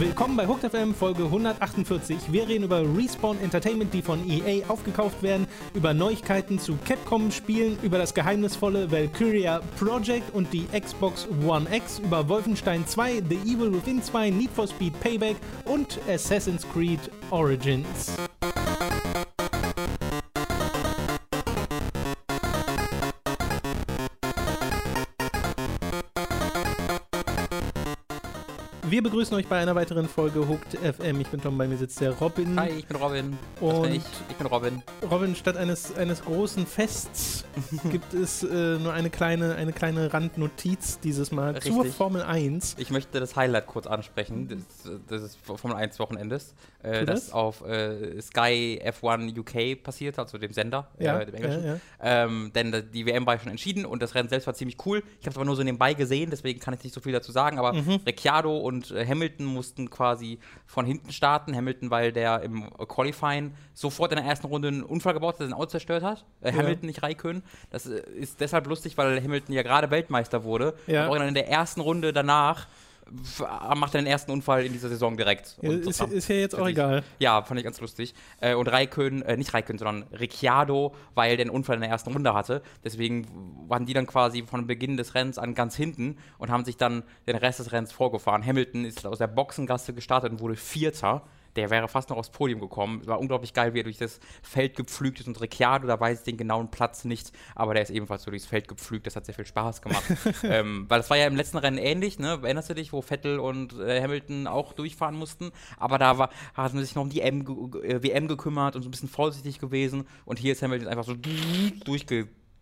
Willkommen bei Hooked FM Folge 148. Wir reden über Respawn Entertainment, die von EA aufgekauft werden, über Neuigkeiten zu Capcom-Spielen, über das geheimnisvolle Valkyria Project und die Xbox One X, über Wolfenstein 2, The Evil Within 2, Need for Speed Payback und Assassin's Creed Origins. Wir begrüßen euch bei einer weiteren Folge Hooked FM. Ich bin Tom, bei mir sitzt der Robin. Hi, ich bin Robin. Und bin ich. ich bin Robin. Robin, statt eines, eines großen Fests gibt es äh, nur eine kleine, eine kleine Randnotiz dieses Mal Richtig. zur Formel 1. Ich möchte das Highlight kurz ansprechen, des, des Formel 1 Wochenendes, äh, das? das auf äh, Sky F1 UK passiert, also dem Sender, Ja, äh, dem englischen. ja, ja. Ähm, denn die WM war ja schon entschieden und das Rennen selbst war ziemlich cool. Ich habe es aber nur so nebenbei gesehen, deswegen kann ich nicht so viel dazu sagen. Aber Mhm. Ricciardo und äh, Hamilton mussten quasi von hinten starten. Hamilton, weil der im Qualifying sofort in der ersten Runde einen Unfall gebaut hat, sein Auto zerstört hat. Äh, Ja. Hamilton, nicht Raikön. Das äh, ist deshalb lustig, weil Hamilton ja gerade Weltmeister wurde. Ja. Und auch in der ersten Runde danach macht er den ersten Unfall in dieser Saison direkt. Und ist, ist ja jetzt auch egal. ja, fand ich ganz lustig. Äh, und Raikön, äh, nicht Raikön, sondern Ricciardo, weil der einen Unfall in der ersten Runde hatte. Deswegen waren die dann quasi von Beginn des Rennens an ganz hinten und haben sich dann den Rest des Rennens vorgefahren. Hamilton ist aus der Boxengasse gestartet und wurde Vierter. Der wäre fast noch aufs Podium gekommen. Es war unglaublich geil, wie er durch das Feld gepflügt ist. Und Ricciardo, da weiß ich den genauen Platz nicht, aber der ist ebenfalls so durchs Feld gepflügt. Das hat sehr viel Spaß gemacht. ähm, weil das war ja im letzten Rennen ähnlich, ne? Erinnerst du dich, wo Vettel und äh, Hamilton auch durchfahren mussten? Aber da war, hat man sich noch um die M, äh, WM gekümmert und so ein bisschen vorsichtig gewesen. Und hier ist Hamilton einfach so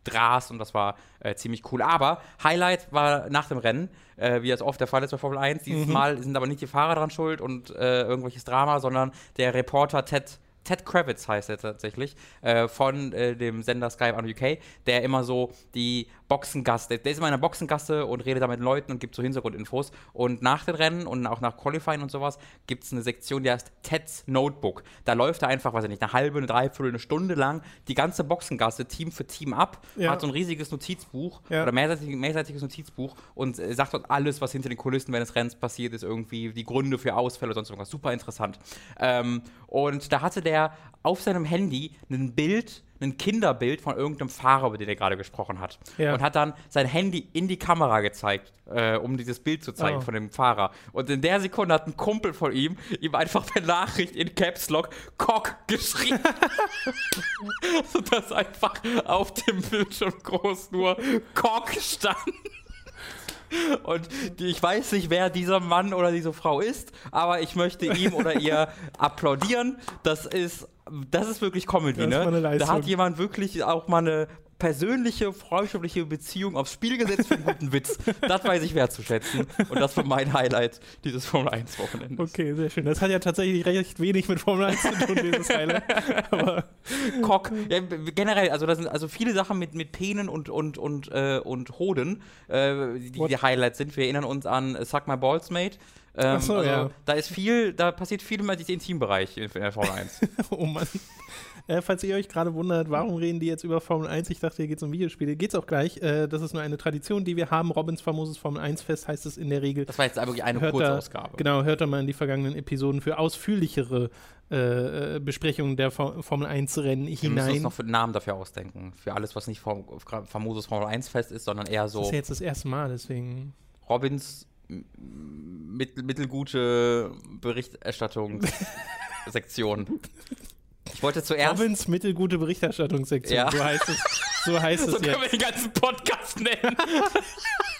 durchgedrast und das war äh, ziemlich cool. Aber Highlight war nach dem Rennen, äh, wie das oft der Fall ist bei Formel 1. Dieses Mal sind aber nicht die Fahrer dran schuld und äh, irgendwelches Drama, sondern der Reporter Ted. Ted Kravitz heißt er tatsächlich, äh, von äh, dem Sender Sky on UK, der immer so die Boxengasse, der ist immer in der Boxengasse und redet da mit Leuten und gibt so Hintergrundinfos. Und nach den Rennen und auch nach Qualifying und sowas gibt es eine Sektion, die heißt Ted's Notebook. Da läuft er einfach, weiß ich nicht, eine halbe, eine Dreiviertel, eine Stunde lang die ganze Boxengasse Team für Team ab, Ja. hat so ein riesiges Notizbuch Ja. oder mehrseitig, mehrseitiges Notizbuch und äh, sagt dort alles, was hinter den Kulissen während des Rennens passiert ist, irgendwie die Gründe für Ausfälle oder sonst irgendwas. Super interessant. Ähm, und da hatte der auf seinem Handy ein Bild, ein Kinderbild von irgendeinem Fahrer, über den er gerade gesprochen hat. Ja. Und hat dann sein Handy in die Kamera gezeigt, äh, um dieses Bild zu zeigen Oh. von dem Fahrer. Und in der Sekunde hat ein Kumpel von ihm ihm einfach per Nachricht in Caps Lock Cock geschrieben. Sodass einfach auf dem Bildschirm groß nur Cock stand. Und die, ich weiß nicht, wer dieser Mann oder diese Frau ist, aber ich möchte ihm oder ihr applaudieren. Das ist, das ist wirklich Comedy, Das ist ne? Da hat jemand wirklich auch mal eine persönliche, freundschaftliche Beziehung aufs Spiel gesetzt für einen guten Witz. Das weiß ich wertzuschätzen. Und das war mein Highlight dieses Formel 1 Wochenendes. Okay, sehr schön. Das hat ja tatsächlich recht wenig mit Formel 1 zu tun, dieses Highlight. Aber Cock. Ja, generell, also das sind also viele Sachen mit, mit Penen und, und, und, äh, und Hoden, äh, die die Highlights sind. Wir erinnern uns an Suck My Balls Mate. Ähm, Ach so, also, ja. Da ist viel, da passiert viel im Intimbereich in, in der Formel 1. Oh Mann. Äh, falls ihr euch gerade wundert, warum reden die jetzt über Formel 1? Ich dachte, hier geht es um Videospiele. Geht's auch gleich. Äh, das ist nur eine Tradition, die wir haben. Robins famoses Formel 1-Fest heißt es in der Regel. Das war jetzt wirklich eine Hört da, Kurzausgabe. genau, hört da mal in die vergangenen Episoden für ausführlichere äh, äh, Besprechungen der Fo- Formel 1-Rennen Wir müssen uns hinein. noch für einen Namen dafür ausdenken. Für alles, was nicht Form, famoses Formel 1 Fest ist, sondern eher Das so ist ja jetzt das erste Mal, deswegen. Robins m- mit, mittelgute Berichterstattungssektion. Ich wollte zuerst. Robins mittelgute Berichterstattungssektion. Ja. So heißt es, so heißt so es können jetzt. wir den ganzen Podcast nennen.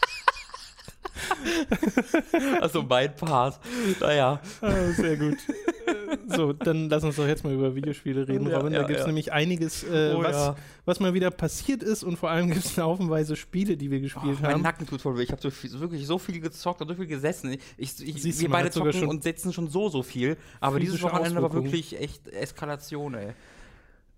also mein Part. Naja. Ah, sehr gut. So, dann lass uns doch jetzt mal über Videospiele reden, Ja, Robin. da ja, gibt es ja. nämlich einiges, äh, Oh, was, was mal wieder passiert ist und vor allem gibt es haufenweise Spiele, die wir gespielt Oh, mein haben. Nacken tut voll weh. Ich habe so wirklich so viel gezockt und so viel gesessen. Ich, ich, Siehst wir beide zocken und setzen schon so, so viel. Aber dieses Wochenende war wirklich echt Eskalation, ey.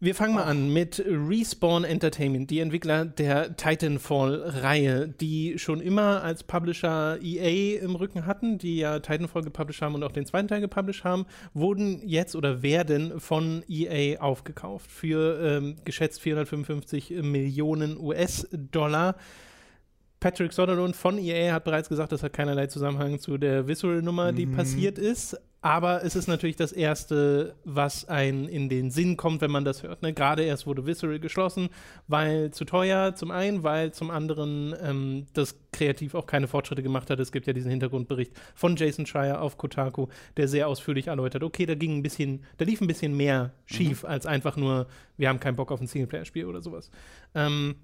Wir fangen mal an mit Respawn Entertainment, die Entwickler der Titanfall-Reihe, die schon immer als Publisher EA im Rücken hatten, die ja Titanfall gepublished haben und auch den zweiten Teil gepublished haben, wurden jetzt oder werden von EA aufgekauft für ähm, geschätzt 455 Millionen US-Dollar. Patrick Sutherland von EA hat bereits gesagt, das hat keinerlei Zusammenhang zu der Visual-Nummer, die Mhm. passiert ist. Aber es ist natürlich das Erste, was einem in den Sinn kommt, wenn man das hört. Ne? Gerade erst wurde Visceral geschlossen, weil zu teuer zum einen, weil zum anderen ähm, das kreativ auch keine Fortschritte gemacht hat. Es gibt ja diesen Hintergrundbericht von Jason Schreier auf Kotaku, der sehr ausführlich erläutert, okay, da ging ein bisschen, da lief ein bisschen mehr schief, als einfach nur, wir haben keinen Bock auf ein Singleplayer-Spiel oder sowas. Ähm,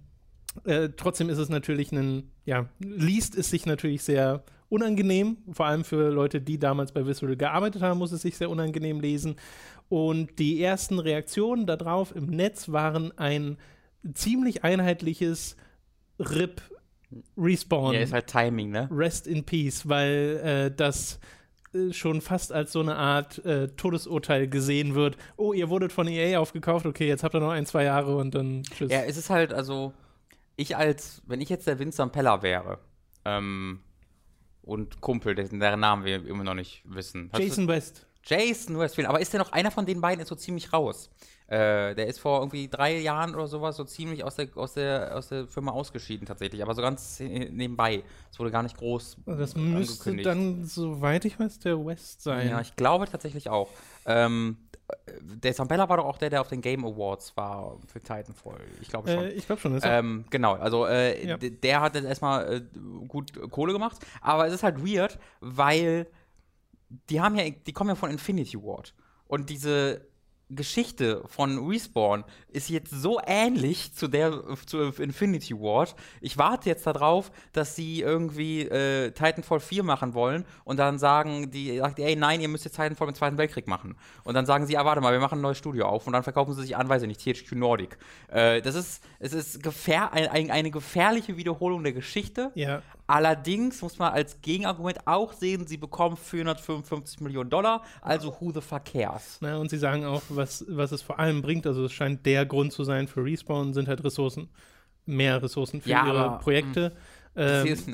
äh, trotzdem ist es natürlich ein, ja, liest es sich natürlich sehr unangenehm, vor allem für Leute, die damals bei Visceral gearbeitet haben, muss es sich sehr unangenehm lesen. Und die ersten Reaktionen darauf im Netz waren ein ziemlich einheitliches RIP Respawn. Ja, ist halt Timing, ne? Rest in Peace, weil äh, das äh, schon fast als so eine Art äh, Todesurteil gesehen wird. Oh, ihr wurdet von EA aufgekauft, okay, jetzt habt ihr noch ein, zwei Jahre und dann tschüss. Ja, es ist halt, also, ich als, wenn ich jetzt der Vincent Peller wäre, ähm, und Kumpel, dessen deren Namen wir immer noch nicht wissen. Hast Jason West. Jason Westfield, aber ist der noch einer von den beiden ist so ziemlich raus? Äh, der ist vor irgendwie drei Jahren oder sowas so ziemlich aus der, aus der, aus der Firma ausgeschieden tatsächlich, aber so ganz äh, nebenbei. Es wurde gar nicht groß Das äh, müsste dann, soweit ich weiß, der West sein. Ja, ich glaube tatsächlich auch. Ähm, äh, der Zambella war doch auch der, der auf den Game Awards war für Titanfall. Ich glaube schon. äh, ich glaube schon. Ist er- Ähm, genau, also äh, Ja. der hat jetzt erstmal äh, gut Kohle gemacht, aber es ist halt weird, weil die haben ja, die kommen ja von Infinity Ward und diese Geschichte von Respawn ist jetzt so ähnlich zu der zu Infinity Ward. Ich warte jetzt darauf, dass sie irgendwie äh, Titanfall 4 machen wollen und dann sagen die, sagt, ey, nein, ihr müsst jetzt Titanfall im Zweiten Weltkrieg machen. Und dann sagen sie, ah, warte mal, wir machen ein neues Studio auf und dann verkaufen sie sich an, nicht, THQ Nordic. Äh, das ist, es ist gefähr ein, ein, eine gefährliche Wiederholung der Geschichte. ja. Allerdings muss man als Gegenargument auch sehen, sie bekommen 455 Millionen Dollar, also who the fuck cares? Na, und sie sagen auch, was, was es vor allem bringt, also es scheint der Grund zu sein für Respawn, sind halt Ressourcen. Mehr Ressourcen für Ja, ihre aber, Projekte. Das Ähm, ist,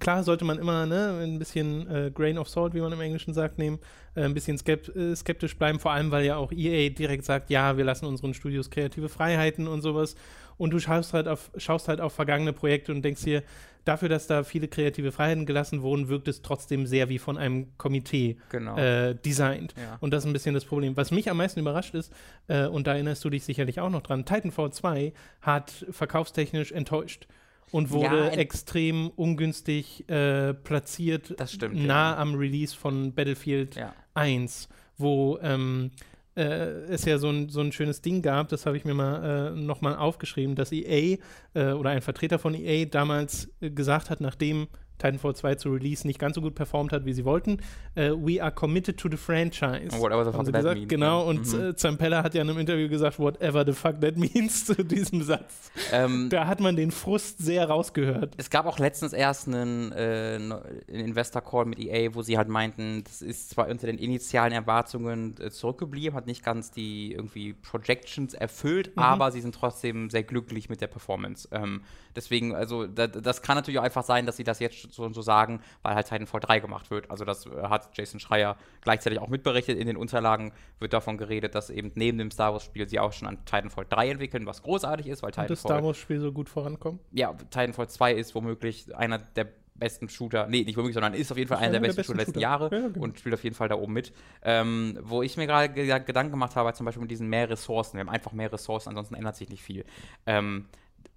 klar sollte man immer ne, ein bisschen äh, Grain of Salt, wie man im Englischen sagt, nehmen, äh, ein bisschen skep äh, skeptisch bleiben, vor allem weil ja auch EA direkt sagt, ja, wir lassen unseren Studios kreative Freiheiten und sowas. Und du schaust halt auf, schaust halt auf vergangene Projekte und denkst dir, dafür, dass da viele kreative Freiheiten gelassen wurden, wirkt es trotzdem sehr wie von einem Komitee genau. äh, designt. Ja. Und das ist ein bisschen das Problem. Was mich am meisten überrascht ist, äh, und da erinnerst du dich sicherlich auch noch dran, Titanfall 2 hat verkaufstechnisch enttäuscht und wurde Ja, extrem ungünstig äh, platziert, Das stimmt, nah ja. am Release von Battlefield ja. 1, wo ähm, äh, es ja so ein, so ein schönes Ding gab, das habe ich mir mal äh, nochmal aufgeschrieben, dass EA äh, oder ein Vertreter von EA damals äh, gesagt hat, nachdem Titanfall 2 zu Release nicht ganz so gut performt hat, wie sie wollten, äh, we are committed to the franchise. Whatever the fuck that gesagt. means, Genau, ja. und Mhm. äh, Zampella hat ja in einem Interview gesagt, whatever the fuck that means zu diesem Satz. Ähm, Da hat man den Frust sehr rausgehört. es gab auch letztens erst einen, äh, einen Investor-Call mit EA, wo sie halt meinten, das ist zwar unter den initialen Erwartungen äh, zurückgeblieben, hat nicht ganz die irgendwie Projections erfüllt, Mhm. aber sie sind trotzdem sehr glücklich mit der Performance. Ähm, deswegen, also da, das kann natürlich auch einfach sein, dass sie das jetzt so, so sagen, weil halt Titanfall 3 gemacht wird. Also das äh, hat Jason Schreier gleichzeitig auch mitberichtet. In den Unterlagen wird davon geredet, dass eben neben dem Star Wars-Spiel sie auch schon an Titanfall 3 entwickeln, was großartig ist, weil Und das Titanfall Star Wars-Spiel so gut vorankommt. ja, Titanfall 2 ist womöglich einer der besten Shooter, nee, nicht womöglich, sondern ist auf jeden Fall einer der einer besten, Shooter der letzten Jahre Ja, ja, genau. und spielt auf jeden Fall da oben mit. Ähm, wo ich mir gerade ge Gedanken gemacht habe, zum Beispiel mit diesen mehr Ressourcen. Wir haben einfach mehr Ressourcen, ansonsten ändert sich nicht viel. Ähm,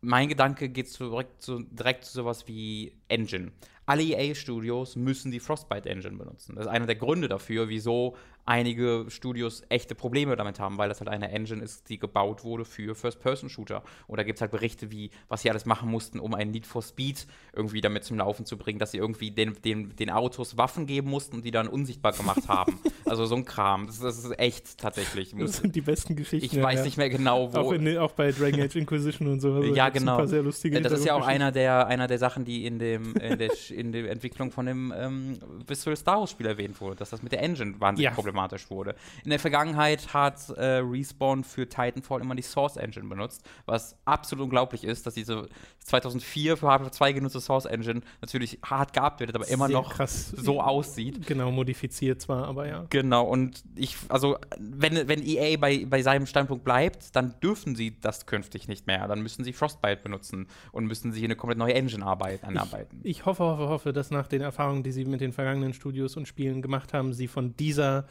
mein Gedanke geht zurück zu, direkt zu sowas wie Engine. Alle EA-Studios müssen die Frostbite Engine benutzen. Das ist einer der Gründe dafür, wieso einige Studios echte Probleme damit haben, weil das halt eine Engine ist, die gebaut wurde für First-Person-Shooter. Und da gibt es halt Berichte, wie, was sie alles machen mussten, um ein Need for Speed irgendwie damit zum Laufen zu bringen, dass sie irgendwie den, den, den Autos Waffen geben mussten und die dann unsichtbar gemacht haben. Also so ein Kram. Das, das ist echt tatsächlich. Das sind die besten Geschichten. Ich weiß ja. nicht mehr genau, wo. Auch, in, auch bei Dragon Age Inquisition und so. Also Ja, genau. Ein paar sehr lustige Das ist ja auch einer der, einer der Sachen, die in dem dem, in, der, in der Entwicklung von dem ähm, Visual Star Wars Spiel erwähnt wurde, dass das mit der Engine wahnsinnig Ja. problematisch wurde. In der Vergangenheit hat äh, Respawn für Titanfall immer die Source Engine benutzt, was absolut unglaublich ist, dass diese 2004 für Hardware 2 genutzte Source Engine natürlich hart geupdatet, aber immer Sehr noch krass. so aussieht. Genau, modifiziert zwar, aber ja. Genau, und ich, also, wenn, wenn EA bei, bei seinem Standpunkt bleibt, dann dürfen sie das künftig nicht mehr. Dann müssen sie Frostbite benutzen und müssen sich in eine komplett neue Engine arbeiten, anarbeiten. Ich hoffe, hoffe, hoffe, dass nach den Erfahrungen, die sie mit den vergangenen Studios und Spielen gemacht haben, sie von dieser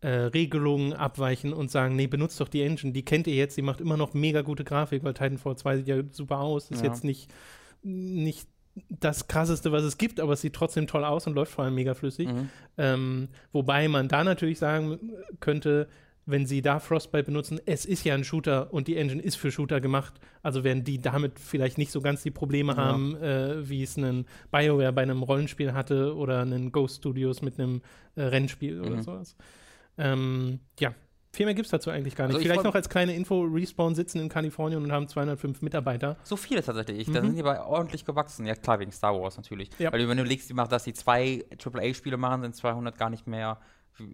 äh, Regelung abweichen und sagen, nee, benutzt doch die Engine, die kennt ihr jetzt, die macht immer noch mega gute Grafik, weil Titanfall 2 sieht ja super aus, ist Ja. jetzt nicht, nicht das krasseste, was es gibt, aber es sieht trotzdem toll aus und läuft vor allem mega flüssig. Mhm. Ähm, wobei man da natürlich sagen könnte, wenn sie da Frostbite benutzen, es ist ja ein Shooter und die Engine ist für Shooter gemacht, also werden die damit vielleicht nicht so ganz die Probleme Ja. haben, äh, wie es einen BioWare bei einem Rollenspiel hatte oder einen Ghost Studios mit einem äh, Rennspiel oder Mhm. sowas. Ähm, ja, viel mehr gibt es dazu eigentlich gar nicht. Also ich vielleicht noch als kleine Info, Respawn sitzen in Kalifornien und haben 205 Mitarbeiter. So viele tatsächlich. Da Mhm. sind die aber ordentlich gewachsen. Ja, klar, wegen Star Wars natürlich. Ja. Weil wenn du überlegst, dass die zwei AAA-Spiele machen, sind 200 gar nicht mehr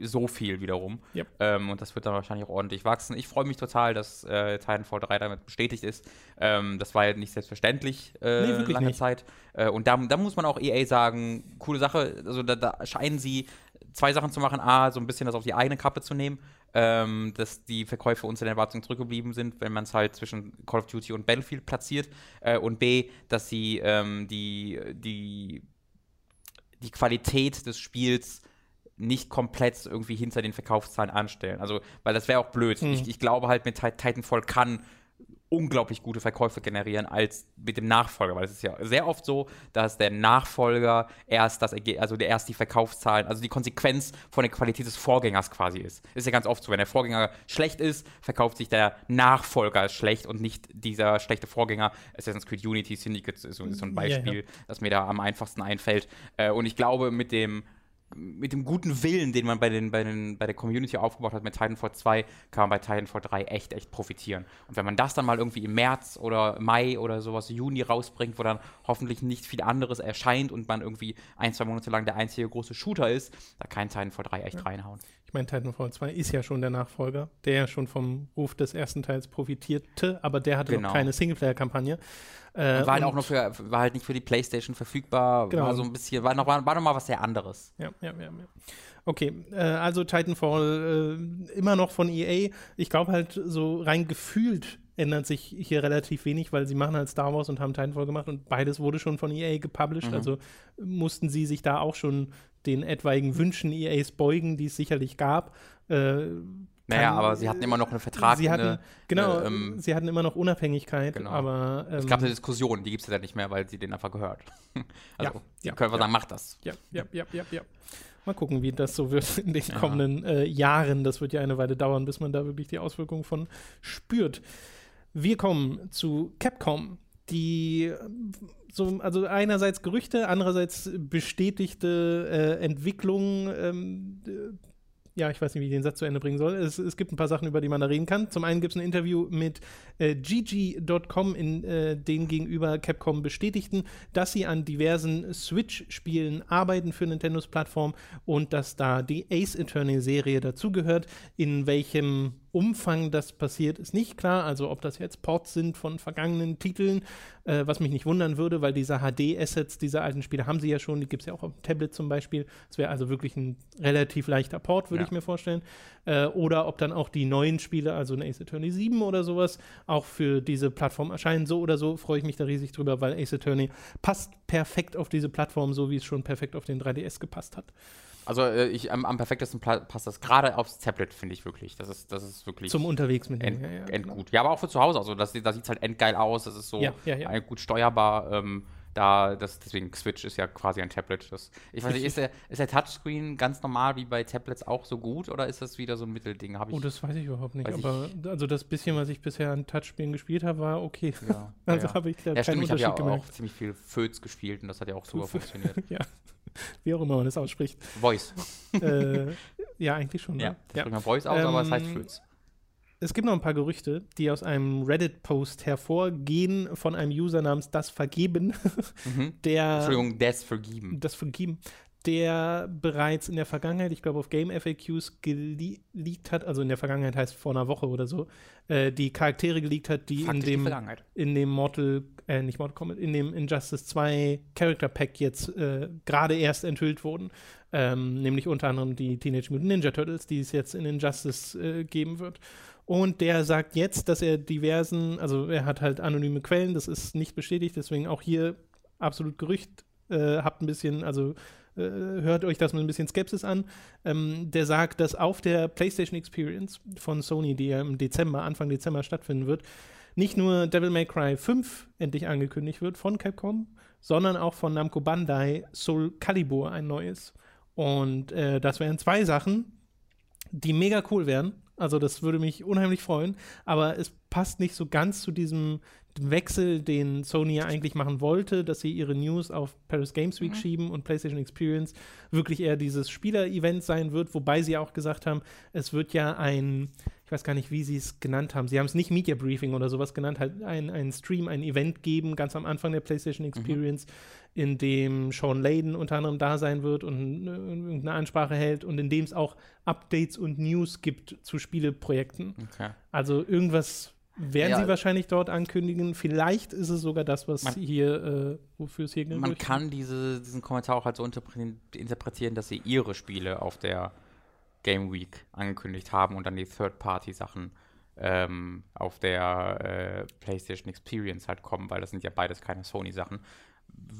so viel wiederum. Ja. Ähm, und das wird dann wahrscheinlich auch ordentlich wachsen. Ich freue mich total, dass äh, Titanfall 3 damit bestätigt ist. Ähm, das war ja nicht selbstverständlich äh, Nee, lange nicht. Zeit. Äh, und da, da muss man auch EA sagen, coole Sache. Also da, da scheinen sie zwei Sachen zu machen. A, so ein bisschen das auf die eigene Kappe zu nehmen. Ähm, dass die Verkäufe unter den Erwartungen zurückgeblieben sind, wenn man es halt zwischen Call of Duty und Battlefield platziert. Äh, und B, dass sie ähm, die, die, die Qualität des Spiels nicht komplett irgendwie hinter den Verkaufszahlen anstellen. Also, weil das wäre auch blöd. Hm. Ich, ich glaube halt, mit Ti- Titanfall kann unglaublich gute Verkäufe generieren als mit dem Nachfolger, weil es ist ja sehr oft so, dass der Nachfolger erst das also der erst die Verkaufszahlen, also die Konsequenz von der Qualität des Vorgängers quasi ist. Ist ja ganz oft so, wenn der Vorgänger schlecht ist, verkauft sich der Nachfolger schlecht und nicht dieser schlechte Vorgänger. Assassin's Creed Unity Syndicate ist so, ist so ein Ja, ja. Beispiel, das mir da am einfachsten einfällt. Äh, und ich glaube, mit dem mit dem guten Willen, den man bei, den, bei, den, bei der Community aufgebaut hat mit Titanfall 2, kann man bei Titanfall 3 echt, echt profitieren. Und wenn man das dann mal irgendwie im März oder Mai oder sowas, Juni rausbringt, wo dann hoffentlich nicht viel anderes erscheint und man irgendwie ein, zwei Monate lang der einzige große Shooter ist, da kann Titanfall 3 echt reinhauen. Ich meine, Titanfall 2 ist ja schon der Nachfolger, der ja schon vom Ruf des ersten Teils profitierte, aber der hatte Genau. noch keine Singleplayer-Kampagne. Äh, War halt auch noch für, war halt nicht für die Playstation verfügbar, Genau. war so ein bisschen, war noch, war, war noch mal was sehr anderes. Ja, ja, ja. ja. Okay, äh, also Titanfall äh, immer noch von EA. Ich glaube halt, so rein gefühlt ändert sich hier relativ wenig, weil sie machen halt Star Wars und haben Titanfall gemacht und beides wurde schon von EA gepublished. Mhm. Also mussten sie sich da auch schon den etwaigen Wünschen EAs beugen, die es sicherlich gab. Äh, Naja, aber sie hatten immer noch einen Vertrag. sie hatten, eine, genau, äh, ähm, sie hatten immer noch Unabhängigkeit, Genau. aber ähm, Es gab eine Diskussion, die gibt es ja nicht mehr, weil sie den einfach gehört. Also, Ja, ja, können wir ja. sagen, macht das. Ja, ja, ja, ja, ja. Mal gucken, wie das so wird in den kommenden äh, Jahren. Das wird ja eine Weile dauern, bis man da wirklich die Auswirkungen von spürt. Wir kommen zu Capcom, die äh, so, also einerseits Gerüchte, andererseits bestätigte äh, Entwicklungen. Ähm, äh, ja, ich weiß nicht, wie ich den Satz zu Ende bringen soll. Es, es gibt ein paar Sachen, über die man da reden kann. Zum einen gibt es ein Interview mit äh, GG.com, in äh, denen gegenüber Capcom bestätigten, dass sie an diversen Switch-Spielen arbeiten für Nintendos Plattform und dass da die Ace Attorney-Serie dazugehört. In welchem Umfang das passiert, ist nicht klar. Also ob das jetzt Ports sind von vergangenen Titeln, äh, was mich nicht wundern würde, weil diese HD-Assets dieser alten Spiele haben sie ja schon. Die gibt es ja auch auf dem Tablet zum Beispiel. Es wäre also wirklich ein relativ leichter Port, würde Ja. ich mir vorstellen. Äh, oder ob dann auch die neuen Spiele, also ein Ace Attorney 7 oder sowas, auch für diese Plattform erscheinen. So oder so freue ich mich da riesig drüber, weil Ace Attorney passt perfekt auf diese Plattform, so wie es schon perfekt auf den 3DS gepasst hat. Also äh, ich, am, am perfektesten passt das gerade aufs Tablet, finde ich wirklich. Das ist, das ist wirklich Zum Unterwegs mit end, ja, ja, endgut. Ja, aber auch für zu Hause. Also das, da sieht es halt endgeil aus. Das ist so Ja, äh, gut steuerbar. Ähm, da, das, deswegen Switch ist ja quasi ein Tablet. Das, ich weiß nicht, ist der, ist der Touchscreen ganz normal wie bei Tablets auch so gut oder ist das wieder so ein Mittelding? Hab ich, Oh, das weiß ich überhaupt nicht. Ich- aber also das bisschen, was ich bisher an Touchspielen gespielt habe, war okay. ja, Also ja. habe ich da ja, keinen stimmt, ich habe Unterschied ja gemerkt. auch ziemlich viel Föts gespielt und das hat ja auch super funktioniert. ja. Wie auch immer man das ausspricht. Voice. äh, ja, eigentlich schon. Ja, ne? das ja. man Voice aus, aber es heißt Ähm, Föts. es gibt noch ein paar Gerüchte, die aus einem Reddit-Post hervorgehen von einem User namens Das Vergeben, Mhm. der Entschuldigung, das vergeben. das Vergeben, der bereits in der Vergangenheit, ich glaube auf Game FAQs geleakt hat, also in der Vergangenheit heißt vor einer Woche oder so, äh, die Charaktere geleakt hat, die in Faktisch dem in dem Mortal, äh, nicht Mortal Kombat, in dem Injustice 2 Character Pack jetzt äh, gerade erst enthüllt wurden. Ähm, nämlich unter anderem die Teenage Mutant Ninja Turtles, die es jetzt in Injustice äh, geben wird. Und der sagt jetzt, dass er diversen, also er hat halt anonyme Quellen, das ist nicht bestätigt, deswegen auch hier absolut Gerücht. Äh, habt ein bisschen, also hört euch das mit ein bisschen Skepsis an. Ähm, der sagt, dass auf der PlayStation Experience von Sony, die ja im Dezember, Anfang Dezember stattfinden wird, nicht nur Devil May Cry 5 endlich angekündigt wird von Capcom, sondern auch von Namco Bandai Soul Calibur ein neues. Und äh, das wären zwei Sachen, die mega cool wären. Also das würde mich unheimlich freuen, aber es passt nicht so ganz zu diesem Wechsel, den Sony ja eigentlich machen wollte, dass sie ihre News auf Paris Games Week schieben und PlayStation Experience wirklich eher dieses Spieler-Event sein wird, wobei sie auch gesagt haben, es wird ja ein, ich weiß gar nicht, wie sie es genannt haben. Sie haben es nicht Media Briefing oder sowas genannt, halt ein, ein Stream, ein Event geben, ganz am Anfang der PlayStation Experience, in dem Sean Layden unter anderem da sein wird und äh, irgendeine Ansprache hält und in dem es auch Updates und News gibt zu Spieleprojekten. Okay. Also irgendwas werden Ja. sie wahrscheinlich dort ankündigen. Vielleicht ist es sogar das, was Man- hier, äh, wofür es hier Man Gerüchte kann diese, diesen Kommentar auch halt so interpre- interpretieren, dass sie ihre Spiele auf der Game Week angekündigt haben und dann die Third-Party-Sachen ähm, auf der äh, PlayStation Experience halt kommen, weil das sind ja beides keine Sony-Sachen.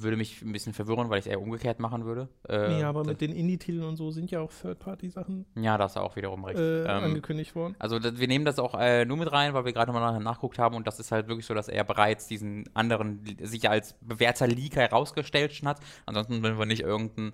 Würde mich ein bisschen verwirren, weil ich es eher umgekehrt machen würde. Äh, Ja, aber mit den Indie-Titeln und so sind ja auch Third-Party-Sachen ja, das ist auch wiederum recht. äh, Ähm, angekündigt worden. Also das, wir nehmen das auch äh, nur mit rein, weil wir gerade mal nachher nachgeguckt haben und das ist halt wirklich so, dass er bereits diesen anderen sich als bewährter Leaker herausgestellt schon hat. Ansonsten wenn wir nicht irgendeinen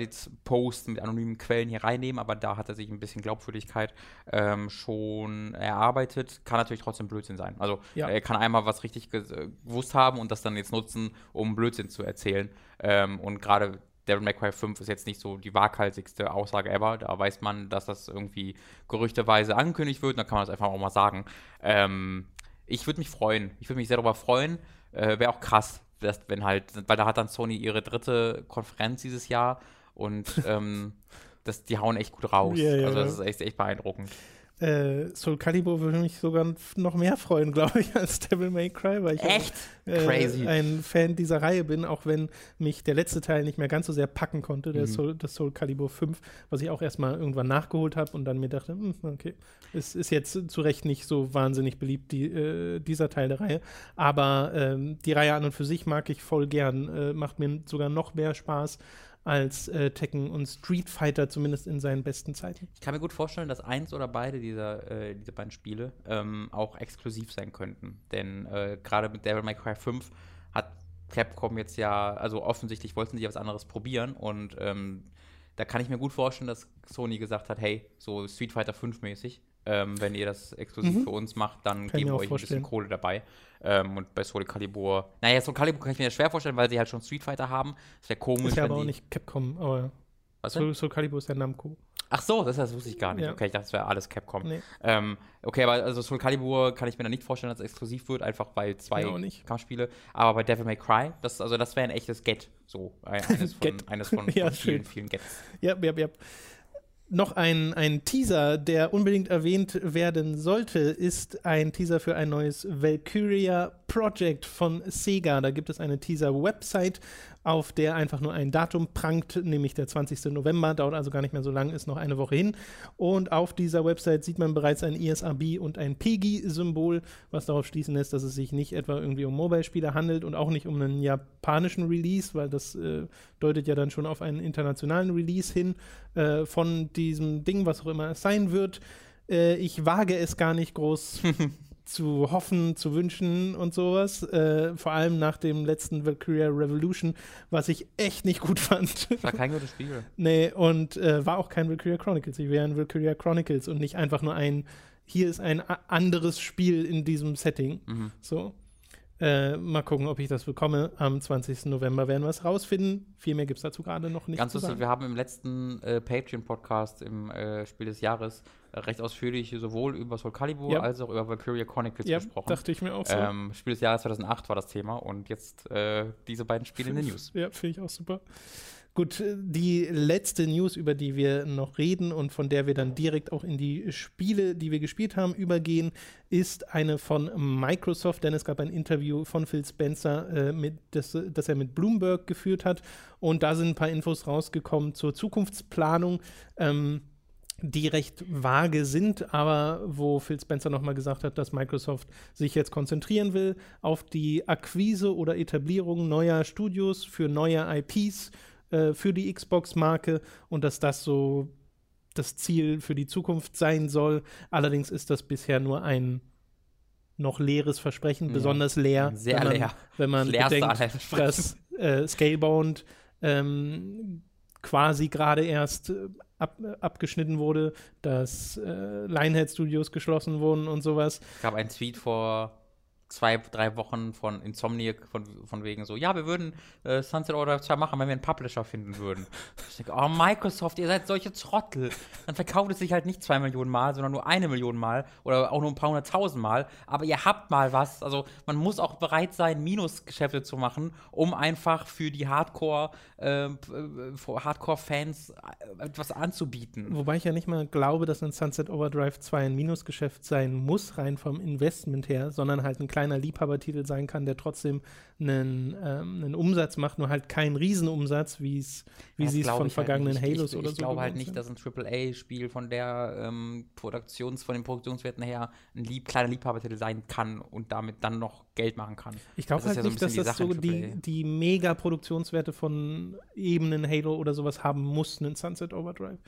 Reddit-Post mit anonymen Quellen hier reinnehmen, aber da hat er sich ein bisschen Glaubwürdigkeit ähm, schon erarbeitet. Kann natürlich trotzdem Blödsinn sein. Also Ja. er kann einmal was richtig äh, gewusst haben und das dann jetzt nutzen, um Blödsinn zu erzählen. Ähm, und gerade Devil May Cry 5 ist jetzt nicht so die waghalsigste Aussage ever. Da weiß man, dass das irgendwie gerüchteweise angekündigt wird. Dann kann man das einfach auch mal sagen. Ähm, ich würde mich freuen. Ich würde mich sehr darüber freuen. Äh, Wäre auch krass, dass, wenn halt, weil da hat dann Sony ihre dritte Konferenz dieses Jahr und ähm, das, die hauen echt gut raus. Ja, ja, also das ja. ist echt, echt beeindruckend. Äh, Soul Calibur würde mich sogar noch mehr freuen, glaube ich, als Devil May Cry, weil ich auch, Echt? äh, Crazy. ein Fan dieser Reihe bin, auch wenn mich der letzte Teil nicht mehr ganz so sehr packen konnte, der Mhm. Soul, das Soul Calibur 5, was ich auch erstmal irgendwann nachgeholt habe und dann mir dachte, hm, okay, es ist jetzt zu Recht nicht so wahnsinnig beliebt, die, äh, dieser Teil der Reihe. Aber ähm, die Reihe an und für sich mag ich voll gern, äh, macht mir sogar noch mehr Spaß als äh, Tekken und Street Fighter, zumindest in seinen besten Zeiten. Ich kann mir gut vorstellen, dass eins oder beide dieser, äh, dieser beiden Spiele ähm, auch exklusiv sein könnten. Denn äh, gerade mit Devil May Cry 5 hat Capcom jetzt ja, also offensichtlich wollten sie ja was anderes probieren und ähm, da kann ich mir gut vorstellen, dass Sony gesagt hat, hey, so Street Fighter 5 mäßig, ähm, wenn ihr das exklusiv Mhm. für uns macht, dann Kann geben wir euch ein bisschen. Kohle dabei. Ähm, und bei Soul Calibur, naja, Soul Calibur kann ich mir schwer vorstellen, weil sie halt schon Street Fighter haben. Das wäre komisch, Ist ja aber auch nicht Capcom, aber Was? Soul, Soul Calibur ist ja Namco. Ach so, das, das wusste ich gar nicht. Ja. Okay, ich dachte, das wäre alles Capcom. Nee. Ähm, okay, aber also Soul Calibur kann ich mir da nicht vorstellen, dass es exklusiv wird, einfach weil zwei. Kampfspiele. Aber bei Devil May Cry, das, also das wäre ein echtes Get. So, ein- eines von. Eines von, von Ja, vielen, schön. vielen Gets. Ja, ja, ja. Noch ein, ein Teaser, der unbedingt erwähnt werden sollte, ist ein Teaser für ein neues Valkyria Project von Sega. Da gibt es eine Teaser-Website, auf der einfach nur ein Datum prangt, nämlich der 20. November. Dauert also gar nicht mehr so lang, ist noch eine Woche hin. Und auf dieser Website sieht man bereits ein ESRB und ein PEGI-Symbol, was darauf schließen lässt, dass es sich nicht etwa irgendwie um Mobile-Spiele handelt und auch nicht um einen japanischen Release, weil das äh, deutet ja dann schon auf einen internationalen Release hin äh, von diesem Ding, was auch immer es sein wird. Äh, ich wage es gar nicht groß zu hoffen, zu wünschen und sowas. Äh, vor allem nach dem letzten Valkyria Revolution, was ich echt nicht gut fand. War kein gutes Spiel. nee, und äh, war auch kein Valkyria Chronicles. Ich wäre ein Valkyria Chronicles und nicht einfach nur ein, hier ist ein anderes Spiel in diesem Setting. Mhm. So. Äh, mal gucken, ob ich das bekomme. Am 20. November werden wir es rausfinden. Viel mehr gibt es dazu gerade noch nicht. Ganz zu lustig, wir haben im letzten äh, Patreon-Podcast im äh, Spiel des Jahres recht ausführlich sowohl über Soul Calibur Ja. als auch über Valkyria Chronicles Ja, gesprochen. dachte ich mir auch so. Ähm, Spiel des Jahres 2008 war das Thema und jetzt äh, diese beiden Spiele in den News. Ja, finde ich auch super. Gut, äh, die letzte News, über die wir noch reden und von der wir dann direkt auch in die Spiele, die wir gespielt haben, übergehen, ist eine von Microsoft, denn es gab ein Interview von Phil Spencer, äh, mit, das, das er mit Bloomberg geführt hat und da sind ein paar Infos rausgekommen zur Zukunftsplanung. Ähm, die recht vage sind, aber wo Phil Spencer nochmal gesagt hat, dass Microsoft sich jetzt konzentrieren will auf die Akquise oder Etablierung neuer Studios für neue IPs äh, für die Xbox-Marke und dass das so das Ziel für die Zukunft sein soll. Allerdings ist das bisher nur ein noch leeres Versprechen, Ja. besonders leer. Sehr wenn man, leer. Wenn man bedenkt, dass äh, Scalebound ähm, quasi gerade erst äh, ab, äh, abgeschnitten wurde, dass äh, Lionhead Studios geschlossen wurden und sowas. Es gab einen Tweet vor zwei, drei Wochen von Insomniac, von, von wegen so, ja, wir würden äh, Sunset Overdrive 2 machen, wenn wir einen Publisher finden würden. Ich denke, oh, Microsoft, ihr seid solche Trottel. Dann verkauft es sich halt nicht zwei Millionen Mal, sondern nur eine Million Mal oder auch nur ein paar hunderttausend Mal. Aber ihr habt mal was. Also man muss auch bereit sein, Minusgeschäfte zu machen, um einfach für die Hardcore, äh, äh, für Hardcore-Fans äh, etwas anzubieten. Wobei ich ja nicht mal glaube, dass ein Sunset Overdrive 2 ein Minusgeschäft sein muss, rein vom Investment her, sondern halt ein kleiner Liebhabertitel sein kann, der trotzdem einen, ähm, einen Umsatz macht, nur halt keinen Riesenumsatz, wie es wie sie es von ich halt vergangenen nicht. Halos ich, oder ich so glaube halt nicht, dass ein AAA-Spiel von der ähm, Produktions, von den Produktionswerten her ein lieb, kleiner Liebhabertitel sein kann und damit dann noch Geld machen kann. Ich glaube halt ja so nicht, dass das Sache so die, die Mega-Produktionswerte von Ebenen Halo oder sowas haben muss, einen Sunset Overdrive.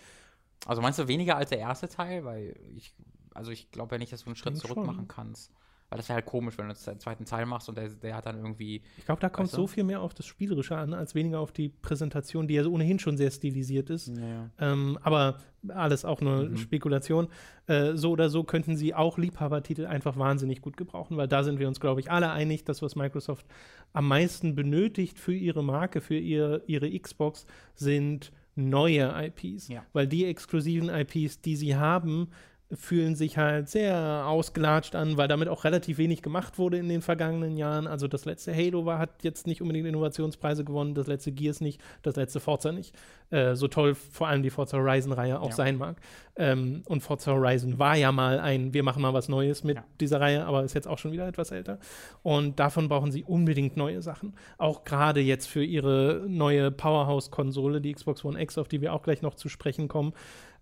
Also meinst du weniger als der erste Teil? Weil ich, also ich glaube ja nicht, dass du einen Schritt zurück schon. machen kannst. Weil das wäre halt komisch, wenn du jetzt den zweiten Teil machst und der, der hat dann irgendwie. Ich glaube, da kommt du? so viel mehr auf das Spielerische an, als weniger auf die Präsentation, die ja so ohnehin schon sehr stilisiert ist. Ja. Ähm, aber alles auch nur Mhm. Spekulation. Äh, so oder so könnten sie auch Liebhabertitel einfach wahnsinnig gut gebrauchen, weil da sind wir uns, glaube ich, alle einig, dass was Microsoft am meisten benötigt für ihre Marke, für ihr, ihre Xbox, sind neue IPs. Ja. Weil die exklusiven IPs, die sie haben, fühlen sich halt sehr ausgelatscht an, weil damit auch relativ wenig gemacht wurde in den vergangenen Jahren. Also das letzte Halo war, hat jetzt nicht unbedingt Innovationspreise gewonnen, das letzte Gears nicht, das letzte Forza nicht. Äh, so toll vor allem die Forza Horizon-Reihe auch Ja. sein mag. Ähm, und Forza Horizon war ja mal ein, wir machen mal was Neues mit Ja. dieser Reihe, aber ist jetzt auch schon wieder etwas älter. Und davon brauchen sie unbedingt neue Sachen. Auch gerade jetzt für ihre neue Powerhouse-Konsole, die Xbox One X, auf die wir auch gleich noch zu sprechen kommen.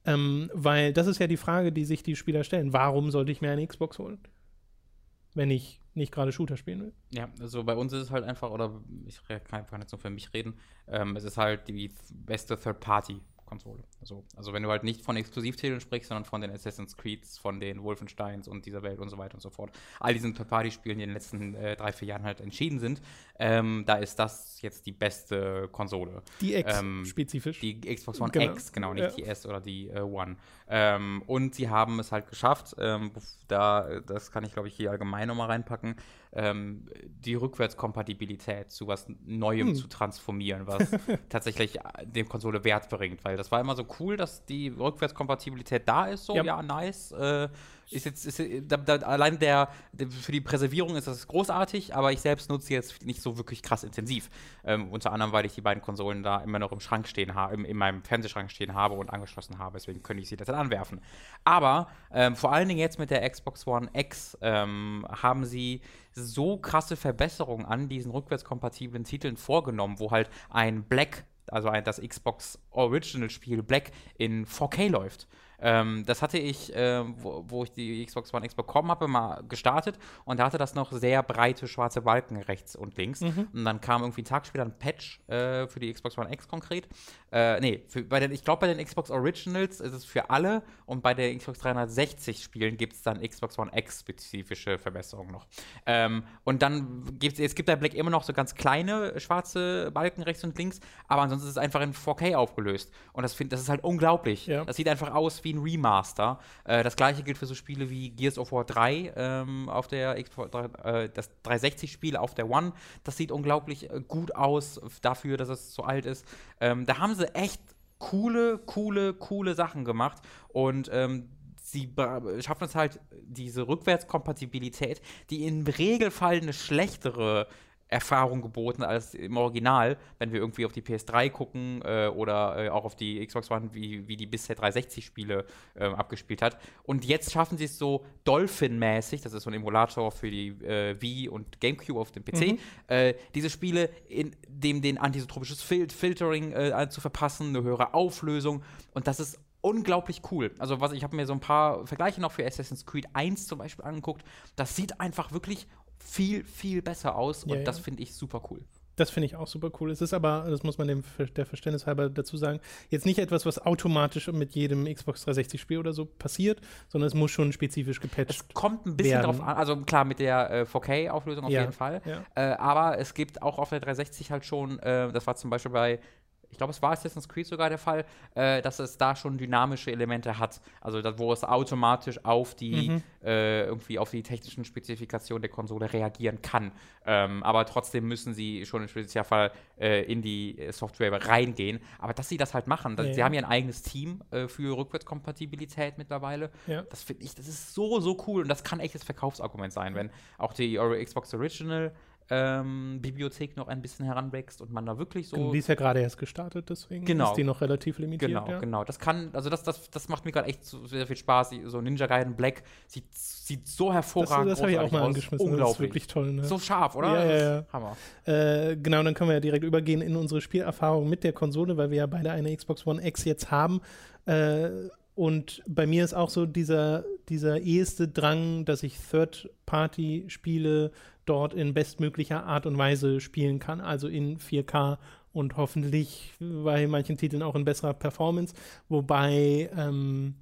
Ähm, weil das ist ja die Frage, die sich die Spieler stellen. Warum sollte ich mir eine Xbox holen? Wenn ich nicht gerade Shooter spielen will. Ja, also bei uns ist es halt einfach, oder ich kann einfach nicht so für mich reden, ähm, es ist halt die beste Third-Party-Konsole. Also, also wenn du halt nicht von Exklusivtiteln sprichst, sondern von den Assassin's Creeds, von den Wolfensteins und dieser Welt und so weiter und so fort. All diesen Third-Party-Spielen, die in den letzten äh, drei, vier Jahren halt entschieden sind, ähm, da ist das jetzt die beste Konsole. Die X Ähm, spezifisch. Die Xbox One Genau. X, genau, nicht Ja. die S oder die äh, One. Ähm, und sie haben es halt geschafft, ähm, da, das kann ich glaube ich hier allgemein nochmal reinpacken, ähm, die Rückwärtskompatibilität zu was Neuem Hm. zu transformieren, was tatsächlich äh, dem Konsole Wert bringt. Weil das war immer so cool, dass die Rückwärtskompatibilität da ist, so, Ja. ja, nice. Äh, ist jetzt, ist, da, da, allein der, für die Präservierung ist das großartig, aber ich selbst nutze jetzt nicht so wirklich krass intensiv. Ähm, unter anderem, weil ich die beiden Konsolen da immer noch im Schrank stehen habe, in meinem Fernsehschrank stehen habe und angeschlossen habe. Deswegen könnte ich sie dann anwerfen. Aber ähm, vor allen Dingen jetzt mit der Xbox One X ähm, haben sie so krasse Verbesserungen an diesen rückwärtskompatiblen Titeln vorgenommen, wo halt ein Black also ein, das Xbox Original Spiel Black in 4K läuft. Ähm, das hatte ich, äh, wo, wo ich die Xbox One X bekommen habe, mal gestartet und da hatte das noch sehr breite schwarze Balken rechts und links. Und dann kam irgendwie einen Tag später ein Patch äh, für die Xbox One X konkret. Äh, nee, für, bei den, ich glaube, bei den Xbox Originals ist es für alle und bei der Xbox 360 Spielen gibt es dann Xbox One X-spezifische Verbesserungen noch. Ähm, und dann gibt es gibt bei Black immer noch so ganz kleine schwarze Balken rechts und links, aber ansonsten ist es einfach in 4K aufgelöst. Und das, find, das ist halt unglaublich. Ja. Das sieht einfach aus wie ein Remaster. Äh, das gleiche gilt für so Spiele wie Gears of War 3 ähm, auf der äh, das 360-Spiel auf der One. Das sieht unglaublich äh, gut aus dafür, dass es so alt ist. Ähm, da haben sie echt coole, coole, coole Sachen gemacht und ähm, sie schaffen es halt, diese Rückwärtskompatibilität, die im Regelfall eine schlechtere Erfahrung geboten als im Original, wenn wir irgendwie auf die PS3 gucken äh, oder äh, auch auf die Xbox One, wie, wie die bisher 360-Spiele äh, abgespielt hat. Und jetzt schaffen sie es so Dolphin-mäßig, das ist so ein Emulator für die äh, Wii und GameCube auf dem PC, mhm. Äh, diese Spiele in dem den anisotropisches Fil Filtering äh, zu verpassen, eine höhere Auflösung und das ist unglaublich cool. Also was ich habe mir so ein paar Vergleiche noch für Assassin's Creed 1 zum Beispiel angeguckt. Das sieht einfach wirklich viel, viel besser aus und ja, das finde ich super cool. Das finde ich auch super cool. Es ist aber, das muss man dem der Verständnis halber dazu sagen, jetzt nicht etwas, was automatisch mit jedem Xbox 360-Spiel oder so passiert, sondern es muss schon spezifisch gepatcht werden. Es kommt ein bisschen werden. drauf an, also klar mit der äh, 4K-Auflösung auf ja, jeden Fall, ja. äh, aber es gibt auch auf der 360 halt schon, äh, das war zum Beispiel bei ich glaube, es war Assassin's Creed sogar der Fall, äh, dass es da schon dynamische Elemente hat. Also das, wo es automatisch auf die mhm. äh, irgendwie auf die technischen Spezifikationen der Konsole reagieren kann. Ähm, aber trotzdem müssen sie schon im Spezialfall äh, in die Software reingehen. Aber dass sie das halt machen, das, ja, sie haben ja ein eigenes Team äh, für Rückwärtskompatibilität mittlerweile. Ja. Das finde ich, das ist so, so cool und das kann echt das Verkaufsargument sein, wenn auch die Xbox Original ähm, Bibliothek noch ein bisschen heranwächst und man da wirklich so. Die ist ja gerade erst gestartet, deswegen genau. ist die noch relativ limitiert. Genau, ja. genau. Das kann, also das, das, das macht mir gerade echt so, sehr viel Spaß. So Ninja Gaiden Black sieht, sieht so hervorragend aus. Das, das habe ich auch mal aus. angeschmissen. Unglaublich. Das ist wirklich toll. Ne? So scharf, oder? Ja, ja, ja. Hammer. Äh, genau, dann können wir ja direkt übergehen in unsere Spielerfahrung mit der Konsole, weil wir ja beide eine Xbox One X jetzt haben. Äh, und bei mir ist auch so dieser, dieser eheste Drang, dass ich Third-Party-Spiele dort in bestmöglicher Art und Weise spielen kann, also in 4K und hoffentlich bei manchen Titeln auch in besserer Performance, wobei ähm,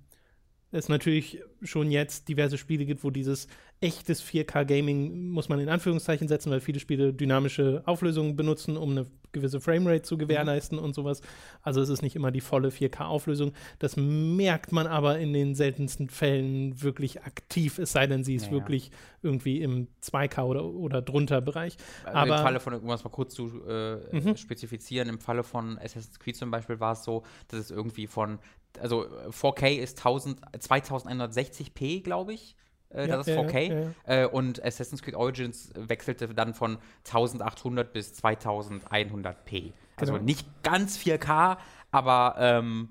es natürlich schon jetzt diverse Spiele gibt, wo dieses echtes 4K-Gaming muss man in Anführungszeichen setzen, weil viele Spiele dynamische Auflösungen benutzen, um eine gewisse Framerate zu gewährleisten mhm. und sowas. Also es ist nicht immer die volle 4K-Auflösung. Das merkt man aber in den seltensten Fällen wirklich aktiv, es sei denn, sie ist ja, wirklich ja. irgendwie im 2K oder, oder drunter Bereich. Also aber im Falle von, um das mal kurz zu äh, mhm. spezifizieren, im Falle von Assassin's Creed zum Beispiel war es so, dass es irgendwie von also 4K ist 1000, 2160p, glaube ich. Äh, ja, das ist 4K. Ja, ja. Äh, und Assassin's Creed Origins wechselte dann von 1800 bis 2100p. Also genau. nicht ganz 4K, aber ähm,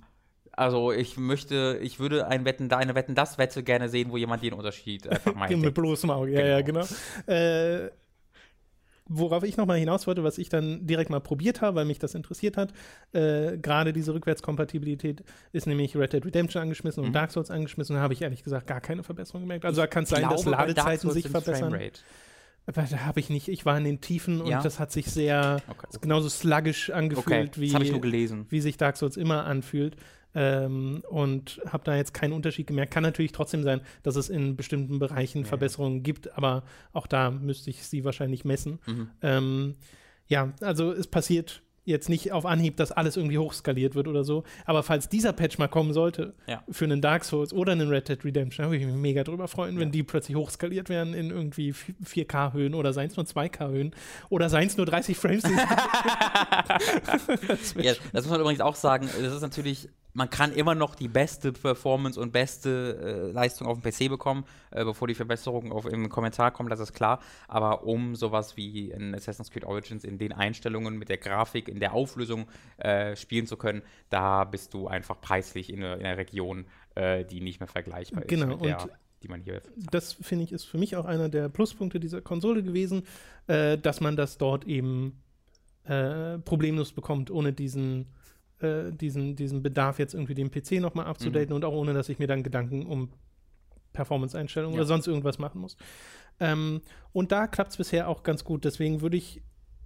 also ich möchte, ich würde ein Wetten, eine Wetten das Wette gerne sehen, wo jemand den Unterschied einfach meint. Mit bloßem Auge, ja, ja, genau. Äh, worauf ich nochmal hinaus wollte, was ich dann direkt mal probiert habe, weil mich das interessiert hat, äh, gerade diese Rückwärtskompatibilität ist nämlich Red Dead Redemption angeschmissen mhm. und Dark Souls angeschmissen. Da habe ich ehrlich gesagt gar keine Verbesserung gemerkt. Also da kann es sein, dass Ladezeiten sich verbessern. Aber da habe ich nicht. Ich war in den Tiefen und ja? das hat sich sehr okay. genauso sluggish angefühlt, okay. wie, wie sich Dark Souls immer anfühlt. Ähm, und habe da jetzt keinen Unterschied gemerkt. Kann natürlich trotzdem sein, dass es in bestimmten Bereichen ja. Verbesserungen gibt, aber auch da müsste ich sie wahrscheinlich messen. Mhm. Ähm, ja, also es passiert jetzt nicht auf Anhieb, dass alles irgendwie hochskaliert wird oder so. Aber falls dieser Patch mal kommen sollte, ja. für einen Dark Souls oder einen Red Dead Redemption, würde ich mich mega drüber freuen, ja. wenn die plötzlich hochskaliert werden in irgendwie 4K-Höhen oder seien es nur 2K-Höhen oder seien es nur 30 Frames. das, ja, das muss man übrigens auch sagen, das ist natürlich man kann immer noch die beste Performance und beste äh, Leistung auf dem PC bekommen, äh, bevor die Verbesserungen auf, im Kommentar kommen, das ist klar. Aber um sowas wie in Assassin's Creed Origins in den Einstellungen mit der Grafik, in der Auflösung äh, spielen zu können, da bist du einfach preislich in, in einer Region, äh, die nicht mehr vergleichbar genau, ist mit der, die man hier Das finde ich ist für mich auch einer der Pluspunkte dieser Konsole gewesen, äh, dass man das dort eben äh, problemlos bekommt, ohne diesen äh, diesen, diesen Bedarf, jetzt irgendwie den PC nochmal abzudaten mhm. und auch ohne, dass ich mir dann Gedanken um Performance-Einstellungen ja. oder sonst irgendwas machen muss. Ähm, und da klappt es bisher auch ganz gut. Deswegen würde ich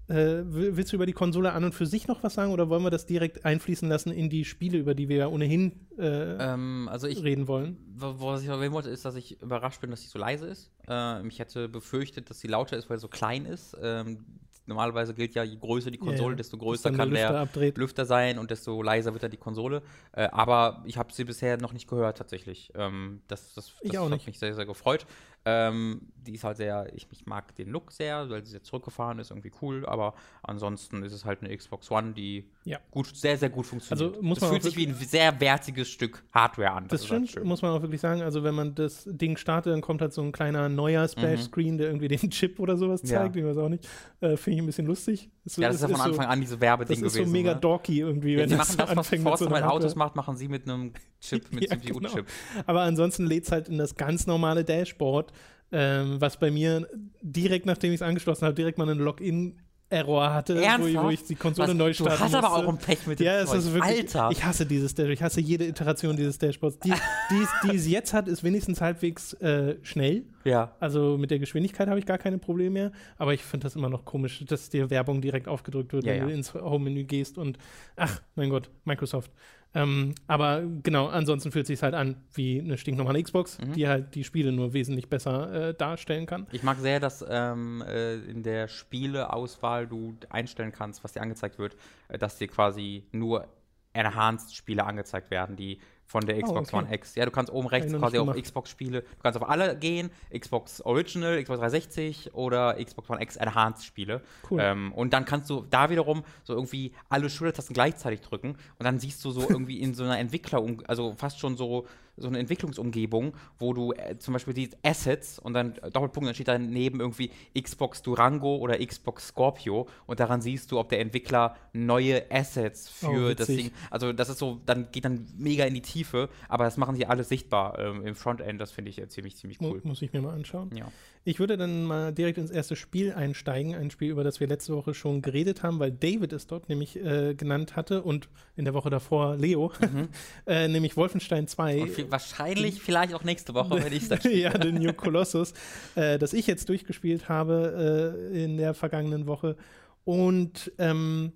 äh, willst du über die Konsole an und für sich noch was sagen oder wollen wir das direkt einfließen lassen in die Spiele, über die wir ja ohnehin äh, ähm, also ich, reden wollen? Was ich erwähnen wollte, ist, dass ich überrascht bin, dass sie so leise ist. Äh, ich hätte befürchtet, dass sie lauter ist, weil sie so klein ist. Ähm, normalerweise gilt ja, je größer die Konsole, ja. desto größer kann Lüfter der. Lüfter sein und desto leiser wird dann die Konsole. Äh, aber ich habe sie bisher noch nicht gehört, tatsächlich. Ähm, das das, Ich das auch hat nicht. mich sehr, sehr gefreut. Ähm, die ist halt sehr, ich, ich mag den Look sehr, weil sie sehr zurückgefahren ist, irgendwie cool. Aber ansonsten ist es halt eine Xbox One, die Ja. gut, sehr, sehr gut funktioniert. Also muss es man fühlt sich wie ein sehr wertiges Stück Hardware an. Das ist halt stimmt, muss man auch wirklich sagen. Also, wenn man das Ding startet, dann kommt halt so ein kleiner neuer Splash-Screen, der irgendwie den Chip oder sowas Mhm. Ja. zeigt. Ich weiß auch nicht. Äh, Finde ich ein bisschen lustig. so- Ja, das ist ja von Anfang so, an diese Werbeding Das ist gewesen. so mega ne? dorky irgendwie, Ja, wenn sie das machen das, was Forza so mit einer Autos macht, machen sie mit einem Chip, mit Ja, CPU-Chip. Aber ansonsten lädt es halt in das ganz normale Dashboard, ähm, was bei mir direkt nachdem ich es angeschlossen habe, direkt mal einen Login-Error hatte, wo ich, wo ich die Konsole Was? neu Du starten hast aber musste. auch ein Pech mit dem Ja, es Zeug. ist wirklich. Alter. Ich hasse dieses Dashboard. Ich hasse jede Iteration dieses Dashboards. Die, die, es- die es jetzt hat, ist wenigstens halbwegs äh, schnell. ja. Also mit der Geschwindigkeit habe ich gar keine Probleme mehr. Aber ich finde das immer noch komisch, dass dir Werbung direkt aufgedrückt wird, Ja, wenn ja. du ins Home-Menü gehst und ach, mein Gott, Microsoft. Ähm, aber genau, ansonsten fühlt es sich halt an wie eine stinknormale Xbox, Mhm. die halt die Spiele nur wesentlich besser äh, darstellen kann. Ich mag sehr, dass ähm, äh, in der Spieleauswahl du einstellen kannst, was dir angezeigt wird, äh, dass dir quasi nur Enhanced-Spiele angezeigt werden, die von der Xbox okay. One X. Ja, du kannst oben rechts quasi auf. Xbox-Spiele, du kannst auf alle gehen, Xbox Original, Xbox 360 oder Xbox One X Enhanced-Spiele. Cool. Ähm, und dann kannst du da wiederum so irgendwie alle Schultertasten gleichzeitig drücken und dann siehst du so irgendwie in so einer Entwickler, also fast schon so so eine Entwicklungsumgebung, wo du äh, zum Beispiel siehst Assets und dann äh, Doppelpunkt, dann steht daneben irgendwie Xbox Durango oder Xbox Scorpio und daran siehst du, ob der Entwickler neue Assets Oh, für das witzig. Ding, also das ist so, dann geht dann mega in die Tiefe, aber das machen sie alles sichtbar ähm, im Frontend, das finde ich äh, ziemlich, ziemlich cool. Muss ich mir mal anschauen. Ja. Ich würde dann mal direkt ins erste Spiel einsteigen, ein Spiel, über das wir letzte Woche schon geredet haben, weil David es dort nämlich äh, genannt hatte und in der Woche davor Leo, äh, nämlich Wolfenstein 2. Mhm. Und wahrscheinlich vielleicht auch nächste Woche, wenn ich das ja, den New Colossus, äh, das ich jetzt durchgespielt habe äh, in der vergangenen Woche und ähm,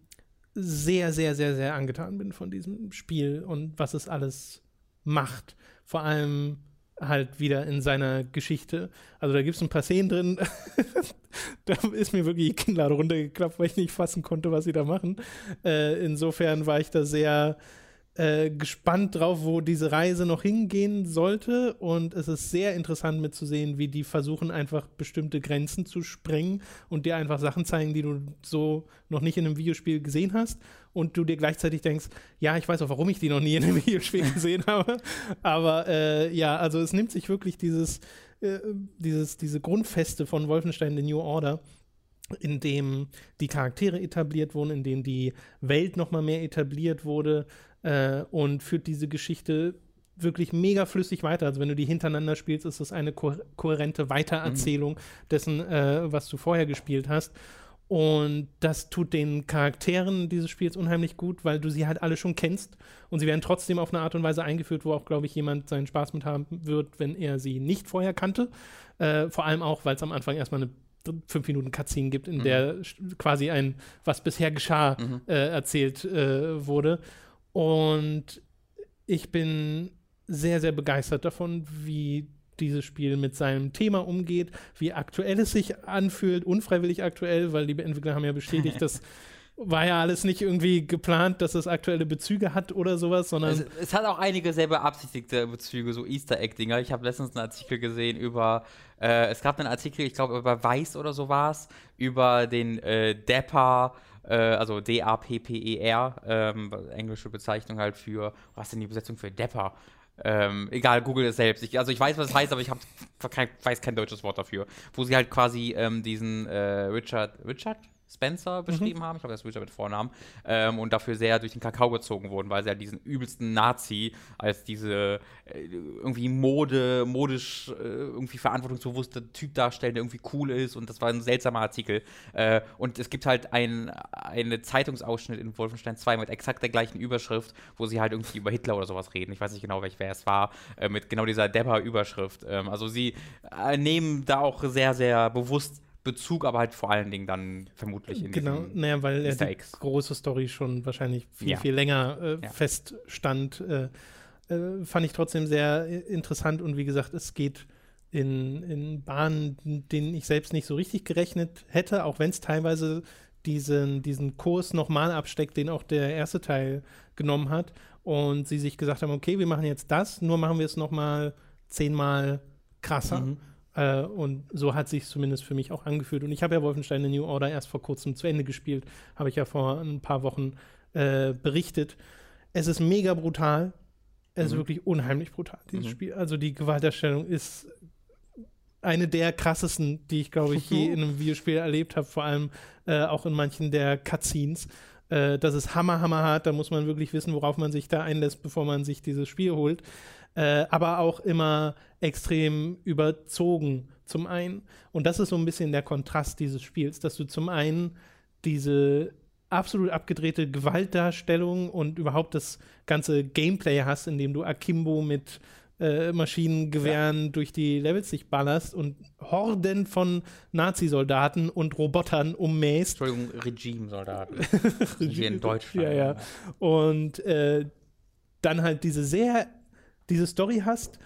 sehr, sehr, sehr, sehr angetan bin von diesem Spiel und was es alles macht. Vor allem halt wieder in seiner Geschichte. Also da gibt es ein paar Szenen drin, da ist mir wirklich die Kinnlade runtergeklappt, weil ich nicht fassen konnte, was sie da machen. Äh, insofern war ich da sehr äh, gespannt drauf, wo diese Reise noch hingehen sollte. Und es ist sehr interessant mitzusehen, wie die versuchen, einfach bestimmte Grenzen zu sprengen und dir einfach Sachen zeigen, die du so noch nicht in einem Videospiel gesehen hast. Und du dir gleichzeitig denkst, ja, ich weiß auch, warum ich die noch nie in einem Videospiel gesehen habe. Aber äh, ja, also es nimmt sich wirklich dieses, äh, dieses, diese Grundfeste von Wolfenstein The New Order in dem die Charaktere etabliert wurden, in dem die Welt noch mal mehr etabliert wurde äh, und führt diese Geschichte wirklich mega flüssig weiter. Also wenn du die hintereinander spielst, ist das eine ko kohärente Weitererzählung dessen, äh, was du vorher gespielt hast. Und das tut den Charakteren dieses Spiels unheimlich gut, weil du sie halt alle schon kennst und sie werden trotzdem auf eine Art und Weise eingeführt, wo auch, glaube ich, jemand seinen Spaß mit haben wird, wenn er sie nicht vorher kannte. Äh, vor allem auch, weil es am Anfang erstmal eine fünf Minuten Cutscene gibt, in Mhm. der quasi ein, was bisher geschah, Mhm. äh, erzählt äh, wurde. Und ich bin sehr, sehr begeistert davon, wie dieses Spiel mit seinem Thema umgeht, wie aktuell es sich anfühlt, unfreiwillig aktuell, weil die Entwickler haben ja bestätigt, das war ja alles nicht irgendwie geplant, dass es aktuelle Bezüge hat oder sowas, sondern Es, es hat auch einige sehr beabsichtigte Bezüge, so Easter Egg-Dinger. Ich habe letztens einen Artikel gesehen über, äh, es gab einen Artikel, ich glaube über Weiß oder so war es, über den äh, Dapper, äh, also D-A-P-P-E-R, ähm, englische Bezeichnung halt für, was ist denn die Besetzung für Dapper? Ähm, egal, google es selbst. Ich, also ich weiß, was es heißt, aber ich hab, kein, weiß kein deutsches Wort dafür. Wo sie halt quasi ähm, diesen äh, Richard, Richard Spencer beschrieben haben, ich glaube, das ist Richard mit Vornamen, ähm, und dafür sehr durch den Kakao gezogen wurden, weil sie halt diesen übelsten Nazi als diese äh, irgendwie Mode, modisch äh, irgendwie verantwortungsbewusste Typ darstellen, der irgendwie cool ist und das war ein seltsamer Artikel. Äh, und es gibt halt ein, eine Zeitungsausschnitt in Wolfenstein 2 mit exakt der gleichen Überschrift, wo sie halt irgendwie über Hitler oder sowas reden. Ich weiß nicht genau, welch, wer es war, äh, mit genau dieser Depper-Überschrift. Ähm, also sie äh, nehmen da auch sehr, sehr bewusst Bezug, aber halt vor allen Dingen dann vermutlich in Genau, naja, weil Easter die große Story schon wahrscheinlich viel, Ja. viel länger äh, Ja. feststand, äh, äh, fand ich trotzdem sehr äh, interessant und wie gesagt, es geht in, in Bahnen, denen ich selbst nicht so richtig gerechnet hätte, auch wenn es teilweise diesen, diesen Kurs nochmal absteckt, den auch der erste Teil genommen hat. Und sie sich gesagt haben, okay, wir machen jetzt das, nur machen wir es nochmal zehnmal krasser. Mhm. Äh, und so hat sich zumindest für mich auch angefühlt. Und ich habe ja Wolfenstein The New Order erst vor kurzem zu Ende gespielt, habe ich ja vor ein paar Wochen äh, berichtet. Es ist mega brutal. Es mhm. ist wirklich unheimlich brutal, dieses mhm. Spiel. Also die Gewalterstellung ist eine der krassesten, die ich, glaube ich, je in einem Videospiel erlebt habe, vor allem äh, auch in manchen der Cutscenes. Äh, das ist hammer, hammer hart, da muss man wirklich wissen, worauf man sich da einlässt, bevor man sich dieses Spiel holt. Äh, aber auch immer extrem überzogen, zum einen. Und das ist so ein bisschen der Kontrast dieses Spiels, dass du zum einen diese absolut abgedrehte Gewaltdarstellung und überhaupt das ganze Gameplay hast, in dem du Akimbo mit äh, Maschinengewehren ja. durch die Levels sich ballerst und Horden von Nazi-Soldaten und Robotern ummähst. Entschuldigung, Regime-Soldaten. Hier in Deutschland. Ja, ja. Und äh, dann halt diese sehr, diese Story hast,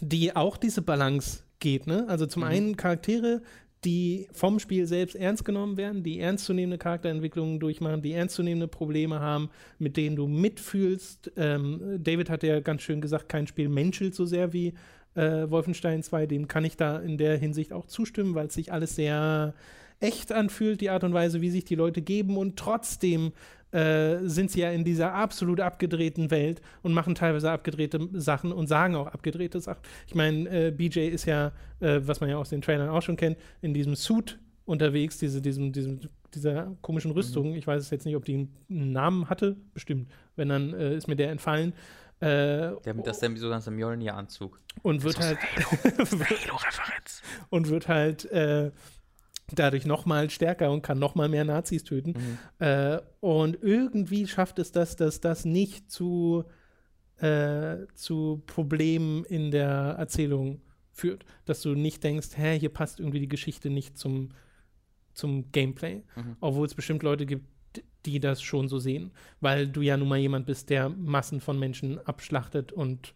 die auch diese Balance geht, ne? Also zum mhm. einen Charaktere, die vom Spiel selbst ernst genommen werden, die ernstzunehmende Charakterentwicklungen durchmachen, die ernstzunehmende Probleme haben, mit denen du mitfühlst. Ähm, David hat ja ganz schön gesagt, kein Spiel menschelt so sehr wie äh, Wolfenstein 2. Dem kann ich da in der Hinsicht auch zustimmen, weil es sich alles sehr echt anfühlt, die Art und Weise, wie sich die Leute geben und trotzdem äh, sind sie ja in dieser absolut abgedrehten Welt und machen teilweise abgedrehte Sachen und sagen auch abgedrehte Sachen. Ich meine, äh, BJ ist ja, äh, was man ja aus den Trailern auch schon kennt, in diesem Suit unterwegs, diese, diesem, diesem, dieser komischen Rüstung. Mhm. Ich weiß jetzt nicht, ob die einen Namen hatte. Bestimmt. Wenn dann äh, ist mir der entfallen. Äh, der, das ist der so ganze Mjolnir-Anzug. Und wird halt. Halo-Referenz. und wird halt äh, dadurch noch mal stärker und kann noch mal mehr Nazis töten. Mhm. Äh, und irgendwie schafft es das, dass das nicht zu, äh, zu Problemen in der Erzählung führt. Dass du nicht denkst, hä, hier passt irgendwie die Geschichte nicht zum, zum Gameplay. Mhm. Obwohl es bestimmt Leute gibt, die das schon so sehen. Weil du ja nun mal jemand bist, der Massen von Menschen abschlachtet und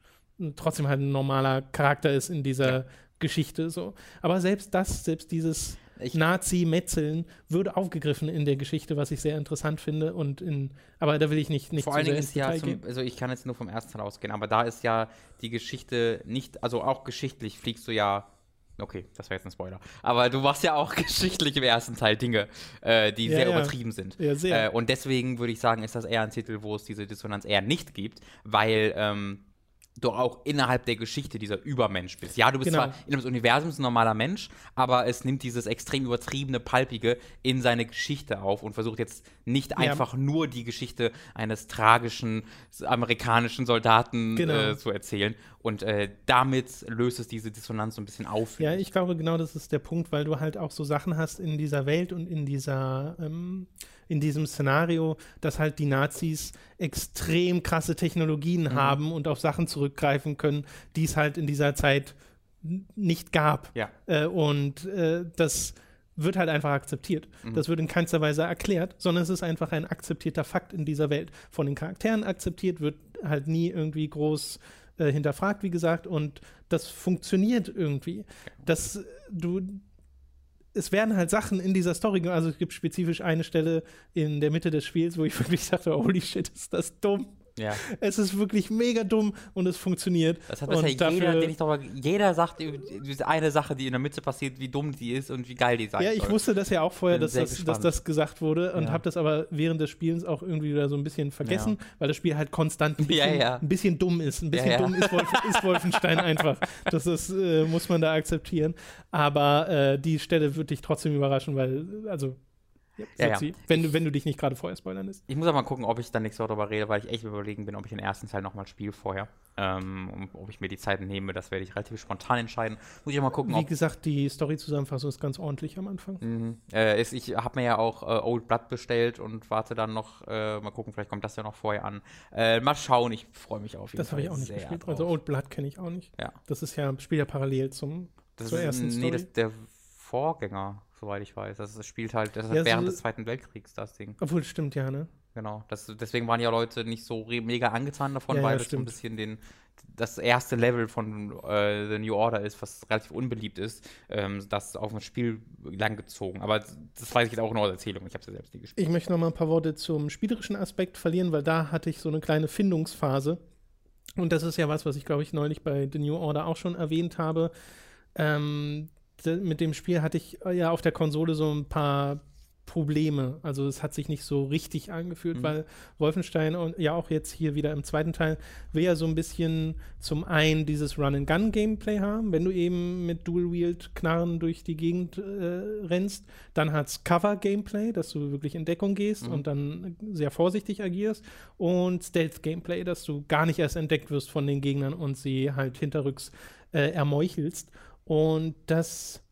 trotzdem halt ein normaler Charakter ist in dieser ja. Geschichte. So. Aber selbst das, selbst dieses Nazi-Metzeln wird aufgegriffen in der Geschichte, was ich sehr interessant finde. Und in, aber da will ich nicht, nicht Vor allen Dingen ist ja, zum, also ich kann jetzt nur vom ersten Teil ausgehen, aber da ist ja die Geschichte nicht, also auch geschichtlich fliegst du ja Okay, das wäre jetzt ein Spoiler. Aber du machst ja auch geschichtlich im ersten Teil Dinge, äh, die ja, sehr ja. übertrieben sind. Ja, sehr. Äh, und deswegen würde ich sagen, ist das eher ein Titel, wo es diese Dissonanz eher nicht gibt, weil ähm, du auch innerhalb der Geschichte dieser Übermensch bist. Ja, du bist genau. zwar in einem Universum ein normaler Mensch, aber es nimmt dieses extrem übertriebene, palpige in seine Geschichte auf und versucht jetzt nicht ja. einfach nur die Geschichte eines tragischen amerikanischen Soldaten genau. äh, zu erzählen. Und äh, damit löst es diese Dissonanz so ein bisschen auf. Ja, ich glaube, genau das ist der Punkt, weil du halt auch so Sachen hast in dieser Welt und in dieser ähm, in diesem Szenario, dass halt die Nazis extrem krasse Technologien mhm. haben und auf Sachen zurückgreifen können, die es halt in dieser Zeit nicht gab. Ja. Äh, und äh, das wird halt einfach akzeptiert. Mhm. Das wird in keinster Weise erklärt, sondern es ist einfach ein akzeptierter Fakt in dieser Welt. Von den Charakteren akzeptiert, wird halt nie irgendwie groß äh, hinterfragt, wie gesagt, und das funktioniert irgendwie. Dass du es werden halt Sachen in dieser Story, also es gibt spezifisch eine Stelle in der Mitte des Spiels, wo ich wirklich dachte, holy shit, ist das dumm. Ja. Es ist wirklich mega dumm und es funktioniert. Das hat bisher jeder, den ich darüber, jeder sagt diese eine Sache, die in der Mitte passiert, wie dumm die ist und wie geil die sein Ja, ich soll. wusste das ja auch vorher, dass das, dass das, gesagt wurde und ja. habe das aber während des Spielens auch irgendwie wieder so ein bisschen vergessen, ja. weil das Spiel halt konstant ein bisschen, ein bisschen dumm ist. Ein bisschen dumm ist, Wolf, ist, Wolfenstein einfach. Das ist, äh, muss man da akzeptieren. Aber äh, die Stelle würde dich trotzdem überraschen, weil, also ja, ja. Wenn, du, wenn du dich nicht gerade vorher spoilern lässt. Ich muss aber mal gucken, ob ich dann nächste Woche darüber rede, weil ich echt überlegen bin, ob ich den ersten Teil nochmal spiele vorher. Ähm, ob ich mir die Zeit nehme, das werde ich relativ spontan entscheiden. Muss ich auch mal gucken. Wie gesagt, die Story-Zusammenfassung ist ganz ordentlich am Anfang. Mhm. Äh, ist, ich habe mir ja auch äh, Old Blood bestellt und warte dann noch, äh, mal gucken, vielleicht kommt das ja noch vorher an. Äh, mal schauen, ich freue mich auf jeden das habe ich auch nicht gespielt. Drauf. Also Old Blood kenne ich auch nicht. Ja. Das ist ja, spielt ja parallel zum, das zur ist, ersten Story. Nee, das ist der Vorgänger soweit ich weiß. Es spielt halt das ja, während so, des Zweiten Weltkriegs, das Ding. Obwohl, stimmt ja, ne? Genau. Das, deswegen waren ja Leute nicht so mega angetan davon, Ja, weil ja, das so stimmt. ein bisschen den, das erste Level von äh, The New Order ist, was relativ unbeliebt ist. Ähm, das auf ein Spiel langgezogen. Aber das weiß ich jetzt auch nur aus Erzählung. Ich habe es ja selbst nie gespielt. Ich möchte noch mal ein paar Worte zum spielerischen Aspekt verlieren, weil da hatte ich so eine kleine Findungsphase. Und das ist ja was, was ich, glaube ich, neulich bei The New Order auch schon erwähnt habe. Ähm, mit dem Spiel hatte ich äh, ja auf der Konsole so ein paar Probleme. Also es hat sich nicht so richtig angefühlt, Mhm. weil Wolfenstein und ja auch jetzt hier wieder im zweiten Teil will ja so ein bisschen zum einen dieses Run-and-Gun-Gameplay haben, wenn du eben mit Dual-Wield-Knarren durch die Gegend äh, rennst. Dann hat es Cover-Gameplay, dass du wirklich in Deckung gehst Mhm. und dann sehr vorsichtig agierst. Und Stealth-Gameplay, dass du gar nicht erst entdeckt wirst von den Gegnern und sie halt hinterrücks äh, ermeuchelst. Und das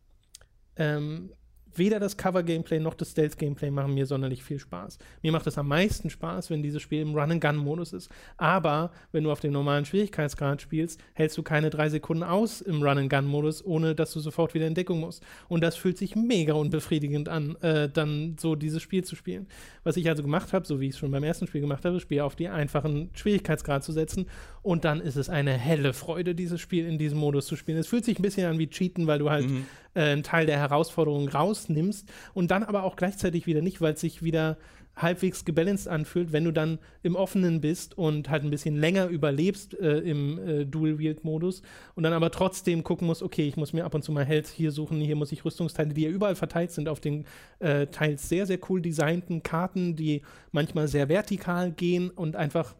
ähm, weder das Cover-Gameplay noch das Stealth-Gameplay machen mir sonderlich viel Spaß. Mir macht es am meisten Spaß, wenn dieses Spiel im Run-and-Gun-Modus ist. Aber wenn du auf dem normalen Schwierigkeitsgrad spielst, hältst du keine drei Sekunden aus im Run-and-Gun-Modus, ohne dass du sofort wieder in Deckung musst. Und das fühlt sich mega unbefriedigend an, äh, dann so dieses Spiel zu spielen. Was ich also gemacht habe, so wie ich es schon beim ersten Spiel gemacht habe, das Spiel auf die einfachen Schwierigkeitsgrad zu setzen. Und dann ist es eine helle Freude, dieses Spiel in diesem Modus zu spielen. Es fühlt sich ein bisschen an wie Cheaten, weil du halt Mhm. Äh, einen Teil der Herausforderung rausnimmst und dann aber auch gleichzeitig wieder nicht, weil es sich wieder halbwegs gebalanced anfühlt, wenn du dann im Offenen bist und halt ein bisschen länger überlebst äh, im äh, Dual-Wield-Modus und dann aber trotzdem gucken musst, okay, ich muss mir ab und zu mal Health hier suchen, hier muss ich Rüstungsteile, die ja überall verteilt sind auf den äh, teils sehr, sehr cool designten Karten, die manchmal sehr vertikal gehen und einfach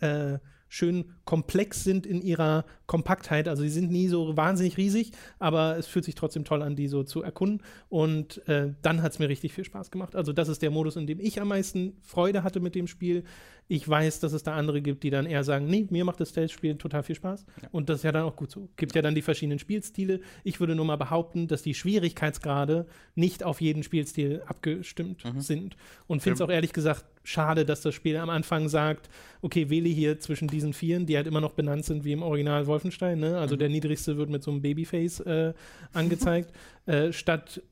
äh, schön komplex sind in ihrer Kompaktheit. Also sie sind nie so wahnsinnig riesig, aber es fühlt sich trotzdem toll an, die so zu erkunden. Und äh, dann hat es mir richtig viel Spaß gemacht. Also das ist der Modus, in dem ich am meisten Freude hatte mit dem Spiel. Ich weiß, dass es da andere gibt, die dann eher sagen, nee, mir macht das Stealth-Spiel total viel Spaß. Und das ist ja dann auch gut so. Gibt ja dann die verschiedenen Spielstile. Ich würde nur mal behaupten, dass die Schwierigkeitsgrade nicht auf jeden Spielstil abgestimmt Mhm. sind. Und finde es auch ehrlich gesagt schade, dass das Spiel am Anfang sagt, okay, wähle hier zwischen diesen Vieren, die halt immer noch benannt sind wie im Original Wolfenstein. Ne? Also Mhm. der niedrigste wird mit so einem Babyface äh, angezeigt, äh, statt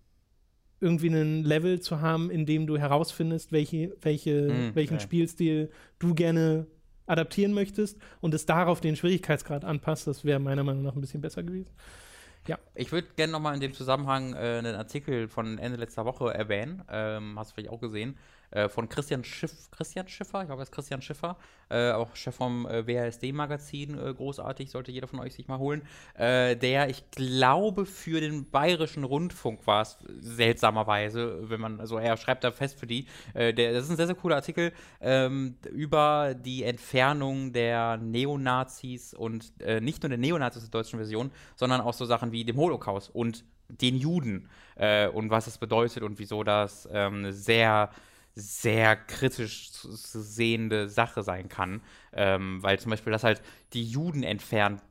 irgendwie einen Level zu haben, in dem du herausfindest, welche, welche, Mhm, welchen okay. Spielstil du gerne adaptieren möchtest und es darauf den Schwierigkeitsgrad anpasst, das wäre meiner Meinung nach ein bisschen besser gewesen. Ich würde gerne nochmal in dem Zusammenhang äh, einen Artikel von Ende letzter Woche erwähnen. Ähm, hast du vielleicht auch gesehen. Äh, von Christian Schiff, Christian Schiffer, ich glaube, er ist Christian Schiffer, äh, auch Chef vom äh, WASD-Magazin, äh, großartig, sollte jeder von euch sich mal holen. Äh, der, ich glaube, für den bayerischen Rundfunk war es seltsamerweise, wenn man, also er schreibt da fest für die. Der, das ist ein sehr, sehr cooler Artikel ähm, über die Entfernung der Neonazis und nicht nur der Neonazis der deutschen Version, sondern auch so Sachen wie dem Holocaust und den Juden äh, und was das bedeutet und wieso das ähm, sehr, sehr kritisch sehende Sache sein kann. Ähm, weil zum Beispiel, dass halt die Juden entfernt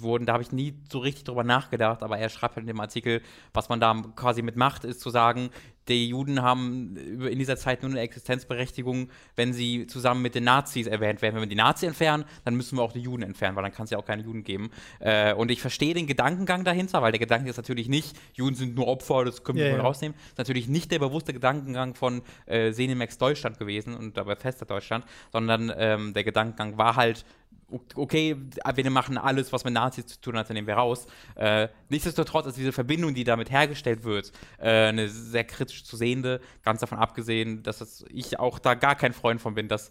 wurden, da habe ich nie so richtig drüber nachgedacht, aber er schreibt halt in dem Artikel, was man da quasi mitmacht, ist zu sagen, die Juden haben in dieser Zeit nur eine Existenzberechtigung, wenn sie zusammen mit den Nazis erwähnt werden. Wenn wir die Nazis entfernen, dann müssen wir auch die Juden entfernen, weil dann kann es ja auch keine Juden geben. Äh, und ich verstehe den Gedankengang dahinter, weil der Gedanke ist natürlich nicht, Juden sind nur Opfer, das können wir Ja, mal ja. rausnehmen. Das ist natürlich nicht der bewusste Gedankengang von äh, Senimax Deutschland gewesen und dabei fester Deutschland, sondern ähm, der Gedankengang war halt, okay, wir machen alles, was mit Nazis zu tun hat, dann nehmen wir raus. Äh, nichtsdestotrotz ist diese Verbindung, die damit hergestellt wird, äh, eine sehr kritisch zu sehende, ganz davon abgesehen, dass das, ich auch da gar kein Freund von bin, dass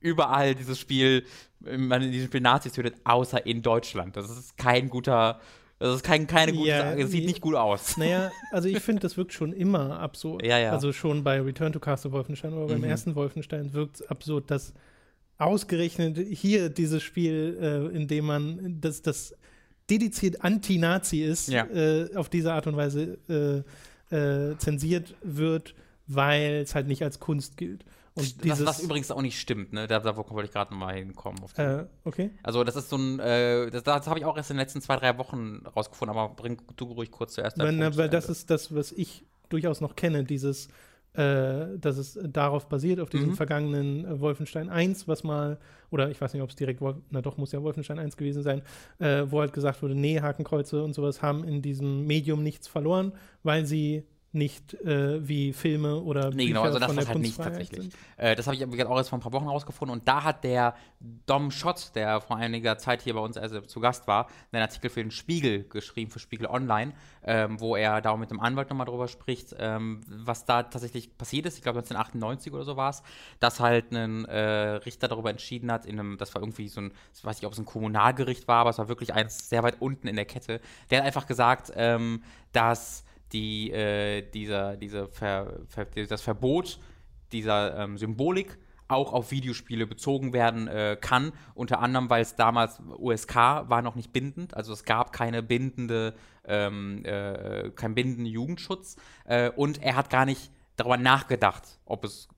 überall dieses Spiel, man in diesem Spiel Nazis tötet, außer in Deutschland. Das ist kein guter, das ist kein, keine gute Ja, Sache, es sieht nicht gut aus. Naja, also ich finde, das wirkt schon immer absurd. Ja, ja. Also schon bei Return to Castle Wolfenstein oder beim Mhm. ersten Wolfenstein wirkt es absurd, dass ausgerechnet hier dieses Spiel, äh, in dem man das, das dediziert Anti-Nazi ist, Ja. äh, auf diese Art und Weise äh, äh, zensiert wird, weil es halt nicht als Kunst gilt. Und Was, dieses, was übrigens auch nicht stimmt, ne? Da, da wollte ich gerade nochmal hinkommen. Äh, okay. Also das ist so ein, äh, das, das habe ich auch erst in den letzten zwei, drei Wochen rausgefunden, aber bring du ruhig kurz zuerst. deinen Weil, das ist das, was ich durchaus noch kenne, dieses, äh, dass es darauf basiert, auf diesem Mhm. vergangenen äh, Wolfenstein 1, was mal, oder ich weiß nicht, ob es direkt, Wolf, na doch, muss ja Wolfenstein 1 gewesen sein, äh, wo halt gesagt wurde, nee, Hakenkreuze und sowas haben in diesem Medium nichts verloren, weil sie nicht äh, wie Filme oder Nee, genau, also das war halt nicht tatsächlich. Äh, das habe ich auch erst vor ein paar Wochen rausgefunden und da hat der Dom Schott, der vor einiger Zeit hier bei uns also zu Gast war, einen Artikel für den Spiegel geschrieben, für Spiegel Online, ähm, wo er da mit dem Anwalt nochmal drüber spricht, ähm, was da tatsächlich passiert ist. Ich glaube 1998 oder so war es, dass halt ein äh, Richter darüber entschieden hat, in einem, das war irgendwie so ein, ich weiß nicht, ob es ein Kommunalgericht war, aber es war wirklich eins sehr weit unten in der Kette. Der hat einfach gesagt, ähm, dass die, äh, dieser, diese Ver, Ver, das Verbot dieser ähm, Symbolik auch auf Videospiele bezogen werden äh, kann. Unter anderem, weil es damals USK war noch nicht bindend, also es gab keine bindende, ähm, äh, keinen bindenden Jugendschutz. Äh, und er hat gar nicht darüber nachgedacht, ob es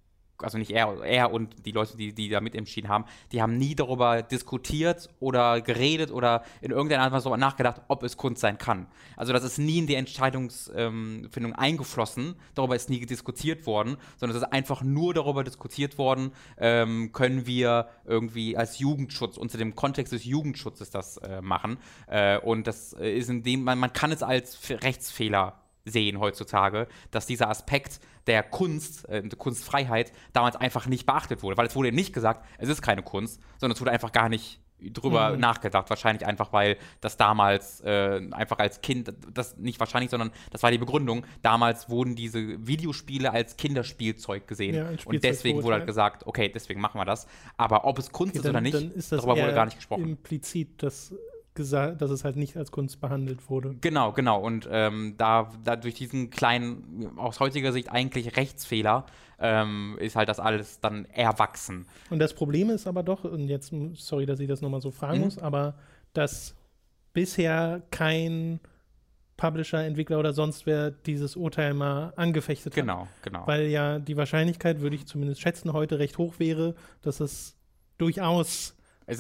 also nicht er, er und die Leute, die, die da mitentschieden haben, die haben nie darüber diskutiert oder geredet oder in irgendeiner Art darüber nachgedacht, ob es Kunst sein kann. Also das ist nie in die Entscheidungsfindung eingeflossen, darüber ist nie diskutiert worden, sondern es ist einfach nur darüber diskutiert worden, ähm, können wir irgendwie als Jugendschutz, unter dem Kontext des Jugendschutzes das äh, machen. Äh, und das äh, ist in dem, man, man kann es als Rechtsfehler sehen heutzutage, dass dieser Aspekt der Kunst, äh, der Kunstfreiheit damals einfach nicht beachtet wurde. Weil es wurde nicht gesagt, es ist keine Kunst, sondern es wurde einfach gar nicht drüber Mhm. nachgedacht. Wahrscheinlich einfach, weil das damals äh, einfach als Kind, das nicht wahrscheinlich, sondern das war die Begründung, damals wurden diese Videospiele als Kinderspielzeug gesehen. Ja, und deswegen wurde halt gesagt, okay, deswegen machen wir das. Aber ob es Kunst Okay, ist oder dann, nicht, dann ist darüber wurde gar nicht gesprochen. implizit, dass, gesagt, dass es halt nicht als Kunst behandelt wurde. Genau, genau. Und ähm, da, da durch diesen kleinen, aus heutiger Sicht eigentlich Rechtsfehler, ähm, ist halt das alles dann erwachsen. Und das Problem ist aber doch, und jetzt, sorry, dass ich das nochmal so fragen Mhm. muss, aber dass bisher kein Publisher, Entwickler oder sonst wer dieses Urteil mal angefechtet hat. Genau, genau. Weil ja die Wahrscheinlichkeit, würde ich zumindest schätzen, heute recht hoch wäre, dass es durchaus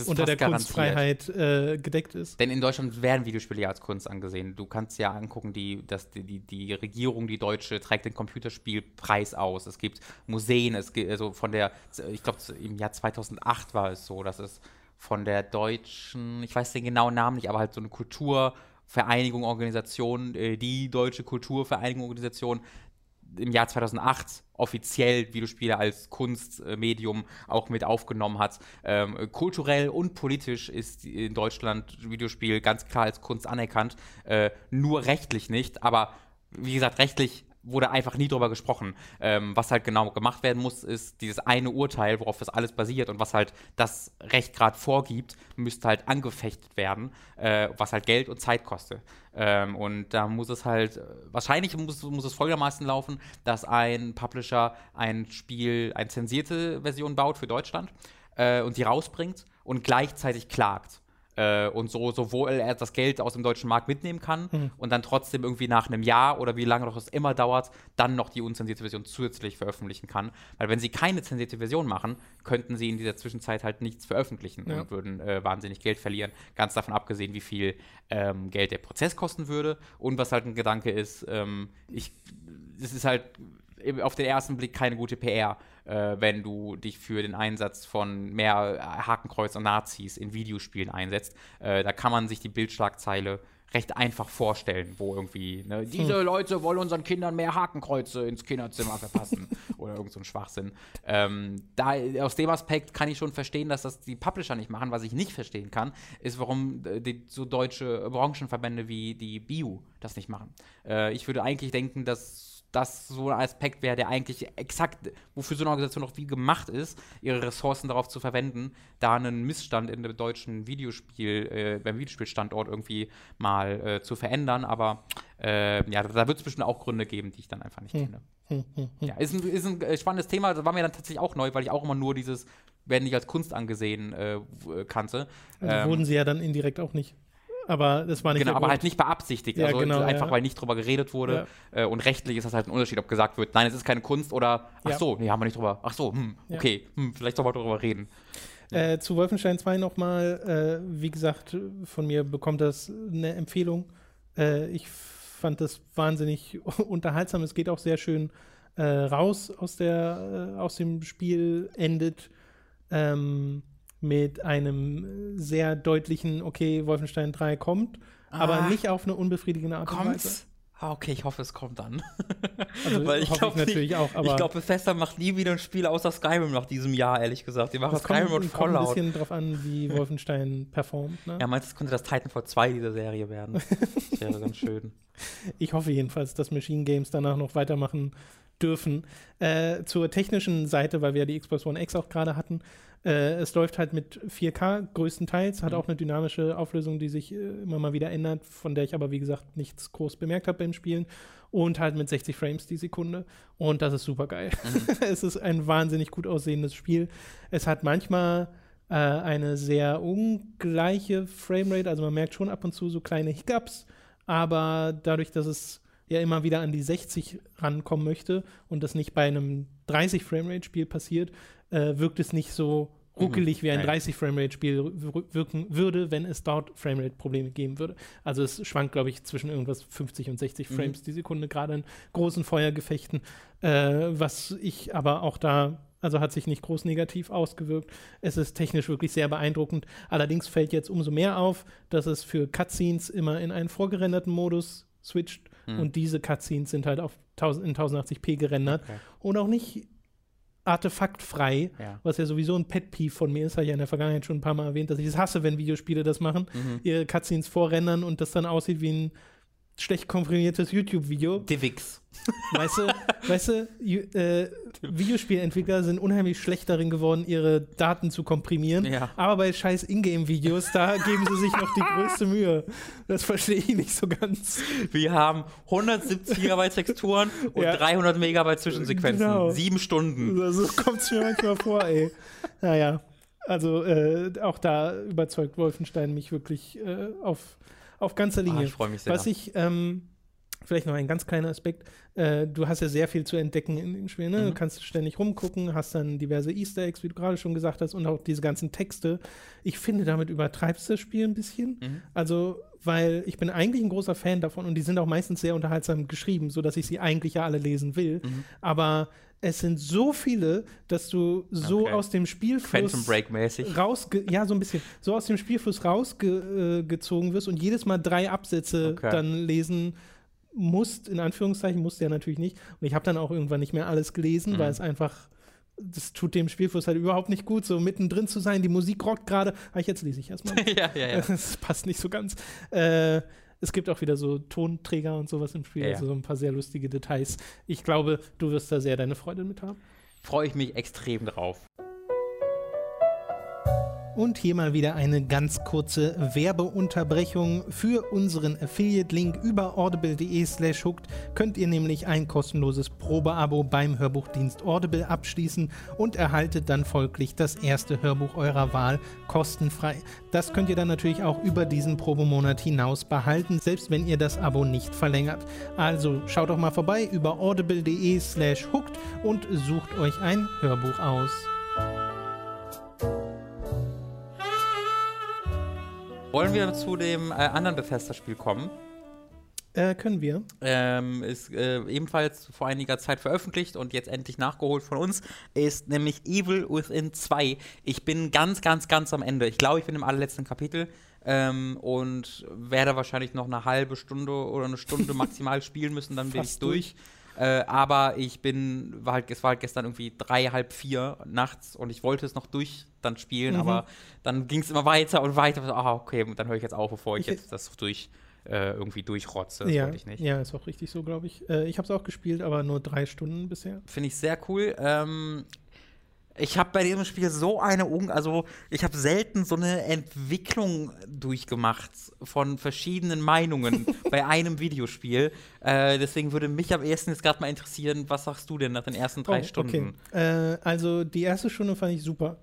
unter fast der garantiert. Kunstfreiheit äh, gedeckt ist. Denn in Deutschland werden Videospiele ja als Kunst angesehen. Du kannst ja angucken, die, dass die, die, die Regierung, die deutsche, trägt den Computerspielpreis aus. Es gibt Museen, es gibt also von der, ich glaube im Jahr 2008 war es so, dass es von der deutschen, ich weiß den genauen Namen nicht, aber halt so eine Kulturvereinigung, Organisation, äh, die deutsche Kulturvereinigung, Organisation im Jahr 2008 offiziell Videospiele als Kunstmedium auch mit aufgenommen hat. Ähm, kulturell und politisch ist in Deutschland Videospiel ganz klar als Kunst anerkannt, äh, nur rechtlich nicht, aber wie gesagt, rechtlich wurde einfach nie drüber gesprochen. Ähm, was halt genau gemacht werden muss, ist dieses eine Urteil, worauf das alles basiert und was halt das Recht gerade vorgibt, müsste halt angefechtet werden, äh, was halt Geld und Zeit kostet. Ähm, und da muss es halt, wahrscheinlich muss, muss es folgendermaßen laufen, dass ein Publisher ein Spiel, eine zensierte Version baut für Deutschland äh, und die rausbringt und gleichzeitig klagt. Äh, und so sowohl er das Geld aus dem deutschen Markt mitnehmen kann Mhm. und dann trotzdem irgendwie nach einem Jahr oder wie lange doch es immer dauert, dann noch die unzensierte Version zusätzlich veröffentlichen kann. Weil wenn sie keine zensierte Version machen, könnten sie in dieser Zwischenzeit halt nichts veröffentlichen Ja. und würden äh, wahnsinnig Geld verlieren. Ganz davon abgesehen, wie viel ähm, Geld der Prozess kosten würde. Und was halt ein Gedanke ist, ähm, ich, es ist halt eben auf den ersten Blick keine gute PR, äh, wenn du dich für den Einsatz von mehr Hakenkreuz und Nazis in Videospielen einsetzt. Äh, da kann man sich die Bildschlagzeile recht einfach vorstellen, wo irgendwie, ne, diese Leute wollen unseren Kindern mehr Hakenkreuze ins Kinderzimmer verpassen oder irgend so ein Schwachsinn. Ähm, da, aus dem Aspekt kann ich schon verstehen, dass das die Publisher nicht machen. Was ich nicht verstehen kann, ist, warum äh, die, so deutsche Branchenverbände wie die BIU das nicht machen. Äh, ich würde eigentlich denken, dass das so ein Aspekt wäre, der eigentlich exakt, wofür so eine Organisation noch wie gemacht ist, ihre Ressourcen darauf zu verwenden, da einen Missstand in dem deutschen Videospiel, äh, beim Videospielstandort irgendwie mal äh, zu verändern. Aber äh, ja, da wird es bestimmt auch Gründe geben, die ich dann einfach nicht kenne. Hm, hm, hm. Ja, ist ein, ist ein äh, spannendes Thema. Das war mir dann tatsächlich auch neu, weil ich auch immer nur dieses, werden nicht als Kunst angesehen, äh, kannte. Also Ähm, wurden sie ja dann indirekt auch nicht. Aber das war nicht Genau, aber halt nicht beabsichtigt. Ja, also genau, einfach, ja. weil nicht drüber geredet wurde. Äh, und rechtlich ist das halt ein Unterschied, ob gesagt wird, nein, es ist keine Kunst oder ach Ja. so, nee, haben wir nicht drüber. Ach so, hm, Ja. okay, hm, vielleicht sollen wir drüber reden. Äh, zu Wolfenstein 2 nochmal, äh, wie gesagt, von mir bekommt das eine Empfehlung. Äh, ich fand das wahnsinnig unterhaltsam. Es geht auch sehr schön äh, raus aus, der, äh, aus dem Spiel, endet ähm, mit einem sehr deutlichen, okay, Wolfenstein 3 kommt, aber Ah. nicht auf eine unbefriedigende Art und Weise. Kommt's? Ah, okay, ich hoffe, es kommt dann. Also Weil ich hoffe glaube natürlich auch, aber Ich glaube, Bethesda macht nie wieder ein Spiel außer Skyrim nach diesem Jahr, ehrlich gesagt. Die machen das kommt, Skyrim und kommt ein Fallout. bisschen drauf an, wie Wolfenstein performt. Ne? Ja, meinst du, es könnte das Titanfall 2 dieser Serie werden? Das wäre ganz schön. Ich hoffe jedenfalls, dass Machine Games danach noch weitermachen dürfen. Äh, zur technischen Seite, weil wir ja die Xbox One X auch gerade hatten. Äh, es läuft halt mit 4K größtenteils, hat Mhm. auch eine dynamische Auflösung, die sich äh, immer mal wieder ändert, von der ich aber, wie gesagt, nichts groß bemerkt habe beim Spielen. Und halt mit 60 Frames die Sekunde. Und das ist super geil. es ist ein wahnsinnig gut aussehendes Spiel. Es hat manchmal äh, eine sehr ungleiche Framerate, also man merkt schon ab und zu so kleine Hiccups, aber dadurch, dass es ja immer wieder an die 60 rankommen möchte und das nicht bei einem 30 Framerate-Spiel passiert, äh, wirkt es nicht so ruckelig wie ein Nein. 30 Framerate-Spiel wir- wirken würde, wenn es dort Framerate-Probleme geben würde. Also es schwankt, glaube ich, zwischen irgendwas 50 und 60 Mhm. Frames die Sekunde, gerade in großen Feuergefechten, äh, was ich aber auch da, also hat sich nicht groß negativ ausgewirkt. Es ist technisch wirklich sehr beeindruckend. Allerdings fällt jetzt umso mehr auf, dass es für Cutscenes immer in einen vorgerenderten Modus switcht Hm. und diese Cutscenes sind halt auf 1000, in 1080p gerendert Okay. und auch nicht artefaktfrei, Ja. was ja sowieso ein Pet-Peeve von mir ist, habe ich ja in der Vergangenheit schon ein paar Mal erwähnt, dass ich es hasse, wenn Videospiele das machen, Mhm. ihre Cutscenes vorrendern und das dann aussieht wie ein schlecht komprimiertes YouTube-Video. Divix. Weißt du, weißt du äh, Videospielentwickler sind unheimlich schlecht darin geworden, ihre Daten zu komprimieren. Ja. Aber bei scheiß Ingame-Videos, da geben sie sich noch die größte Mühe. Das verstehe ich nicht so ganz. Wir haben 170 Gigabyte Texturen und Ja. 300 Megabyte Zwischensequenzen. Genau. Sieben Stunden. So kommt es mir manchmal vor, ey. Naja, also äh, auch da überzeugt Wolfenstein mich wirklich äh, auf, auf ganzer Ah, Linie. ich freue mich sehr. Was ich, ähm, vielleicht noch ein ganz kleiner Aspekt, äh, du hast ja sehr viel zu entdecken in dem Spiel, ne? Mhm. Du kannst ständig rumgucken, hast dann diverse Easter Eggs, wie du gerade schon gesagt hast, und auch diese ganzen Texte. Ich finde, damit übertreibst du das Spiel ein bisschen. Mhm. Also, weil ich bin eigentlich ein großer Fan davon und die sind auch meistens sehr unterhaltsam geschrieben, sodass ich sie eigentlich ja alle lesen will. Mhm. Aber es sind so viele, dass du so Okay. aus dem Spielfluss Phantom Break mäßig. rausge ja so ein bisschen so aus dem Spielfluss rausgezogen äh, wirst und jedes Mal drei Absätze Okay. dann lesen musst in Anführungszeichen musst du ja natürlich nicht und ich habe dann auch irgendwann nicht mehr alles gelesen Mhm. weil es einfach das tut dem Spielfluss halt überhaupt nicht gut so mittendrin zu sein die Musik rockt gerade ah, jetzt lese ich erstmal ja, ja, ja. das passt nicht so ganz äh, es gibt auch wieder so Tonträger und sowas im Spiel, Ja, ja. also so ein paar sehr lustige Details. Ich glaube, du wirst da sehr deine Freude mit haben. Freue ich mich extrem drauf. Und hier mal wieder eine ganz kurze Werbeunterbrechung. Für unseren Affiliate-Link über audible.de slash hooked könnt ihr nämlich ein kostenloses Probeabo beim Hörbuchdienst Audible abschließen und erhaltet dann folglich das erste Hörbuch eurer Wahl kostenfrei. Das könnt ihr dann natürlich auch über diesen Probemonat hinaus behalten, selbst wenn ihr das Abo nicht verlängert. Also schaut doch mal vorbei über audible.de slash hooked und sucht euch ein Hörbuch aus. Wollen wir zu dem äh, anderen Bethesda-Spiel kommen? Äh, können wir? ähm, ist äh, ebenfalls vor einiger Zeit veröffentlicht und jetzt endlich nachgeholt von uns, ist nämlich Evil Within 2. Ich bin ganz, ganz, ganz am Ende. Ich glaube, ich bin im allerletzten Kapitel ähm, und werde wahrscheinlich noch eine halbe Stunde oder eine Stunde maximal spielen müssen, dann bin ich Fast durch. Äh, aber ich bin, war halt, es war halt gestern irgendwie drei, halb vier nachts und ich wollte es noch durch dann spielen, Mhm. aber dann ging es immer weiter und weiter. So, Ah, okay, dann höre ich jetzt auf, bevor ich jetzt das durch äh, irgendwie durchrotze. Das ja, wollte ich nicht. ja, ist auch richtig so, glaube ich. Äh, ich habe es auch gespielt, aber nur drei Stunden bisher. Finde ich sehr cool. Ähm, ich habe bei diesem Spiel so eine, Un also ich habe selten so eine Entwicklung durchgemacht von verschiedenen Meinungen bei einem Videospiel. Äh, deswegen würde mich am ersten jetzt gerade mal interessieren, was sagst du denn nach den ersten drei Oh, Stunden? Okay. Äh, also die erste Stunde fand ich super.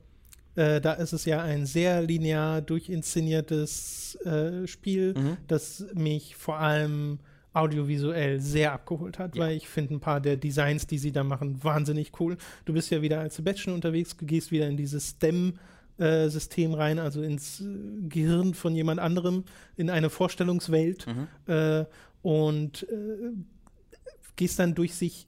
Äh, da ist es ja ein sehr linear durchinszeniertes äh, Spiel, Mhm. das mich vor allem audiovisuell sehr abgeholt hat, Ja. weil ich finde ein paar der Designs, die sie da machen, wahnsinnig cool. Du bist ja wieder als Sebastian unterwegs, gehst wieder in dieses STEM äh, System rein, also ins äh, Gehirn von jemand anderem, in eine Vorstellungswelt Mhm. äh, und äh, gehst dann durch sich,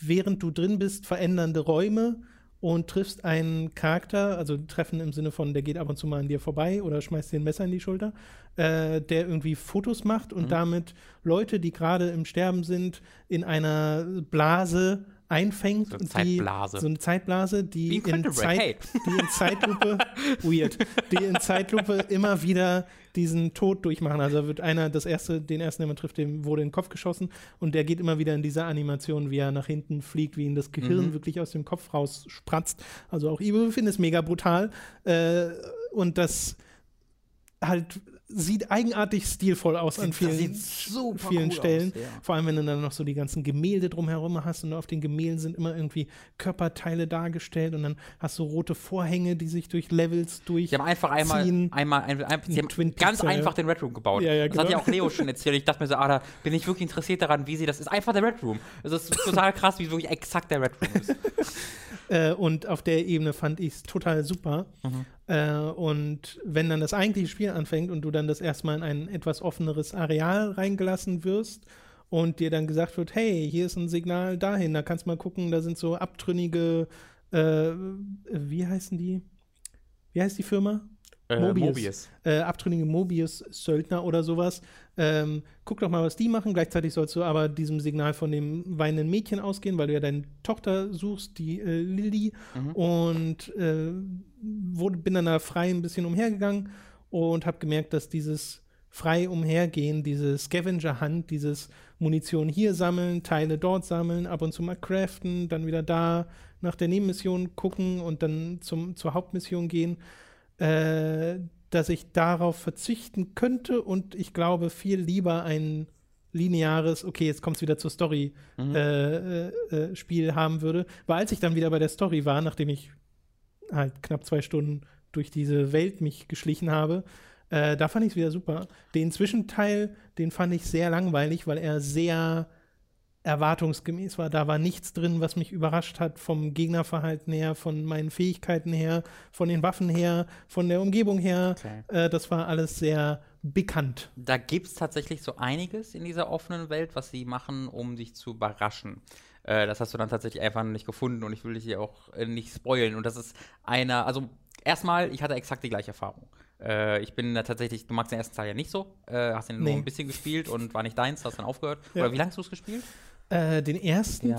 während du drin bist, verändernde Räume und triffst einen Charakter, also treffen im Sinne von, der geht ab und zu mal an dir vorbei oder schmeißt dir ein Messer in die Schulter, äh, der irgendwie Fotos macht und Mhm. damit Leute, die gerade im Sterben sind, in einer Blase einfängt. So eine und die, Zeitblase. So eine Zeitblase, die in Zeit, die in Zeitlupe, weird, die in Zeitlupe immer wieder diesen Tod durchmachen. Also wird einer, das erste, den ersten, den man trifft, dem wurde in den Kopf geschossen und der geht immer wieder in dieser Animation, wie er nach hinten fliegt, wie ihn das Gehirn Mhm. wirklich aus dem Kopf rausspratzt. Also auch Evil Within ist mega brutal. Äh, und das halt sieht eigenartig stilvoll aus an Das vielen, sieht vielen cool Stellen. aus, ja. Vor allem, wenn du dann noch so die ganzen Gemälde drumherum hast und auf den Gemälden sind immer irgendwie Körperteile dargestellt und dann hast du rote Vorhänge, die sich durch Levels durch. Die haben einfach einmal, einmal, ein, ein, sie haben Twin ganz Pixel, einfach ja. den Red Room gebaut. Ja, ja, das hat genau. ja auch Leo schon erzählt. Ich dachte mir so, ah, da bin ich wirklich interessiert daran, wie sie das ist. Einfach der Red Room. Es ist total krass, wie wirklich exakt der Red Room ist. Äh, und auf der Ebene fand ich es total super. Mhm. Äh, und wenn dann das eigentliche Spiel anfängt und du dann das erstmal in ein etwas offeneres Areal reingelassen wirst und dir dann gesagt wird, hey, hier ist ein Signal dahin, da kannst du mal gucken, da sind so abtrünnige, äh, wie heißen die? Wie heißt die Firma? Äh, Mobius. Mobius. äh, abtrünnige Mobius-Söldner oder sowas. Ähm, guck doch mal, was die machen. Gleichzeitig sollst du aber diesem Signal von dem weinenden Mädchen ausgehen, weil du ja deine Tochter suchst, die äh, Lilly. Mhm. Und äh, wurde, bin dann da frei ein bisschen umhergegangen und habe gemerkt, dass dieses frei umhergehen, diese Scavenger-Hand, dieses Munition hier sammeln, Teile dort sammeln, ab und zu mal craften, dann wieder da nach der Nebenmission gucken und dann zum, zur Hauptmission gehen, äh, dass ich darauf verzichten könnte und ich glaube viel lieber ein lineares, okay, jetzt kommt es wieder zur Story, Mhm. äh, äh, äh, Spiel haben würde. Weil als ich dann wieder bei der Story war, nachdem ich halt knapp zwei Stunden durch diese Welt mich geschlichen habe, äh, da fand ich es wieder super. Den Zwischenteil, den fand ich sehr langweilig, weil er sehr erwartungsgemäß war. Da war nichts drin, was mich überrascht hat vom Gegnerverhalten her, von meinen Fähigkeiten her, von den Waffen her, von der Umgebung her. Okay. Äh, das war alles sehr bekannt. Da gibt es tatsächlich so einiges in dieser offenen Welt, was sie machen, um dich zu überraschen. Äh, das hast du dann tatsächlich einfach nicht gefunden und ich will dich hier auch äh, nicht spoilen. Und das ist einer, also erstmal, ich hatte exakt die gleiche Erfahrung. Äh, ich bin da tatsächlich, du magst den ersten Teil ja nicht so, äh, hast ihn Nee. nur ein bisschen gespielt und war nicht deins, hast dann aufgehört. Ja. Oder wie lange hast du es gespielt? Äh, den ersten, Ja.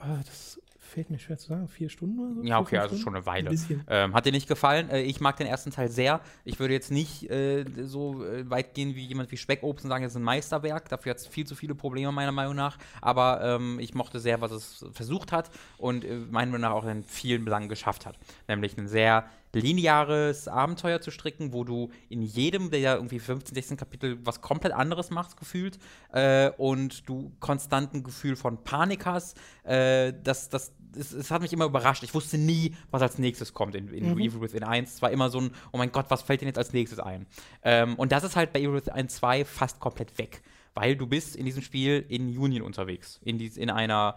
ah, das fällt mir schwer zu sagen, vier Stunden oder so? Ja, okay, also Stunden? schon eine Weile. Ein. Ähm, hat dir nicht gefallen? Äh, ich mag den ersten Teil sehr. Ich würde jetzt nicht äh, so äh, weit gehen wie jemand wie Speckobst und sagen, es ist ein Meisterwerk. Dafür hat es viel zu viele Probleme, meiner Meinung nach. Aber ähm, ich mochte sehr, was es versucht hat und äh, meiner Meinung nach auch in vielen Belangen geschafft hat. Nämlich ein sehr lineares Abenteuer zu stricken, wo du in jedem der irgendwie 15, 16 Kapitel was komplett anderes machst, gefühlt. Äh, und du konstant ein Gefühl von Panik hast. Äh, das, das, es, es hat mich immer überrascht. Ich wusste nie, was als nächstes kommt in, in Evil Within 1. Es war immer so ein, oh mein Gott, was fällt denn jetzt als nächstes ein? Ähm, und das ist halt bei Evil Within 2 fast komplett weg. Weil du bist in diesem Spiel in Union unterwegs. In, dies, in einer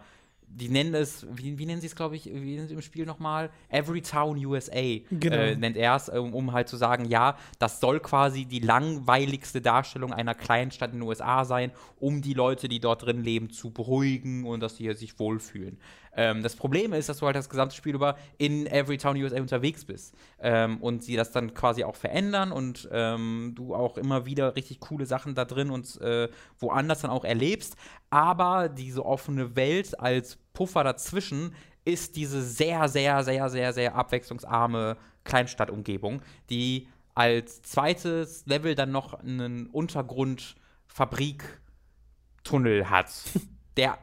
die nennen es, wie, wie nennen sie es, glaube ich, wie nennen sie im Spiel nochmal? Every Town USA Genau. äh, nennt er es, um, um halt zu sagen, ja, das soll quasi die langweiligste Darstellung einer kleinen Stadt in den USA sein, um die Leute, die dort drin leben, zu beruhigen und dass sie sich wohlfühlen. Ähm, das Problem ist, dass du halt das gesamte Spiel über in Every Town USA unterwegs bist ähm, und sie das dann quasi auch verändern und ähm, du auch immer wieder richtig coole Sachen da drin und äh, woanders dann auch erlebst. Aber diese offene Welt als Puffer dazwischen ist diese sehr, sehr, sehr, sehr, sehr abwechslungsarme Kleinstadtumgebung, die als zweites Level dann noch einen Untergrundfabriktunnel hat, der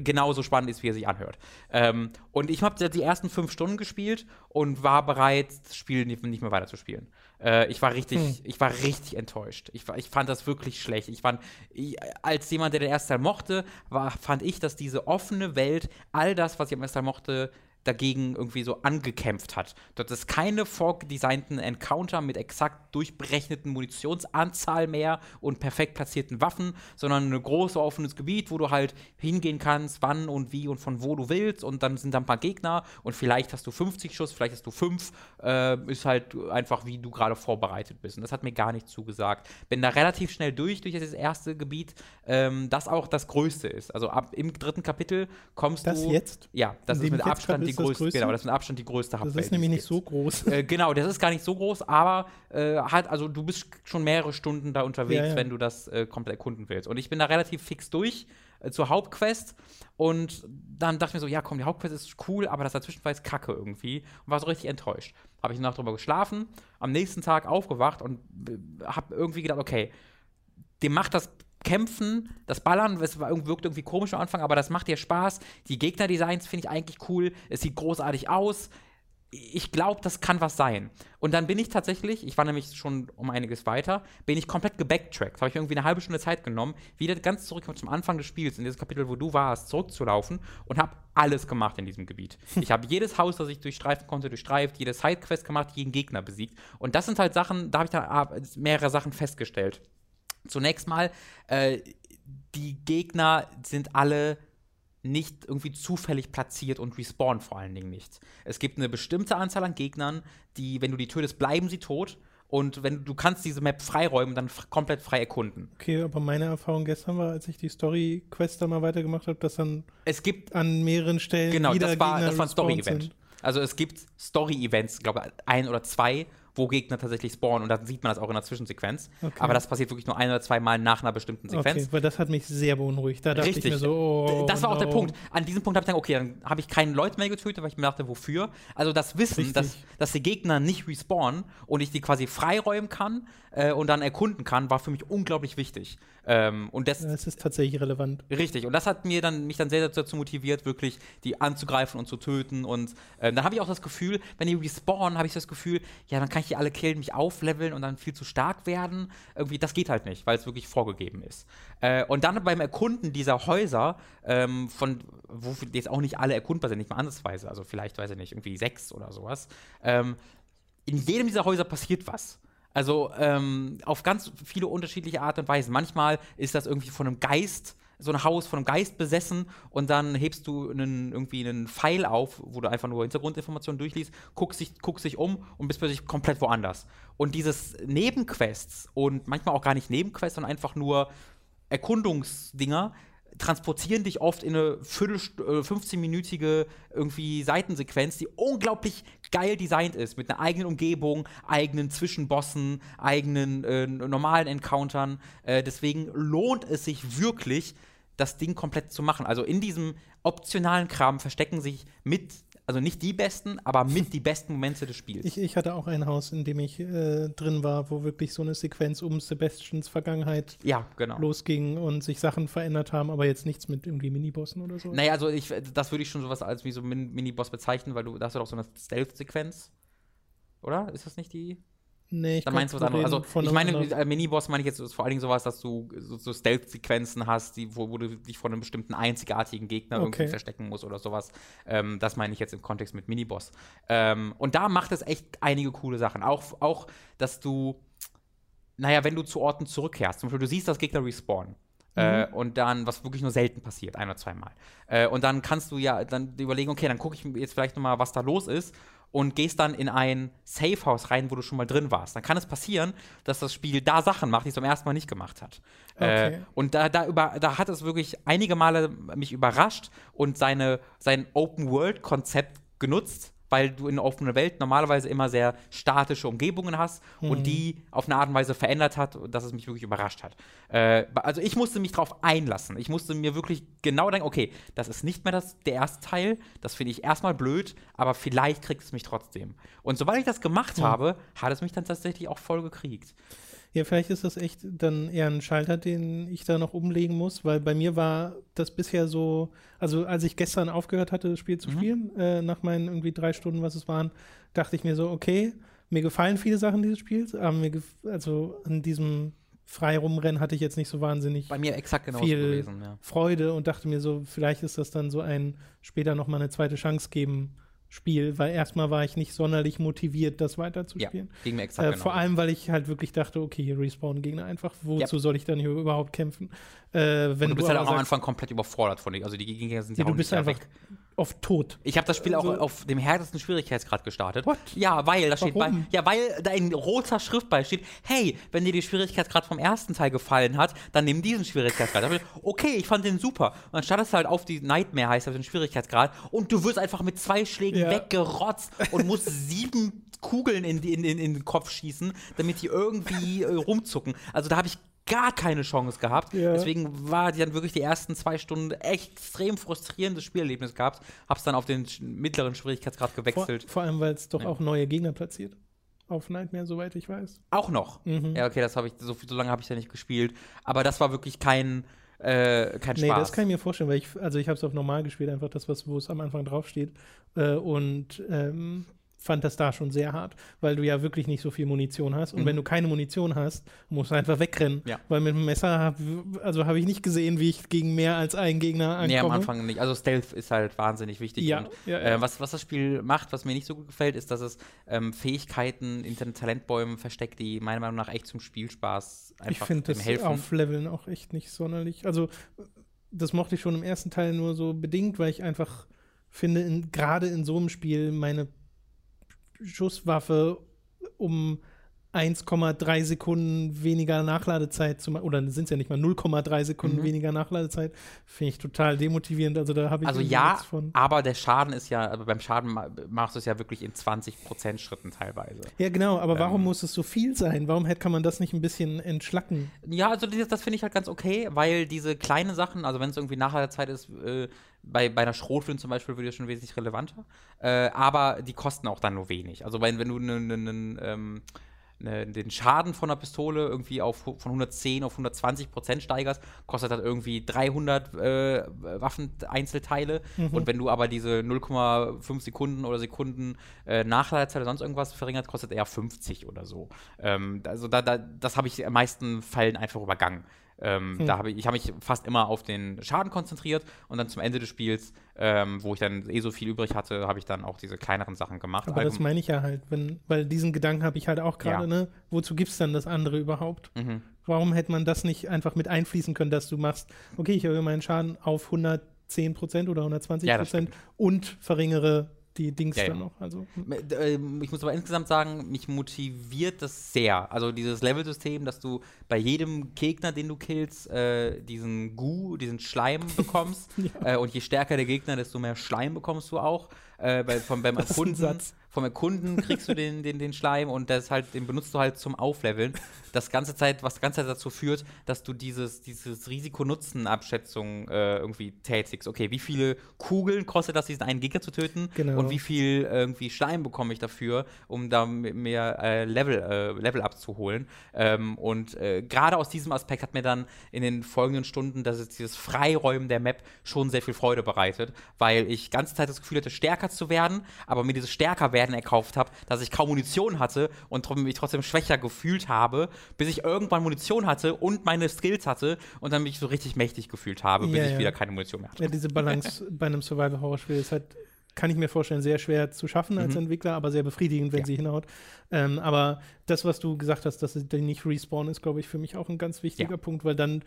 genauso spannend ist, wie er sich anhört. Ähm, und ich habe die ersten fünf Stunden gespielt und war bereit, das Spiel nicht, nicht mehr weiterzuspielen. Äh, ich war richtig, Hm. ich war richtig enttäuscht. Ich, ich fand das wirklich schlecht. Ich fand, ich, als jemand, der den ersten Teil mochte, war, fand ich, dass diese offene Welt all das, was ich am ersten Teil mochte, dagegen irgendwie so angekämpft hat. Dort ist keine vorgedesignten Encounter mit exakt durchberechneten Munitionsanzahl mehr und perfekt platzierten Waffen, sondern ein großes offenes Gebiet, wo du halt hingehen kannst, wann und wie und von wo du willst und dann sind da ein paar Gegner und vielleicht hast du 50 Schuss, vielleicht hast du 5, äh, ist halt einfach, wie du gerade vorbereitet bist. Und das hat mir gar nicht zugesagt. Bin da relativ schnell durch, durch das erste Gebiet, ähm, das auch das größte ist. Also ab im dritten Kapitel kommst Das du. jetzt? Ja, das In ist mit Abstand grad die das größte, genau, das ist mit Abstand die größte Das Hubwelt. ist nämlich nicht so groß. Äh, genau, das ist gar nicht so groß, aber äh, halt, also du bist schon mehrere Stunden da unterwegs, Ja, ja. wenn du das äh, komplett erkunden willst. Und ich bin da relativ fix durch äh, zur Hauptquest und dann dachte ich mir so, ja komm, die Hauptquest ist cool, aber das dazwischen war jetzt kacke irgendwie und war so richtig enttäuscht. Habe ich eine Nacht drüber geschlafen, am nächsten Tag aufgewacht und äh, habe irgendwie gedacht, okay, dem macht das Kämpfen, das Ballern, es wirkt irgendwie komisch am Anfang, aber das macht dir Spaß. Die Gegnerdesigns finde ich eigentlich cool. Es sieht großartig aus. Ich glaube, das kann was sein. Und dann bin ich tatsächlich, ich war nämlich schon um einiges weiter, bin ich komplett gebacktrackt. Habe ich irgendwie eine halbe Stunde Zeit genommen, wieder ganz zurück zum Anfang des Spiels, in dieses Kapitel, wo du warst, zurückzulaufen und habe alles gemacht in diesem Gebiet. Ich habe jedes Haus, das ich durchstreifen konnte, durchstreift, jede Sidequest gemacht, jeden Gegner besiegt. Und das sind halt Sachen, da habe ich dann ah, mehrere Sachen festgestellt. Zunächst mal, äh, die Gegner sind alle nicht irgendwie zufällig platziert und respawnen vor allen Dingen nicht. Es gibt eine bestimmte Anzahl an Gegnern, die, wenn du die tötest, bleiben sie tot. Und wenn du kannst diese Map freiräumen, dann komplett frei erkunden. Okay, aber meine Erfahrung gestern war, als ich die Story-Quest da mal weitergemacht habe, dass dann Es gibt an mehreren Stellen Genau, das war, Gegner das war ein Story-Event. Also es gibt Story-Events, glaube ich, ein oder zwei, wo Gegner tatsächlich spawnen und dann sieht man das auch in der Zwischensequenz. Okay. Aber das passiert wirklich nur ein oder zwei Mal nach einer bestimmten Sequenz. Okay, weil das hat mich sehr beunruhigt. Da dachte Richtig. ich mir so, oh, das war auch der no. Punkt. An diesem Punkt habe ich gedacht, okay, dann habe ich keine Leute mehr getötet, weil ich mir dachte, wofür? Also das Wissen, Richtig. dass, dass die Gegner nicht respawnen und ich die quasi freiräumen kann äh, und dann erkunden kann, war für mich unglaublich wichtig. Ähm, und das, Das ist tatsächlich relevant. Richtig, und das hat mir dann, mich dann sehr dazu motiviert, wirklich die anzugreifen und zu töten. Und ähm, dann habe ich auch das Gefühl, wenn die respawnen, habe ich das Gefühl, ja, dann kann ich die alle killen, mich aufleveln und dann viel zu stark werden. Irgendwie, das geht halt nicht, weil es wirklich vorgegeben ist. Äh, und dann beim Erkunden dieser Häuser, ähm, von wo jetzt auch nicht alle erkundbar sind, nicht mal ansatzweise, also vielleicht, weiß ich nicht, irgendwie sechs oder sowas, ähm, in jedem dieser Häuser passiert was. Also ähm, auf ganz viele unterschiedliche Art und Weise. Manchmal ist das irgendwie von einem Geist, so ein Haus von einem Geist besessen und dann hebst du einen, irgendwie einen Pfeil auf, wo du einfach nur Hintergrundinformationen durchliest, guckst dich, guckst dich um und bist plötzlich komplett woanders. Und dieses Nebenquests und manchmal auch gar nicht Nebenquests, sondern einfach nur Erkundungsdinger transportieren dich oft in eine Viertel, äh, 15-minütige irgendwie Seitensequenz, die unglaublich geil designt ist, mit einer eigenen Umgebung, eigenen Zwischenbossen, eigenen äh, normalen Encountern. Äh, deswegen lohnt es sich wirklich, das Ding komplett zu machen. Also in diesem optionalen Kram verstecken sich mit, also nicht die besten, aber mit die besten Momente des Spiels. Ich, ich hatte auch ein Haus, in dem ich äh, drin war, wo wirklich so eine Sequenz um Sebastians Vergangenheit ja, genau. losging und sich Sachen verändert haben, aber jetzt nichts mit irgendwie Minibossen oder so. Naja, also ich, das würde ich schon sowas als wie so Min Miniboss bezeichnen, weil du da hast du doch so eine Stealth-Sequenz. Oder? Ist das nicht die? Nee, ich Da glaub, meinst du was anderes. Also, von ich meine, äh, Miniboss meine ich jetzt vor allen Dingen sowas, dass du so, so Stealth-Sequenzen hast, die, wo, wo du dich vor einem bestimmten einzigartigen Gegner irgendwie Okay. verstecken musst oder sowas. Ähm, das meine ich jetzt im Kontext mit Miniboss. Ähm, und da macht es echt einige coole Sachen. Auch, auch, dass du, naja, wenn du zu Orten zurückkehrst, zum Beispiel du siehst, dass Gegner respawnen. Äh, und dann, was wirklich nur selten passiert, ein oder zweimal. Äh, und dann kannst du ja dann überlegen, okay, dann gucke ich mir jetzt vielleicht nochmal, was da los ist und gehst dann in ein Safehouse rein, wo du schon mal drin warst. Dann kann es passieren, dass das Spiel da Sachen macht, die es zum ersten Mal nicht gemacht hat. Okay. Äh, und da, da, über, da hat es wirklich einige Male mich überrascht und seine, sein Open-World-Konzept genutzt, weil du in offener Welt normalerweise immer sehr statische Umgebungen hast und die auf eine Art und Weise verändert hat, dass es mich wirklich überrascht hat. Äh, also ich musste mich darauf einlassen. Ich musste mir wirklich genau denken, okay, das ist nicht mehr das, der erste Teil, das finde ich erstmal blöd, aber vielleicht kriegt es mich trotzdem. Und sobald ich das gemacht habe, hat es mich dann tatsächlich auch voll gekriegt. Ja, vielleicht ist das echt dann eher ein Schalter, den ich da noch umlegen muss, weil bei mir war das bisher so, also als ich gestern aufgehört hatte, das Spiel zu Mhm. spielen, äh, nach meinen irgendwie drei Stunden, was es waren, dachte ich mir so, okay, mir gefallen viele Sachen dieses Spiels, aber mir, gef- also an diesem frei rumrennen hatte ich jetzt nicht so wahnsinnig Bei mir exakt genauso viel gewesen, ja. Freude und dachte mir so, vielleicht ist das dann so ein später nochmal eine zweite Chance geben Spiel, weil erstmal war ich nicht sonderlich motiviert, das Ja, weiterzuspielen. ging mir exakt Äh, genauso. vor allem, weil ich halt wirklich dachte, okay, hier respawnen Gegner einfach. Wozu Ja. soll ich dann hier überhaupt kämpfen? Äh, wenn und du bist halt aber auch am sagst, Anfang komplett überfordert von dir. Also die Gegner sind ja, Ja, du bist nicht einfach weg. Auf tot. Ich habe das Spiel auch Also- auf dem härtesten Schwierigkeitsgrad gestartet. What? Ja, weil da steht bei, ja, weil da in roter Schrift bei steht, hey, wenn dir die Schwierigkeitsgrad vom ersten Teil gefallen hat, dann nimm diesen Schwierigkeitsgrad. Ich, okay, ich fand den super. Und dann startest du halt auf die Nightmare heißt das den Schwierigkeitsgrad und du wirst einfach mit zwei Schlägen Ja. weggerotzt und musst sieben Kugeln in, in, in, in den Kopf schießen, damit die irgendwie äh, rumzucken. Also da habe ich gar keine Chance gehabt. Ja. Deswegen war die dann wirklich die ersten zwei Stunden extrem frustrierendes Spielerlebnis gehabt. Hab's dann auf den mittleren Schwierigkeitsgrad Vor, gewechselt. vor allem, weil es doch Ja. auch neue Gegner platziert. Auf Nightmare, soweit ich weiß. Auch noch. Mhm. Ja, okay, das habe ich, so, so lange habe ich ja nicht gespielt. Aber das war wirklich kein, äh, kein Nee, Spaß. das kann ich mir vorstellen, weil ich, also ich habe es auf normal gespielt, einfach das, was, wo es am Anfang draufsteht. Äh, und ähm, fand das da schon sehr hart, weil du ja wirklich nicht so viel Munition hast. Und Mhm. wenn du keine Munition hast, musst du einfach wegrennen. Ja. Weil mit dem Messer, hab, also habe ich nicht gesehen, wie ich gegen mehr als einen Gegner ankomme. Nee, am Anfang nicht. Also Stealth ist halt wahnsinnig wichtig. Ja, und, ja. Äh, was, was das Spiel macht, was mir nicht so gut gefällt, ist, dass es ähm, Fähigkeiten in den Talentbäumen versteckt, die meiner Meinung nach echt zum Spielspaß Ich einfach finde dem das helfen. Aufleveln auch echt nicht sonderlich. Also, das mochte ich schon im ersten Teil nur so bedingt, weil ich einfach finde, in- gerade in so einem Spiel meine Schusswaffe um 1,3 Sekunden weniger Nachladezeit zu machen, oder sind es ja nicht mal 0,3 Sekunden Mhm. weniger Nachladezeit, finde ich total demotivierend. Also da habe ich Also ja, aber der Schaden ist ja, also beim Schaden ma- machst du es ja wirklich in 20% Schritten teilweise. Ja, genau, aber warum Ähm. muss es so viel sein? Warum hätte, kann man das nicht ein bisschen entschlacken? Ja, also das, das finde ich halt ganz okay, weil diese kleinen Sachen, also wenn es irgendwie nachher der Zeit ist, äh, bei, bei einer Schrotflinte zum Beispiel wird das schon wesentlich relevanter, äh, aber die kosten auch dann nur wenig. Also wenn, wenn du ne, ne, ne, ähm, ne, den Schaden von einer Pistole irgendwie auf, von 110 auf 120 Prozent steigerst, kostet das irgendwie 300 äh, Waffeneinzelteile. Und wenn du aber diese 0,5 Sekunden oder Sekunden äh, Nachladezeit oder sonst irgendwas verringert, kostet eher 50 oder so. Ähm, also da, da, das habe ich in den meisten Fällen einfach übergangen. Ähm, Hm. da habe ich, ich habe mich fast immer auf den Schaden konzentriert und dann zum Ende des Spiels, ähm, wo ich dann eh so viel übrig hatte, habe ich dann auch diese kleineren Sachen gemacht. Aber das Allgem- meine ich ja halt, wenn, weil diesen Gedanken habe ich halt auch gerade, Ja. ne? Wozu gibt es dann das andere überhaupt? Mhm. Warum hätte man das nicht einfach mit einfließen können, dass du machst, okay, ich erhöhe meinen Schaden auf 110 Prozent oder 120 Ja, das Prozent und verringere die Dings Ja, dann ja. noch. Also, Ähm, Ich muss aber insgesamt sagen, mich motiviert das sehr. Also dieses Level-System, dass du bei jedem Gegner, den du killst, äh, diesen Gu, diesen Schleim bekommst. äh, und je stärker der Gegner, desto mehr Schleim bekommst du auch. Äh, bei, vom, beim Erkunden, vom Erkunden kriegst du den, den, den Schleim und das halt, den benutzt du halt zum Aufleveln. Das ganze Zeit, was die ganze Zeit dazu führt, dass du dieses, dieses Risiko-Nutzen-Abschätzung äh, irgendwie tätigst. Okay, wie viele Kugeln kostet das, diesen einen Gegner zu töten? Genau. Und wie viel irgendwie Schleim bekomme ich dafür, um da mehr äh, Level, äh, Level abzuholen. Ähm, und äh, gerade aus diesem Aspekt hat mir dann in den folgenden Stunden das ist dieses Freiräumen der Map schon sehr viel Freude bereitet, weil ich ganze Zeit das Gefühl hatte, stärker zu werden, aber mir dieses Stärkerwerden erkauft habe, dass ich kaum Munition hatte und mich trotzdem schwächer gefühlt habe, bis ich irgendwann Munition hatte und meine Skills hatte und dann mich so richtig mächtig gefühlt habe, bis Ja, ich ja. wieder keine Munition mehr hatte. ja, diese Balance bei einem Survival-Horror-Spiel ist halt, kann ich mir vorstellen, sehr schwer zu schaffen als Mhm. Entwickler, aber sehr befriedigend, wenn Ja. sie hinhaut. Ähm, aber das, was du gesagt hast, dass es dann nicht respawn ist, glaube ich, für mich auch ein ganz wichtiger. Punkt, weil dann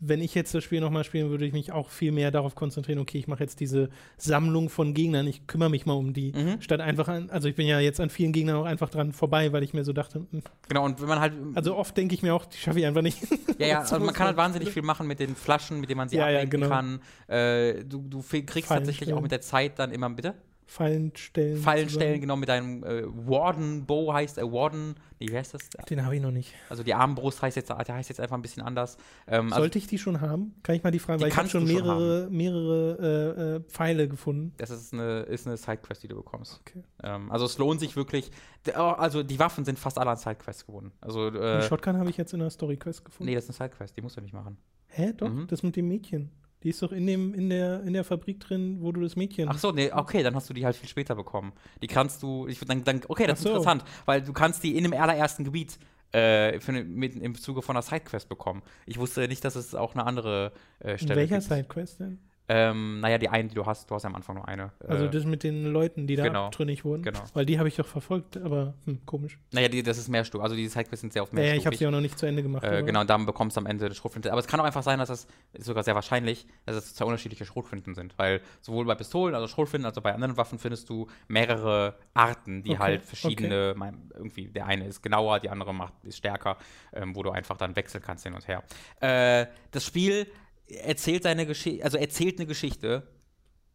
wenn ich jetzt das Spiel nochmal spielen würde, ich mich auch viel mehr darauf konzentrieren, okay, ich mache jetzt diese Sammlung von Gegnern, ich kümmere mich mal um die, Mhm. statt einfach an, also ich bin ja jetzt an vielen Gegnern auch einfach dran vorbei, weil ich mir so dachte, hm, Genau, und wenn man halt also oft denke ich mir auch, die schaffe ich einfach nicht. Ja, ja, So also man kann halt wahnsinnig viel machen mit den Flaschen, mit denen man sie Ja, ja, ablenken genau. kann. Äh, du, du kriegst Fallen tatsächlich stellen. auch mit der Zeit dann immer, bitte? Fallen stellen. Fallen zusammen. stellen, genau, mit deinem äh, Warden-Bow heißt, äh, Warden, nee, wie heißt das? Den habe ich noch nicht. Also die Armbrust heißt jetzt, heißt jetzt einfach ein bisschen anders. Ähm, also Sollte ich die schon haben? Kann ich mal die fragen, Die weil ich habe schon du schon mehrere, mehrere äh, äh, Pfeile gefunden. das ist eine, ist eine Sidequest, die du bekommst. Okay. Ähm, also es lohnt sich wirklich. Oh, Also die Waffen sind fast alle an Sidequests gebunden. Also, Die äh, Shotgun habe ich jetzt in der Story-Quest gefunden. nee, das ist eine Sidequest, die musst du nicht machen. Hä, doch, Mhm. das mit dem Mädchen. Die ist doch in, dem, in, der, in der Fabrik drin, wo du das Mädchen. Ach so, nee, okay, dann hast du die halt viel später bekommen. Die kannst du, ich, dann, dann, okay, das Ach ist so. interessant, weil du kannst die in dem allerersten Gebiet äh, für, ne- mit, im Zuge von einer Sidequest bekommen. Ich wusste nicht, dass es auch eine andere äh, in Stelle welcher gibt. Sidequest denn? Ähm, naja, die eine, die du hast, du hast ja am Anfang nur eine. Also äh, das mit den Leuten, die da genau. abtrünnig wurden. Genau. Weil die habe ich doch verfolgt, aber hm, komisch. naja, die, das ist mehrstufig. Also die Sidequests sind sehr auf Ja, ja, ich habe sie auch noch nicht zu Ende gemacht. Äh, genau, und dann bekommst du am Ende eine Schrotflinte. Aber es kann auch einfach sein, dass das ist sogar sehr wahrscheinlich, dass es zwei unterschiedliche Schrotflinten sind. Weil sowohl bei Pistolen, also Schrotflinten, als auch bei anderen Waffen findest du mehrere Arten, die Okay, halt verschiedene, mein, irgendwie, der eine ist genauer, die andere macht, ist stärker, ähm, wo du einfach dann wechseln kannst hin und her. Äh, das Spiel erzählt seine Geschichte, also erzählt eine Geschichte.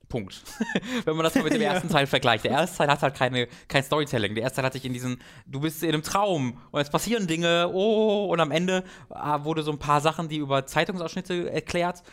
Punkt. Wenn man das mal mit dem Ja. ersten Teil vergleicht. Der erste Teil hat halt keine, kein Storytelling. Der erste Teil hat sich in diesen, du bist in einem Traum und es passieren Dinge, oh, und am Ende ah, wurde so ein paar Sachen, die über Zeitungsausschnitte erklärt,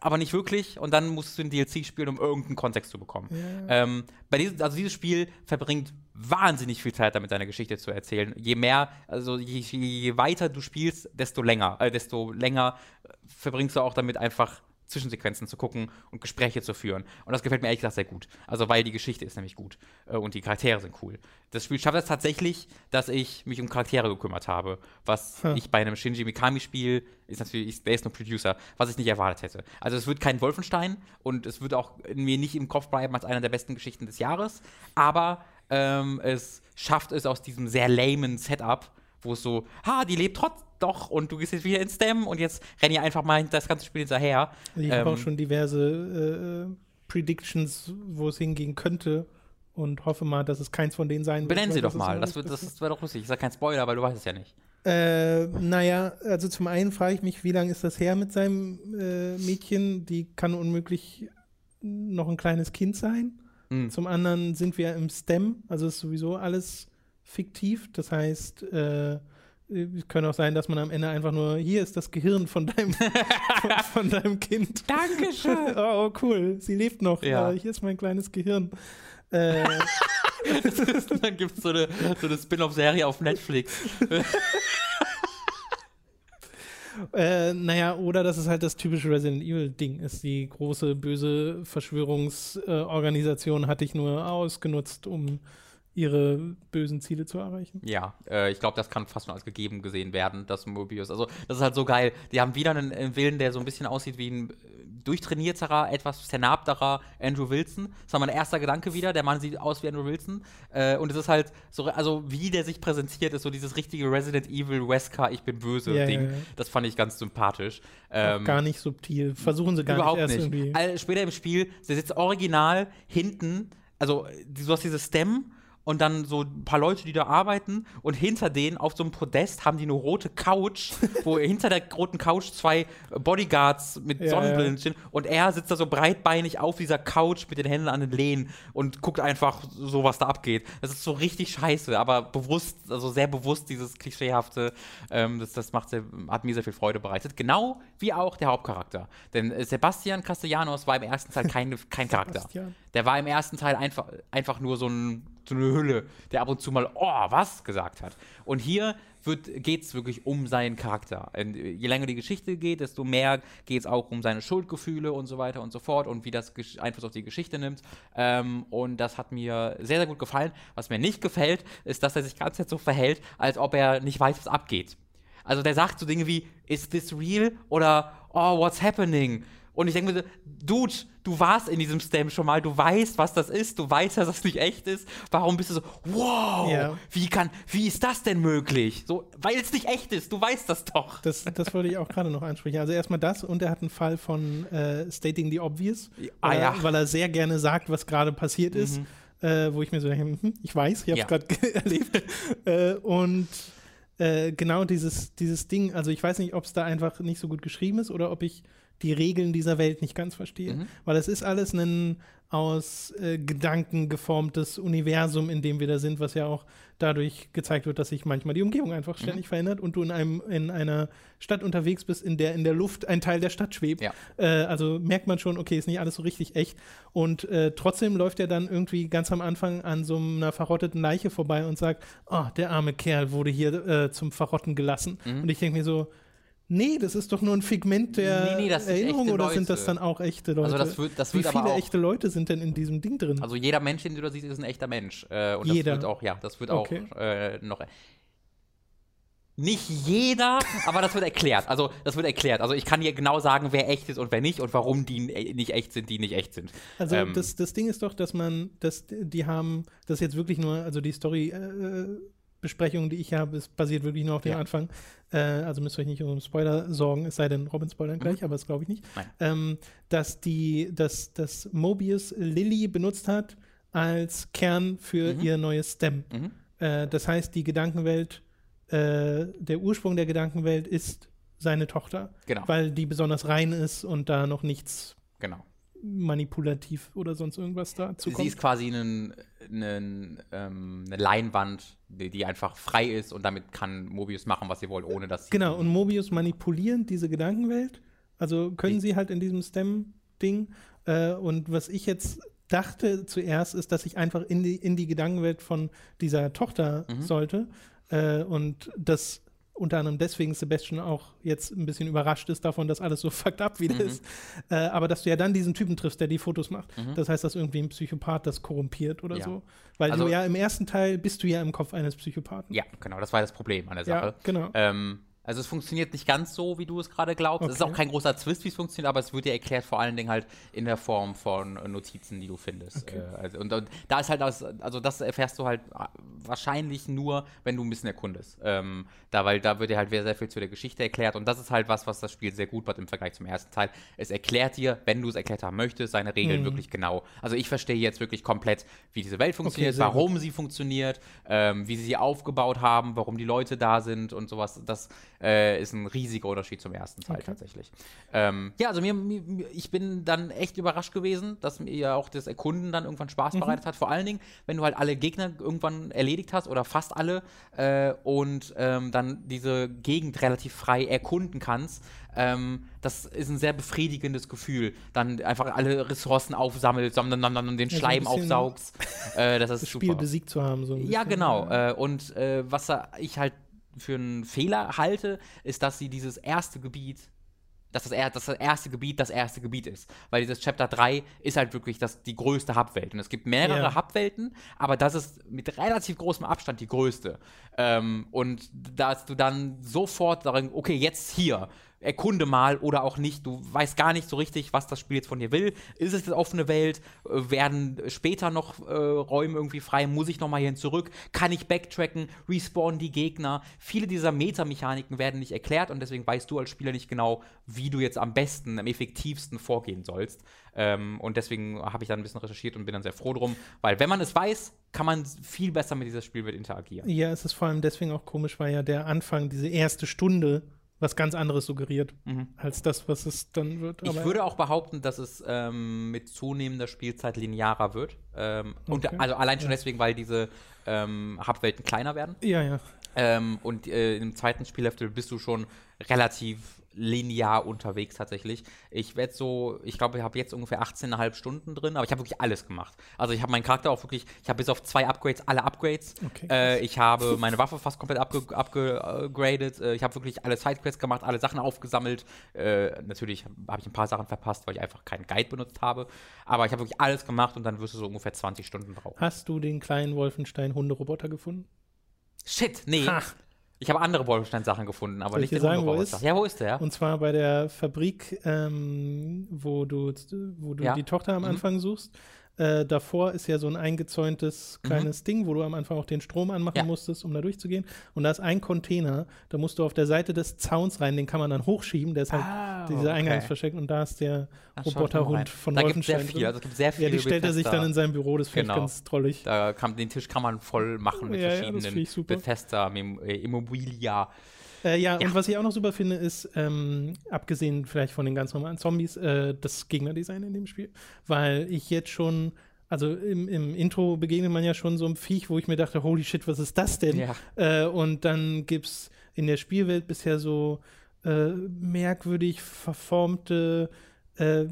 aber nicht wirklich. Und dann musst du ein DLC spielen, um irgendeinen Kontext zu bekommen. Ähm, bei diesem, also dieses Spiel verbringt wahnsinnig viel Zeit damit, deine Geschichte zu erzählen. Je mehr, also je, je weiter du spielst, desto länger, äh, desto länger äh, verbringst du auch damit einfach Zwischensequenzen zu gucken und Gespräche zu führen. Und das gefällt mir ehrlich gesagt sehr gut. Also, weil die Geschichte ist nämlich gut äh, und die Charaktere sind cool. Das Spiel schafft es tatsächlich, dass ich mich um Charaktere gekümmert habe, was Hm. ich bei einem Shinji Mikami-Spiel, ist natürlich, der ist nur Producer, was ich nicht erwartet hätte. Also, es wird kein Wolfenstein und es wird auch mir nicht im Kopf bleiben als einer der besten Geschichten des Jahres, aber ähm, es schafft es aus diesem sehr lamen Setup, wo es so, ha, die lebt trotz doch und du gehst jetzt wieder ins Stem und jetzt renn ihr einfach mal das ganze Spiel hinterher. Ich habe Ähm, auch schon diverse äh, Predictions, wo es hingehen könnte und hoffe mal, dass es keins von denen sein wird. Benennen sie doch mal, das, wird, das passiert. wäre doch lustig. Ich sag kein Spoiler, weil du weißt es ja nicht. Äh, naja, also zum einen frage ich mich, wie lange ist das her mit seinem äh, Mädchen? Die kann unmöglich noch ein kleines Kind sein. Hm. Zum anderen sind wir im STEM, also ist sowieso alles fiktiv. Das heißt, äh, es kann auch sein, dass man am Ende einfach nur, hier ist das Gehirn von deinem, von, von deinem Kind. Dankeschön. oh, oh, cool, sie lebt noch. Ja. Äh, hier ist mein kleines Gehirn. Äh, dann gibt es so eine, so eine Spin-off-Serie auf Netflix. Äh, naja, oder dass es halt das typische Resident Evil-Ding ist. Die große, böse Verschwörungsorganisation hat dich nur ausgenutzt, um ihre bösen Ziele zu erreichen. Ja, äh, ich glaube, das kann fast nur als gegeben gesehen werden, das Mobius. Also, das ist halt so geil. Die haben wieder einen, einen Willen, der so ein bisschen aussieht wie ein durchtrainierterer, etwas vernarbterer Andrew Wilson. Das war mein erster Gedanke wieder. Der Mann sieht aus wie Andrew Wilson. Äh, und es ist halt so, also wie der sich präsentiert, ist so dieses richtige Resident Evil Wesker, ich bin böse Ja, Ding. ja, ja. Das fand ich ganz sympathisch. Ähm, gar nicht subtil. Versuchen sie gar Überhaupt nicht erst nicht. irgendwie. Später im Spiel, der sitzt original hinten, also du hast diese Stem und dann so ein paar Leute, die da arbeiten und hinter denen auf so einem Podest haben die eine rote Couch, wo hinter der roten Couch zwei Bodyguards mit Ja, Sonnenbrillen ja. stehen und er sitzt da so breitbeinig auf dieser Couch mit den Händen an den Lehnen und guckt einfach so, was da abgeht. Das ist so richtig scheiße, aber bewusst, also sehr bewusst dieses klischeehafte, ähm, das, das macht sehr, hat mir sehr viel Freude bereitet. Genau wie auch der Hauptcharakter. Denn äh, Sebastian Castellanos war im ersten Teil kein, kein Charakter. Der war im ersten Teil einfach, einfach nur so, ein, so eine Hülle, der ab und zu mal, oh, was gesagt hat. Und hier geht es wirklich um seinen Charakter. Und je länger die Geschichte geht, desto mehr geht es auch um seine Schuldgefühle und so weiter und so fort und wie das Einfluss auf die Geschichte nimmt. Ähm, und das hat mir sehr, sehr gut gefallen. Was mir nicht gefällt, ist, dass er sich ganz so verhält, als ob er nicht weiß, was abgeht. Also der sagt so Dinge wie, is this real? Oder, oh, what's happening? Und ich denke mir so, Dude, du warst in diesem Stem schon mal, du weißt, was das ist, du weißt, dass das nicht echt ist. Warum bist du so, wow, Ja. wie kann, wie ist das denn möglich? So, weil es nicht echt ist, du weißt das doch. Das, das wollte ich auch gerade noch ansprechen. Also erstmal das und er hat einen Fall von äh, Stating the Obvious, Ah, weil, ja. er, weil er sehr gerne sagt, was gerade passiert ist, äh, wo ich mir so denke, hm, ich weiß, ich habe Ja. es gerade erlebt. äh, und äh, genau dieses, dieses Ding, also ich weiß nicht, ob es da einfach nicht so gut geschrieben ist oder ob ich die Regeln dieser Welt nicht ganz verstehe. Mhm. Weil es ist alles ein aus äh, Gedanken geformtes Universum, in dem wir da sind, was ja auch dadurch gezeigt wird, dass sich manchmal die Umgebung einfach ständig Mhm. verändert und du in einem in einer Stadt unterwegs bist, in der in der Luft ein Teil der Stadt schwebt. Ja. Äh, also merkt man schon, okay, ist nicht alles so richtig echt. Und äh, trotzdem läuft er dann irgendwie ganz am Anfang an so einer verrotteten Leiche vorbei und sagt, oh, der arme Kerl wurde hier äh, zum Verrotten gelassen. Mhm. Und ich denke mir so, nee, das ist doch nur ein Figment der Nee, nee, Erinnerung oder sind das dann auch echte Leute? Also das wird, das Wie wird viele aber auch, echte Leute sind denn in diesem Ding drin? also jeder Mensch, den du da siehst, ist ein echter Mensch. Äh, und Jeder. das wird auch, ja, das wird Okay. auch äh, noch Nicht jeder, aber das wird erklärt. Also, das wird erklärt. Also, ich kann dir genau sagen, wer echt ist und wer nicht und warum die äh, nicht echt sind, die nicht echt sind. Also Ähm, das, das Ding ist doch, dass man, dass die haben, das jetzt wirklich nur, also die Story äh, Besprechung, die ich habe, ist basiert wirklich nur auf dem Ja. Anfang. Äh, also müsst ihr euch nicht um Spoiler sorgen, es sei denn, Robin spoilern gleich, aber das glaube ich nicht. Ähm, dass die, dass, dass Mobius Lilly benutzt hat als Kern für Mhm. ihr neues Stem. Mhm. Äh, das heißt, die Gedankenwelt, äh, der Ursprung der Gedankenwelt ist seine Tochter, Genau. weil die besonders rein ist und da noch nichts Genau. Manipulativ oder sonst irgendwas dazu Sie kommt. ist quasi einen, einen, ähm, eine Leinwand, die, die einfach frei ist und damit kann Mobius machen, was sie wollen, ohne dass sie. Genau, und Mobius manipuliert diese Gedankenwelt. Also können sie halt in diesem Stem-Ding. Äh, und was ich jetzt dachte zuerst, ist, dass ich einfach in die, in die Gedankenwelt von dieser Tochter Mhm. sollte. Äh, und das unter anderem deswegen Sebastian auch jetzt ein bisschen überrascht ist davon, dass alles so fucked up wieder Mhm. ist. Äh, aber dass du ja dann diesen Typen triffst, der die Fotos macht. Mhm. Das heißt, dass irgendwie ein Psychopath das korrumpiert oder Ja. so. Weil Also- du ja im ersten Teil bist du ja im Kopf eines Psychopathen. Ja, genau, das war das Problem an der Ja, Sache. genau. Ähm, also es funktioniert nicht ganz so, wie du es gerade glaubst. Es ist Okay. auch kein großer Twist, wie es funktioniert, aber es wird dir erklärt, vor allen Dingen halt in der Form von äh, Notizen, die du findest. Okay. Äh, also, und, und da ist halt das, also das erfährst du halt äh, wahrscheinlich nur, wenn du ein bisschen erkundest. Ähm, da, weil da wird dir halt sehr, sehr viel zu der Geschichte erklärt und das ist halt was, was das Spiel sehr gut macht im Vergleich zum ersten Teil. Es erklärt dir, wenn du es erklärt haben möchtest, seine Regeln Mhm. wirklich genau. Also ich verstehe jetzt wirklich komplett, wie diese Welt funktioniert, sehr warum sie funktioniert, ähm, wie sie sie aufgebaut haben, warum die Leute da sind und sowas. Das äh, ist ein riesiger Unterschied zum ersten Teil Okay. tatsächlich. Ähm, ja, also mir, mir, ich bin dann echt überrascht gewesen, dass mir ja auch das Erkunden dann irgendwann Spaß Mhm. bereitet hat. Vor allen Dingen, wenn du halt alle Gegner irgendwann erledigt hast oder fast alle äh, und ähm, dann diese Gegend relativ frei erkunden kannst. Ähm, das ist ein sehr befriedigendes Gefühl. Dann einfach alle Ressourcen aufsammelt, sondern dann, dann den so ein Schleim bisschen aufsaugst. Äh, das ist Das Spiel super. besiegt zu haben. So Ja, genau. Äh, und äh, was ich halt für einen Fehler halte, ist, dass sie dieses erste Gebiet, dass das, er, dass das erste Gebiet das erste Gebiet ist. Weil dieses Chapter 3 ist halt wirklich das, die größte Hubwelt. Und es gibt mehrere Ja. Hubwelten, aber das ist mit relativ großem Abstand die größte. Ähm, und dass du dann sofort darin, okay, jetzt hier, erkunde mal oder auch nicht. Du weißt gar nicht so richtig, was das Spiel jetzt von dir will. Ist es eine offene Welt? Äh, Werden später noch äh, Räume irgendwie frei? Muss ich nochmal hierhin zurück? Kann ich backtracken? Respawnen die Gegner? Viele dieser Metamechaniken werden nicht erklärt und deswegen weißt du als Spieler nicht genau, wie du jetzt am besten, am effektivsten vorgehen sollst. Ähm, und deswegen habe ich dann ein bisschen recherchiert und bin dann sehr froh drum, weil wenn man es weiß, kann man viel besser mit dieser Spielwelt interagieren. Ja, es ist vor allem deswegen auch komisch, weil ja der Anfang, diese erste Stunde, was ganz anderes suggeriert, Mhm. als das, was es dann wird. Ich würde auch behaupten, dass es ähm, mit zunehmender Spielzeit linearer wird. Ähm, und Okay. also allein schon deswegen, weil diese ähm, Hubwelten kleiner werden. Ja, ja. Ähm, und äh, im zweiten Spielhälfte bist du schon relativ linear unterwegs tatsächlich. Ich werde so, ich glaube, ich habe jetzt ungefähr 18,5 Stunden drin, aber ich habe wirklich alles gemacht. Also ich habe meinen Charakter auch wirklich, ich habe bis auf zwei Upgrades alle Upgrades. Okay, äh, ich habe meine Waffe fast komplett abge abgegradet. Äh, ich habe wirklich alle Sidequests gemacht, alle Sachen aufgesammelt. Äh, natürlich habe ich ein paar Sachen verpasst, weil ich einfach keinen Guide benutzt habe. Aber ich habe wirklich alles gemacht und dann wirst du so ungefähr 20 Stunden brauchen. Hast du den kleinen Wolfenstein-Hunderoboter gefunden? Shit, nee. Ha. Ich habe andere Wolfenstein-Sachen gefunden, aber Soll ich nicht dir den sagen, wo ist? Ja, wo ist der? Und zwar bei der Fabrik, ähm, wo du, wo du Ja. die Tochter am Mhm. Anfang suchst. Äh, davor ist ja so ein eingezäuntes kleines Ding, wo du am Anfang auch den Strom anmachen Mhm. Ja. musstest, um da durchzugehen. Und da ist ein Container, da musst du auf der Seite des Zauns rein, den kann man dann hochschieben, der ist halt Ah, dieser okay. Eingangs versteckt und da ist der. Roboterhund von Da gibt es sehr Wolfenstein viel. Also es gibt sehr viele Ja, die stellt er sich dann in sein Büro, das finde Genau. ich ganz trollig. Da kann, den Tisch kann man voll machen mit Ja, ja, verschiedenen super. Bethesda äh, Immobilia. Äh, ja, Ja. und was ich auch noch super finde, ist, ähm, abgesehen vielleicht von den ganz normalen Zombies, äh, das Gegnerdesign in dem Spiel. Weil ich jetzt schon, also im, im Intro begegnet man ja schon so einem Viech, wo ich mir dachte, holy shit, was ist das denn? Ja. Äh, und dann gibt es in der Spielwelt bisher so äh, merkwürdig verformte, äh,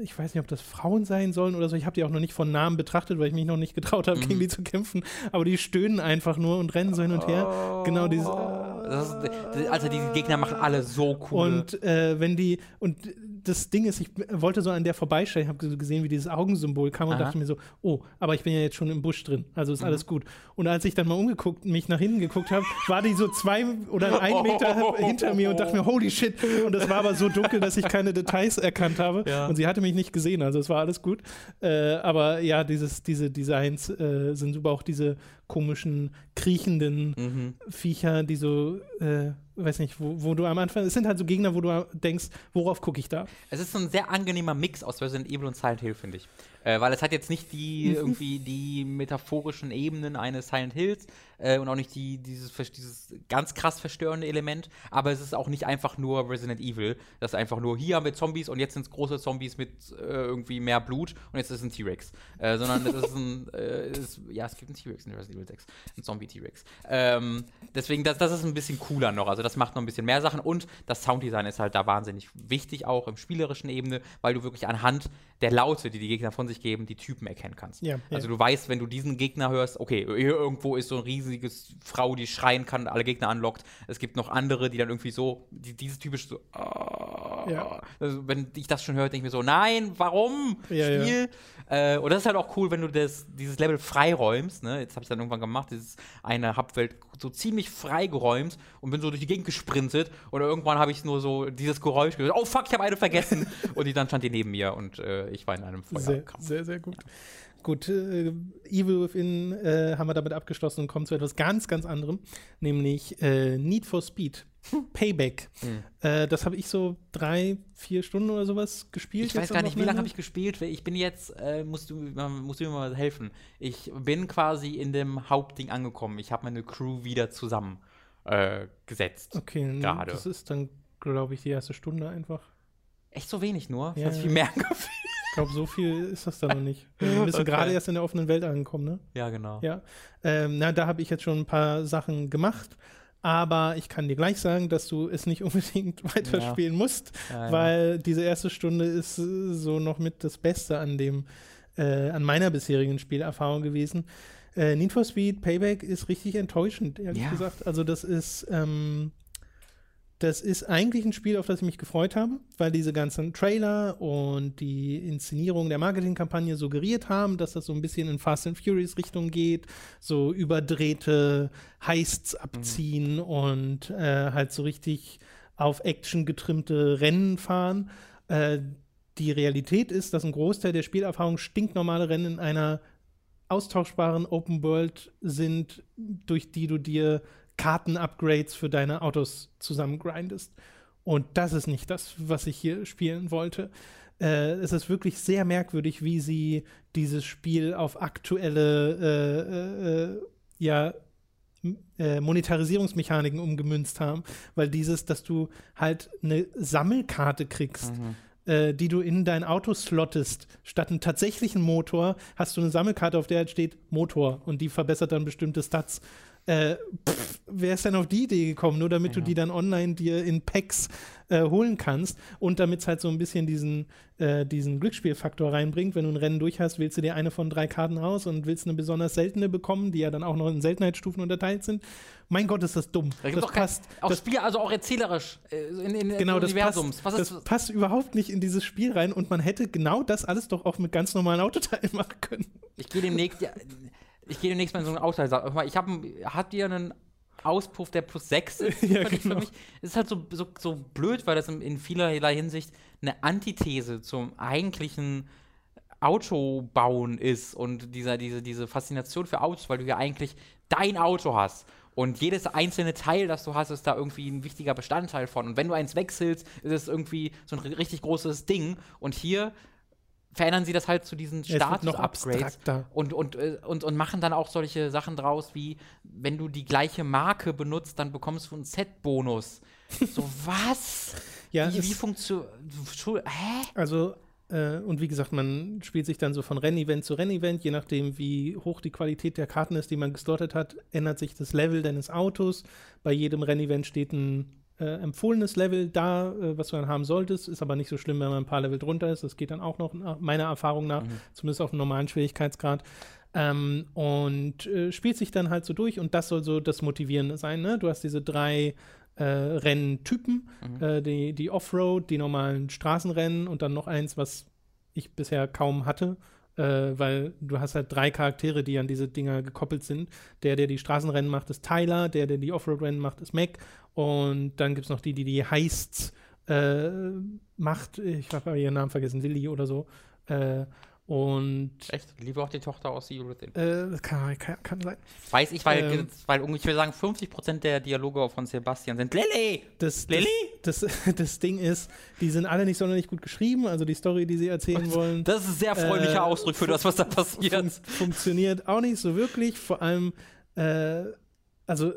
ich weiß nicht, ob das Frauen sein sollen oder so. Ich habe die auch noch nicht von Namen betrachtet, weil ich mich noch nicht getraut habe, Mhm. gegen die zu kämpfen. Aber die stöhnen einfach nur und rennen so hin und her. Genau, dieses. Oh, äh, Das ist, also die Gegner machen alle so cool. Und äh, wenn die, und das Ding ist, ich wollte so an der vorbeistellen, ich habe so gesehen, wie dieses Augensymbol kam und Aha. dachte mir so, oh, aber ich bin ja jetzt schon im Busch drin, also ist Mhm. alles gut. Und als ich dann mal umgeguckt, mich nach hinten geguckt habe, war die so zwei oder ein Meter hinter mir und dachte mir, holy shit. Und es war aber so dunkel, dass ich keine Details erkannt habe. Ja. Und sie hatte mich nicht gesehen, also es war alles gut. Äh, aber ja, dieses, diese Designs äh, sind super, auch diese komischen, kriechenden Mhm. Viecher, die so, äh, weiß nicht, wo, wo du am Anfang, es sind halt so Gegner, wo du denkst, worauf gucke ich da? Es ist so ein sehr angenehmer Mix aus Resident Evil und Silent Hill, finde ich. Äh, weil es hat jetzt nicht die irgendwie die metaphorischen Ebenen eines Silent Hills äh, und auch nicht die, dieses, dieses ganz krass verstörende Element, aber es ist auch nicht einfach nur Resident Evil. Das ist einfach nur, hier haben wir Zombies und jetzt sind es große Zombies mit äh, irgendwie mehr Blut und jetzt ist es ein T-Rex. Äh, sondern es ist ein, äh, ist, ja, es gibt einen T-Rex in Resident Evil 6. Ein Zombie-T-Rex. Ähm, deswegen, das, das ist ein bisschen cooler noch. Also das macht noch ein bisschen mehr Sachen und das Sounddesign ist halt da wahnsinnig wichtig, auch im spielerischen Ebene, weil du wirklich anhand der Laute, die die Gegner von sich geben, die Typen erkennen kannst. Ja, also ja. du weißt, wenn du diesen Gegner hörst, okay, hier irgendwo ist so ein riesiges Frau, die schreien kann, alle Gegner anlockt. Es gibt noch andere, die dann irgendwie so, die, dieses typisch so, ah. Ja. also, wenn ich das schon höre, denke ich mir so, nein, warum? Spiel. Äh, und das ist halt auch cool, wenn du das, dieses Level freiräumst. Ne? Jetzt habe ich dann irgendwann gemacht, dieses eine Hauptwelt so ziemlich freigeräumt und bin so durch die Gegend gesprintet. Und irgendwann habe ich nur so dieses Geräusch gehört. Oh fuck, ich habe eine vergessen. und die, dann stand die neben mir und äh, ich war in einem Sehr, Feuerkampf. sehr, sehr gut. Gut, äh, Evil Within äh, haben wir damit abgeschlossen und kommen zu etwas ganz, ganz anderem, nämlich äh, Need for Speed. Payback. Hm. Äh, das habe ich so drei, vier Stunden oder sowas gespielt. Ich weiß gar nicht, wie lange habe ich gespielt. Ich bin jetzt, äh, musst, du, musst du mir mal helfen. Ich bin quasi in dem Hauptding angekommen. Ich habe meine Crew wieder zusammen äh, gesetzt. Okay, Gerade. das ist dann, glaube ich, die erste Stunde einfach. Echt so wenig nur? Ich Ja, viel mehr gefühlt. Ich glaube, so viel ist das dann noch nicht. Du bist Okay. gerade erst in der offenen Welt angekommen, ne? Ja, genau. Ja. Ähm, na, da habe ich jetzt schon ein paar Sachen gemacht. Aber ich kann dir gleich sagen, dass du es nicht unbedingt weiterspielen musst, Ja, ja. weil diese erste Stunde ist äh, so noch mit das Beste an dem, äh, an meiner bisherigen Spielerfahrung gewesen. Äh, Need for Speed Payback ist richtig enttäuschend, ehrlich Ja. gesagt. Also das ist, ähm, das ist eigentlich ein Spiel, auf das ich mich gefreut habe, weil diese ganzen Trailer und die Inszenierung der Marketingkampagne suggeriert haben, dass das so ein bisschen in Fast and Furious Richtung geht, so überdrehte Heists abziehen und äh, halt so richtig auf Action getrimmte Rennen fahren. Äh, die Realität ist, dass ein Großteil der Spielerfahrung stinknormale Rennen in einer austauschbaren Open World sind, durch die du dir Karten-Upgrades für deine Autos zusammengrindest. Und das ist nicht das, was ich hier spielen wollte. Äh, es ist wirklich sehr merkwürdig, wie sie dieses Spiel auf aktuelle äh, äh, ja, m- äh, Monetarisierungsmechaniken umgemünzt haben, weil dieses, dass du halt eine Sammelkarte kriegst, äh, die du in dein Auto slottest, statt einen tatsächlichen Motor, hast du eine Sammelkarte, auf der halt steht Motor und die verbessert dann bestimmte Stats. Äh, pff, wer ist denn auf die Idee gekommen, nur damit du die dann online dir in Packs äh, holen kannst und damit es halt so ein bisschen diesen, äh, diesen Glücksspielfaktor reinbringt. Wenn du ein Rennen durch hast, wählst du dir eine von drei Karten aus und willst eine besonders seltene bekommen, die ja dann auch noch in Seltenheitsstufen unterteilt sind. Mein Gott, ist das dumm. Da das doch kein, passt. auch das Spiel, also auch erzählerisch äh, in, in genau, das passt, Universums. Was das passt überhaupt nicht in dieses Spiel rein und man hätte genau das alles doch auch mit ganz normalen Autoteilen machen können. ich gehe demnächst, ja, ich gehe demnächst mal in so einen Austeil. Sag mal, Ich habe, habt ihr einen Auspuff, der plus 6 ist? Ja, genau. Für mich. Es ist halt so, so, so blöd, weil das in, in vielerlei Hinsicht eine Antithese zum eigentlichen Autobauen ist und dieser, diese, diese Faszination für Autos, weil du ja eigentlich dein Auto hast. Und jedes einzelne Teil, das du hast, ist da irgendwie ein wichtiger Bestandteil von. Und wenn du eins wechselst, ist es irgendwie so ein richtig großes Ding. Und hier verändern sie das halt zu diesen Status-Upgrades und, und, äh, und, und machen dann auch solche Sachen draus, wie wenn du die gleiche Marke benutzt, dann bekommst du einen Set-Bonus. So, was? Ja, wie, wie funktioniert. Hä? Also, äh, und wie gesagt, man spielt sich dann so von Rennevent zu Rennevent, je nachdem, wie hoch die Qualität der Karten ist, die man gestartet hat, ändert sich das Level deines Autos. Bei jedem Rennevent steht ein äh, empfohlenes Level da, äh, was du dann haben solltest. Ist aber nicht so schlimm, wenn man ein paar Level drunter ist. Das geht dann auch noch nach meiner Erfahrung nach, zumindest auf einem normalen Schwierigkeitsgrad. Ähm, und äh, spielt sich dann halt so durch und das soll so das Motivierende sein. Ne? Du hast diese drei äh, Renntypen, Mhm. äh, die, die Offroad, die normalen Straßenrennen und dann noch eins, was ich bisher kaum hatte, äh, weil du hast halt drei Charaktere, die an diese Dinger gekoppelt sind. Der, der die Straßenrennen macht, ist Tyler, der, der die Offroad-Rennen macht, ist Mac und dann gibt es noch die, die die Heists äh, macht. Ich habe ihren Namen vergessen, Lilly oder so. Äh, und Echt? Liebe auch die Tochter aus You Within. äh, das kann, kann, kann sein. Weiß ich, weil, Ähm. weil irgendwie, ich würde sagen, 50% der Dialoge von Sebastian sind Lilly! Das, Lilly? Das, das, das Ding ist, die sind alle nicht sonderlich gut geschrieben, also die Story, die sie erzählen wollen. Das ist ein sehr freundlicher Äh, Ausdruck für das, was da passiert. fun funktioniert auch nicht so wirklich. Vor allem, äh, also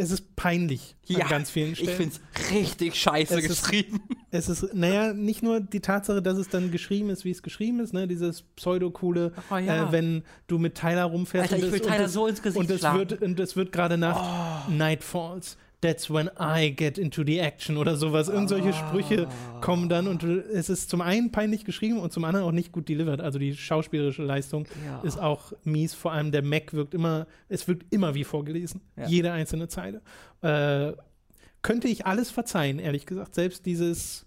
es ist peinlich Ja, an ganz vielen Ich Stellen. finde es richtig scheiße Es ist- geschrieben. es ist, naja, nicht nur die Tatsache, dass es dann geschrieben ist, wie es geschrieben ist, ne, dieses pseudo-coole, Oh ja. äh, wenn du mit Tyler rumfährst Alter, ich und will Tyler so ins Gesicht und es. Oh. wird und es wird gerade Nacht, Night falls. That's when I get into the action oder sowas. Irgend solche Sprüche Ah. kommen dann und es ist zum einen peinlich geschrieben und zum anderen auch nicht gut delivered. Also die schauspielerische Leistung Ja. ist auch mies. Vor allem der Mac wirkt immer, es wirkt immer wie vorgelesen. Ja. Jede einzelne Zeile. Äh, könnte ich alles verzeihen, ehrlich gesagt. Selbst dieses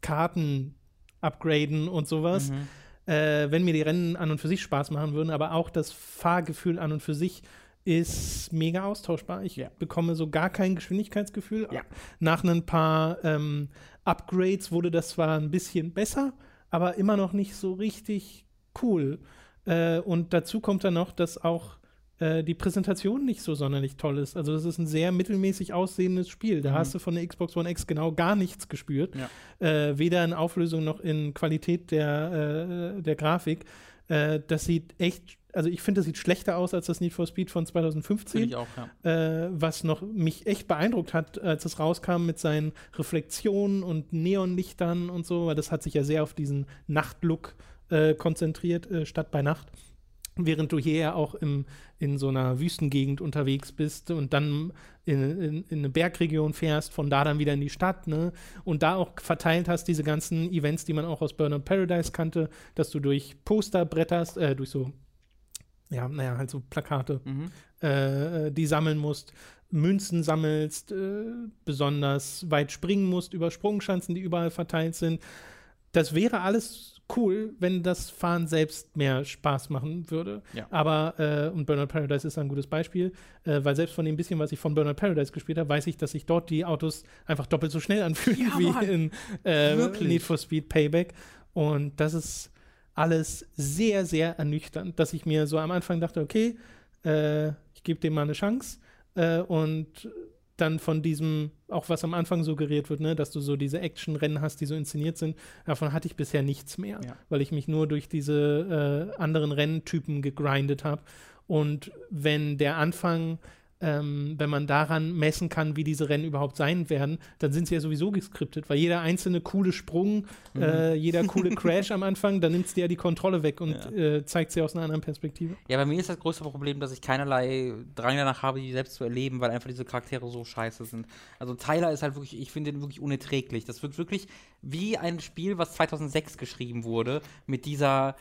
Karten upgraden und sowas. Mhm. Äh, wenn mir die Rennen an und für sich Spaß machen würden, aber auch das Fahrgefühl an und für sich ist mega austauschbar. Ich Ja. bekomme so gar kein Geschwindigkeitsgefühl. Ja. Nach ein paar ähm, Upgrades wurde das zwar ein bisschen besser, aber immer noch nicht so richtig cool. Äh, und dazu kommt dann noch, dass auch äh, die Präsentation nicht so sonderlich toll ist. Also das ist ein sehr mittelmäßig aussehendes Spiel. Da Mhm. hast du von der Xbox One X genau gar nichts gespürt. Ja. Äh, weder in Auflösung noch in Qualität der, äh, der Grafik. Äh, das sieht echt, also ich finde, das sieht schlechter aus als das Need for Speed von 2015 Finde ich auch, ja. äh, was noch mich echt beeindruckt hat, als es rauskam mit seinen Reflexionen und Neonlichtern und so, weil das hat sich ja sehr auf diesen Nachtlook äh, konzentriert, äh, statt bei Nacht. Während du hier ja auch im, in so einer Wüstengegend unterwegs bist und dann in, in, in eine Bergregion fährst, von da dann wieder in die Stadt, ne? Und da auch verteilt hast, diese ganzen Events, die man auch aus Burnout Paradise kannte, dass du durch Poster bretterst, äh, durch so, ja, naja, halt so Plakate Mhm. äh, die sammeln musst, Münzen sammelst, äh, besonders weit springen musst über Sprungschanzen, die überall verteilt sind. Das wäre alles cool, wenn das Fahren selbst mehr Spaß machen würde. Ja. Aber, äh, und Burnout Paradise ist ein gutes Beispiel, äh, weil selbst von dem bisschen, was ich von Burnout Paradise gespielt habe, weiß ich, dass sich dort die Autos einfach doppelt so schnell anfühlen Ja, wie Mann. in äh. Need for Speed Payback. Und das ist alles sehr, sehr ernüchternd, dass ich mir so am Anfang dachte, okay, äh, ich gebe dem mal eine Chance. Äh, und dann von diesem, auch was am Anfang suggeriert wird, ne, dass du so diese Action-Rennen hast, die so inszeniert sind, davon hatte ich bisher nichts mehr, Ja. weil ich mich nur durch diese äh, anderen Renntypen gegrindet habe. Und wenn der Anfang, ähm, wenn man daran messen kann, wie diese Rennen überhaupt sein werden, dann sind sie ja sowieso geskriptet, weil jeder einzelne coole Sprung, Mhm. äh, jeder coole Crash am Anfang, dann nimmt es dir ja die Kontrolle weg und Ja. äh, zeigt sie aus einer anderen Perspektive. Ja, bei mir ist das größte Problem, dass ich keinerlei Drang danach habe, die selbst zu erleben, weil einfach diese Charaktere so scheiße sind. Also Tyler ist halt wirklich, ich finde ihn wirklich unerträglich. Das wirkt wirklich wie ein Spiel, was 2006 geschrieben wurde, mit dieser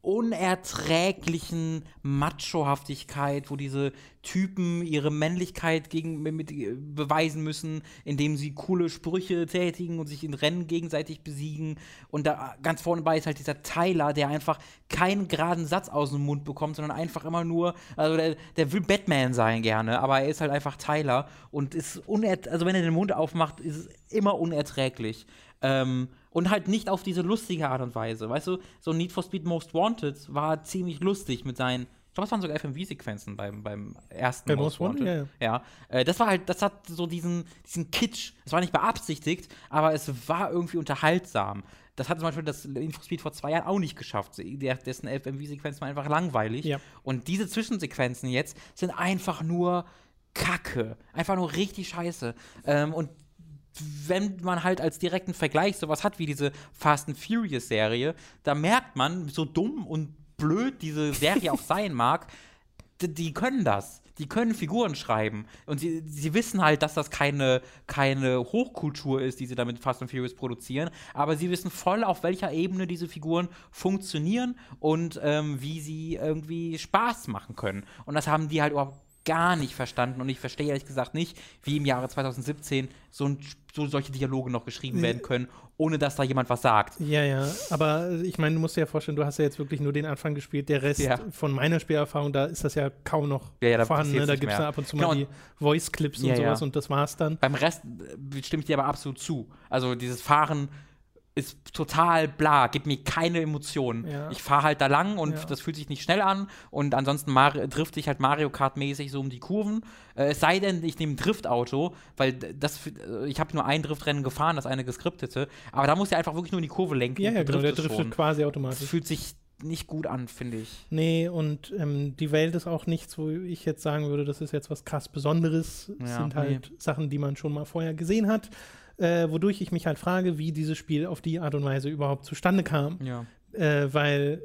unerträglichen Machohaftigkeit, wo diese Typen ihre Männlichkeit gegen, mit, äh, beweisen müssen, indem sie coole Sprüche tätigen und sich in Rennen gegenseitig besiegen. Und da ganz vorne bei ist halt dieser Tyler, der einfach keinen geraden Satz aus dem Mund bekommt, sondern einfach immer nur, also der, der will Batman sein gerne, aber er ist halt einfach Tyler und ist unert also wenn er den Mund aufmacht, ist es immer unerträglich. Ähm, und halt nicht auf diese lustige Art und Weise. Weißt du, so Need for Speed Most Wanted war ziemlich lustig mit seinen, ich glaube, es waren sogar FMV-Sequenzen beim, beim ersten Bei Most Wanted, ja, ja. äh, das war halt, das hat so diesen, diesen Kitsch. Es war nicht beabsichtigt, aber es war irgendwie unterhaltsam. Das hat zum Beispiel das Need for Speed vor zwei Jahren auch nicht geschafft. Der, dessen FMV-Sequenzen waren einfach langweilig. Ja. Und diese Zwischensequenzen jetzt sind einfach nur Kacke. Einfach nur richtig scheiße. Ähm, und wenn man halt als direkten Vergleich sowas hat wie diese Fast and Furious Serie, da merkt man, so dumm und blöd diese Serie auch sein mag, die können das. die können Figuren schreiben. Und sie, sie wissen halt, dass das keine, keine Hochkultur ist, die sie damit Fast and Furious produzieren. Aber sie wissen voll, auf welcher Ebene diese Figuren funktionieren und ähm, wie sie irgendwie Spaß machen können. Und das haben die halt überhaupt gar nicht verstanden und ich verstehe ehrlich gesagt nicht, wie im Jahre 2017 so, ein, so solche Dialoge noch geschrieben werden können, ohne dass da jemand was sagt. Ja, ja, aber ich meine, du musst dir ja vorstellen, du hast ja jetzt wirklich nur den Anfang gespielt, der Rest Ja. von meiner Spielerfahrung, da ist das ja kaum noch Ja, ja, da vorhanden. Ne? Da gibt es ab und zu Genau, mal die Voice-Clips und sowas und das war's dann. Beim Rest äh, stimme ich dir aber absolut zu. Also dieses Fahren ist total bla, gibt mir keine Emotionen. Ja. Ich fahre halt da lang und Ja. das fühlt sich nicht schnell an und ansonsten drifte ich halt Mario Kart mäßig so um die Kurven. Äh, es sei denn, ich nehme ein Driftauto, weil das äh, ich habe nur ein Driftrennen gefahren, das eine geskriptete, aber da muss er einfach wirklich nur in die Kurve lenken. Ja, ja, genau, der driftet schon. quasi Das automatisch. fühlt sich nicht gut an, finde ich. Nee, und ähm, die Welt ist auch nichts, wo ich jetzt sagen würde, das ist jetzt was krass Besonderes. Es Ja, sind halt Sachen, die man schon mal vorher gesehen hat. Äh, wodurch ich mich halt frage, wie dieses Spiel auf die Art und Weise überhaupt zustande kam. Ja. Äh, weil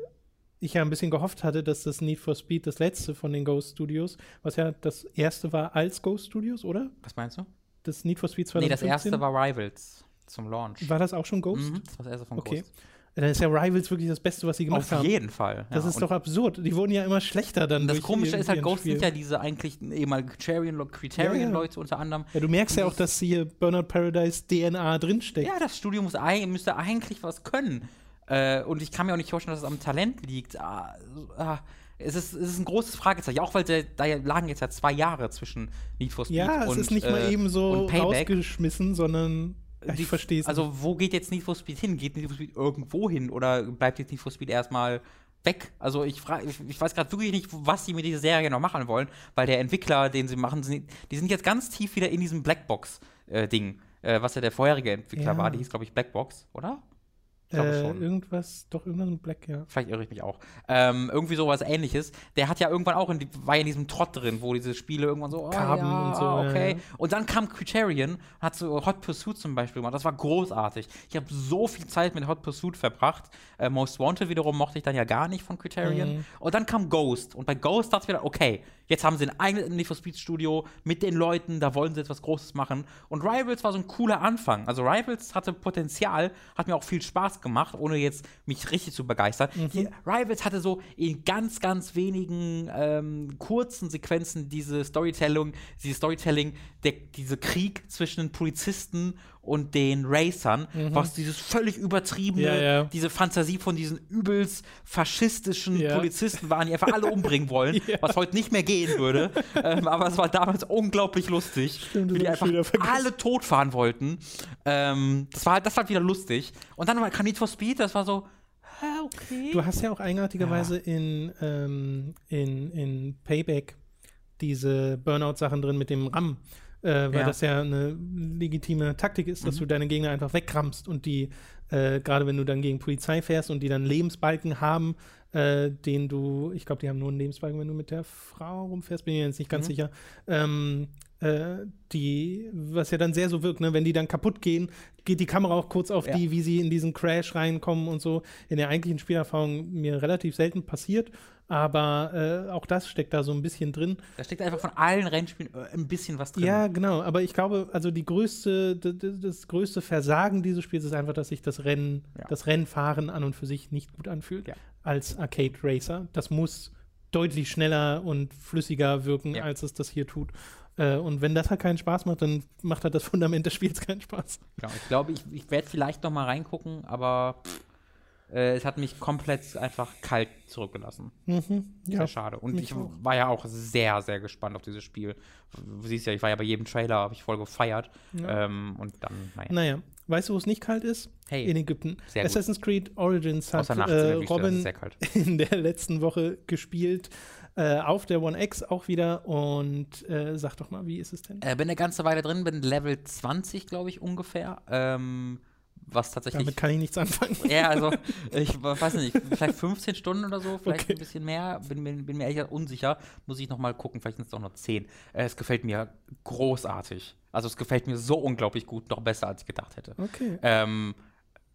ich ja ein bisschen gehofft hatte, dass das Need for Speed das letzte von den Ghost Studios, was ja das erste war als Ghost Studios, oder? Was meinst du? Das Need for Speed Nee, 2015? das erste war Rivals zum Launch. War das auch schon Ghost? Mhm, das war das erste von Okay. Ghost. Dann ist ja Rivals wirklich das Beste, was sie gemacht Auf haben. jeden Fall. Das ja. ist Und doch absurd. Die wurden ja immer schlechter dann. Das Komische ist halt, Ghost sind ja diese eigentlich ehemaligen Criterion- Criterion-Leute unter anderem. Ja, du merkst ja auch, dass hier Burnout Paradise DNA drinsteckt. Ja, das Studio muss, müsste eigentlich was können. Äh, und ich kann mir auch nicht vorstellen, dass es am Talent liegt. Ah, ah, es, ist, es ist ein großes Fragezeichen. Auch weil der, da lagen jetzt ja zwei Jahre zwischen Need for Speed Ja, es und ist nicht mal äh, eben so und rausgeschmissen, sondern ich Die- verstehe es. Also, wo geht jetzt Need for Speed hin? Geht Need for Speed irgendwo hin oder bleibt jetzt Need for Speed erstmal weg? Also, ich, frag, ich, ich weiß gerade wirklich nicht, was sie mit dieser Serie noch machen wollen, weil der Entwickler, den sie machen, sind, die sind jetzt ganz tief wieder in diesem Blackbox-Ding, äh, was ja der vorherige Entwickler Ja. war. Die hieß, glaube ich, Blackbox, oder? Äh, schon. irgendwas, doch irgendwas mit Black, ja. Vielleicht irre ich mich auch. Ähm, irgendwie sowas ähnliches. Der hat ja irgendwann auch in die, war in diesem Trott drin, wo diese Spiele irgendwann so, oh, Carbon ja, und so, okay. ja. Und dann kam Criterion, hat so Hot Pursuit zum Beispiel gemacht. Das war großartig. Ich habe so viel Zeit mit Hot Pursuit verbracht. Äh, Most Wanted wiederum mochte ich dann ja gar nicht von Criterion. Mhm. Und dann kam Ghost. Und bei Ghost dachte ich wieder, okay, jetzt haben sie ein eigenes Need for Speed Studio mit den Leuten, da wollen sie etwas Großes machen. Und Rivals war so ein cooler Anfang. Also Rivals hatte Potenzial, hat mir auch viel Spaß gemacht, ohne jetzt mich richtig zu begeistern. Die Rivals hatte so in ganz, ganz wenigen ähm, kurzen Sequenzen diese Storytelling, diese Storytelling, der, diese Krieg zwischen den Polizisten und den Racern, was dieses völlig übertriebene, Ja, ja. diese Fantasie von diesen übelst faschistischen Ja. Polizisten waren, die einfach alle umbringen wollen, Ja. was heute nicht mehr gehen würde. ähm, aber es war damals unglaublich lustig, Stimmt, wie die einfach alle totfahren wollten. Ähm, das, war, das war wieder lustig. Und dann war kam Need for Speed, das war so, okay. Du hast ja auch eigenartigerweise in, ähm, in, in Payback diese Burnout-Sachen drin mit dem RAM. Äh, weil Ja. Mhm. das ja eine legitime Taktik ist, dass du deine Gegner einfach wegrammst und die, äh, gerade wenn du dann gegen Polizei fährst und die dann Lebensbalken haben, äh, den du, ich glaube, die haben nur einen Lebensbalken, wenn du mit der Frau rumfährst, bin ich jetzt nicht ganz Mhm. sicher. Ähm, äh, die, was ja dann sehr so wirkt, ne? wenn die dann kaputt gehen, geht die Kamera auch kurz auf Ja. die, wie sie in diesen Crash reinkommen und so. In der eigentlichen Spielerfahrung mir relativ selten passiert, aber äh, auch das steckt da so ein bisschen drin. da steckt einfach von allen Rennspielen äh, ein bisschen was drin. Ja, genau, aber ich glaube, also die größte, das größte Versagen dieses Spiels ist einfach, dass sich das Rennen, Ja. das Rennfahren an und für sich nicht gut anfühlt Ja. als Arcade Racer. Das muss deutlich schneller und flüssiger wirken, Ja. als es das hier tut. Äh, und wenn das halt keinen Spaß macht, dann macht halt das Fundament des Spiels keinen Spaß. Genau, ich glaube, ich, ich werde vielleicht noch mal reingucken, aber pff, äh, es hat mich komplett einfach kalt zurückgelassen. Mhm. Sehr Ja, schade. Und mich ich auch. war ja auch sehr, sehr gespannt auf dieses Spiel. Du siehst ja, ich war ja bei jedem Trailer, habe ich voll gefeiert. Ja. Ähm, und dann, naja. Naja, weißt du, wo es nicht kalt ist? Hey. In Ägypten. Sehr gut. Assassin's Creed Origins hat in äh, Robin sehr in der letzten Woche gespielt. Äh, auf der One X auch wieder. Und äh, sag doch mal, wie ist es denn? Äh, bin eine ganze Weile drin, bin Level 20, glaube ich, ungefähr. Ähm, was tatsächlich. Damit kann ich nichts anfangen. ja, also, ich weiß nicht, vielleicht 15 Stunden oder so, vielleicht Okay. ein bisschen mehr. Bin, bin, bin mir ehrlich unsicher. Muss ich noch mal gucken, vielleicht sind es auch noch 10. Äh, es gefällt mir großartig. Also, es gefällt mir so unglaublich gut, noch besser, als ich gedacht hätte. Okay. Ähm,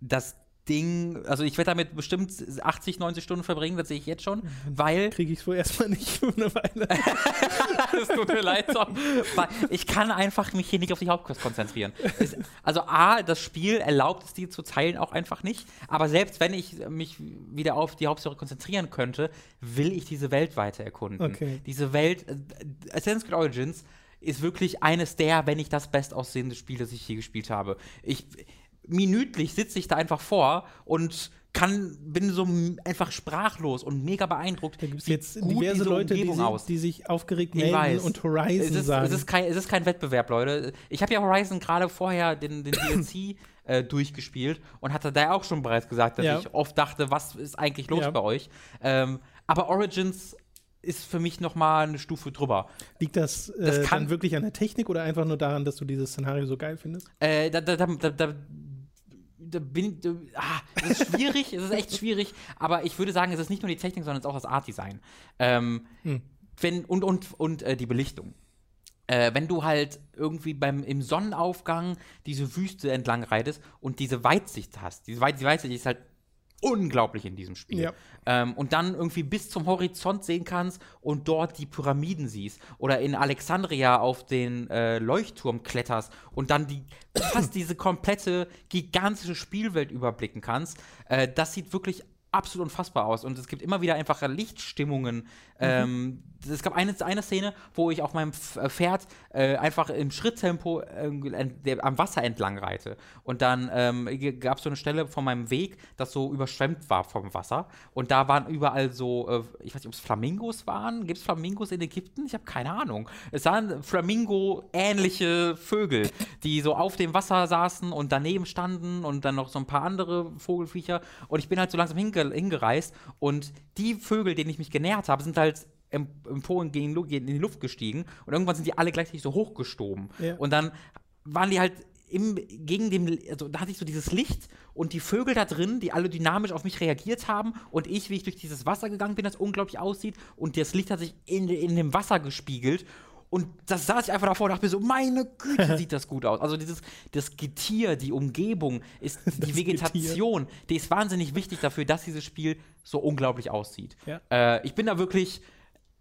das, Ding, also ich werde damit bestimmt 80, 90 Stunden verbringen, das sehe ich jetzt schon, weil. Kriege ich es wohl erstmal nicht für eine Weile. das tut mir leid, Tom. Weil ich kann einfach mich hier nicht auf die Hauptquest konzentrieren. Es, also A, das Spiel erlaubt es dir zu teilen auch einfach nicht, aber selbst wenn ich mich wieder auf die Hauptstory konzentrieren könnte, will ich diese Welt weiter erkunden. Okay. Diese Welt, äh, Assassin's Creed Origins ist wirklich eines der, wenn nicht das bestaussehende Spiel, das ich je gespielt habe. Ich minütlich sitze ich da einfach vor und kann, bin so einfach sprachlos und mega beeindruckt. Da gibt es jetzt diverse Leute, die, Umgebung si- aus. die sich aufgeregt Ich melden weiß. und Horizon es ist, sagen. es, ist kein, es ist kein Wettbewerb, Leute. Ich habe ja Horizon gerade vorher den, den DLC äh, durchgespielt und hatte da auch schon bereits gesagt, dass Ja. ich oft dachte, was ist eigentlich los Ja. bei euch? Ähm, aber Origins ist für mich noch mal eine Stufe drüber. Liegt das, äh, Das kann- dann wirklich an der Technik oder einfach nur daran, dass du dieses Szenario so geil findest? Äh, da, da, da, da, da, bin da, ah, es ist schwierig, es ist echt schwierig, aber ich würde sagen, es ist nicht nur die Technik, sondern es ist auch das Art-Design. Ähm, Hm. wenn, und und, und äh, die Belichtung. Äh, wenn du halt irgendwie beim, im Sonnenaufgang diese Wüste entlang reitest und diese Weitsicht hast, diese, Weit, die Weitsicht ist halt unglaublich in diesem Spiel. Ja. Ähm, und dann irgendwie bis zum Horizont sehen kannst und dort die Pyramiden siehst. Oder in Alexandria auf den äh, Leuchtturm kletterst und dann die fast diese komplette gigantische Spielwelt überblicken kannst. Äh, das sieht wirklich absolut unfassbar aus. Und es gibt immer wieder einfach Lichtstimmungen. Ähm, es gab eine, eine Szene, wo ich auf meinem äh, Pferd äh, einfach im Schritttempo äh, am Wasser entlang reite. Und dann ähm, gab es so eine Stelle von meinem Weg, das so überschwemmt war vom Wasser. Und da waren überall so, äh, ich weiß nicht, ob es Flamingos waren. Gibt es Flamingos in Ägypten? Ich habe keine Ahnung. Es waren Flamingo-ähnliche Vögel, die so auf dem Wasser saßen und daneben standen und dann noch so ein paar andere Vogelviecher. Und ich bin halt so langsam hinge hingereist und die Vögel, denen ich mich genähert habe, sind halt em- empfohlen gegen, in die Luft gestiegen und irgendwann sind die alle gleichzeitig so hochgestoben. Ja. Und dann waren die halt im, gegen dem, also da hatte ich so dieses Licht und die Vögel da drin, die alle dynamisch auf mich reagiert haben und ich, wie ich durch dieses Wasser gegangen bin, das unglaublich aussieht und das Licht hat sich in, in dem Wasser gespiegelt und das saß ich einfach davor und dachte mir so, meine Güte, sieht das gut aus. Also dieses das Getier, die Umgebung, ist die Vegetation, die ist wahnsinnig wichtig dafür, dass dieses Spiel so unglaublich aussieht. Ja. Äh, ich bin da wirklich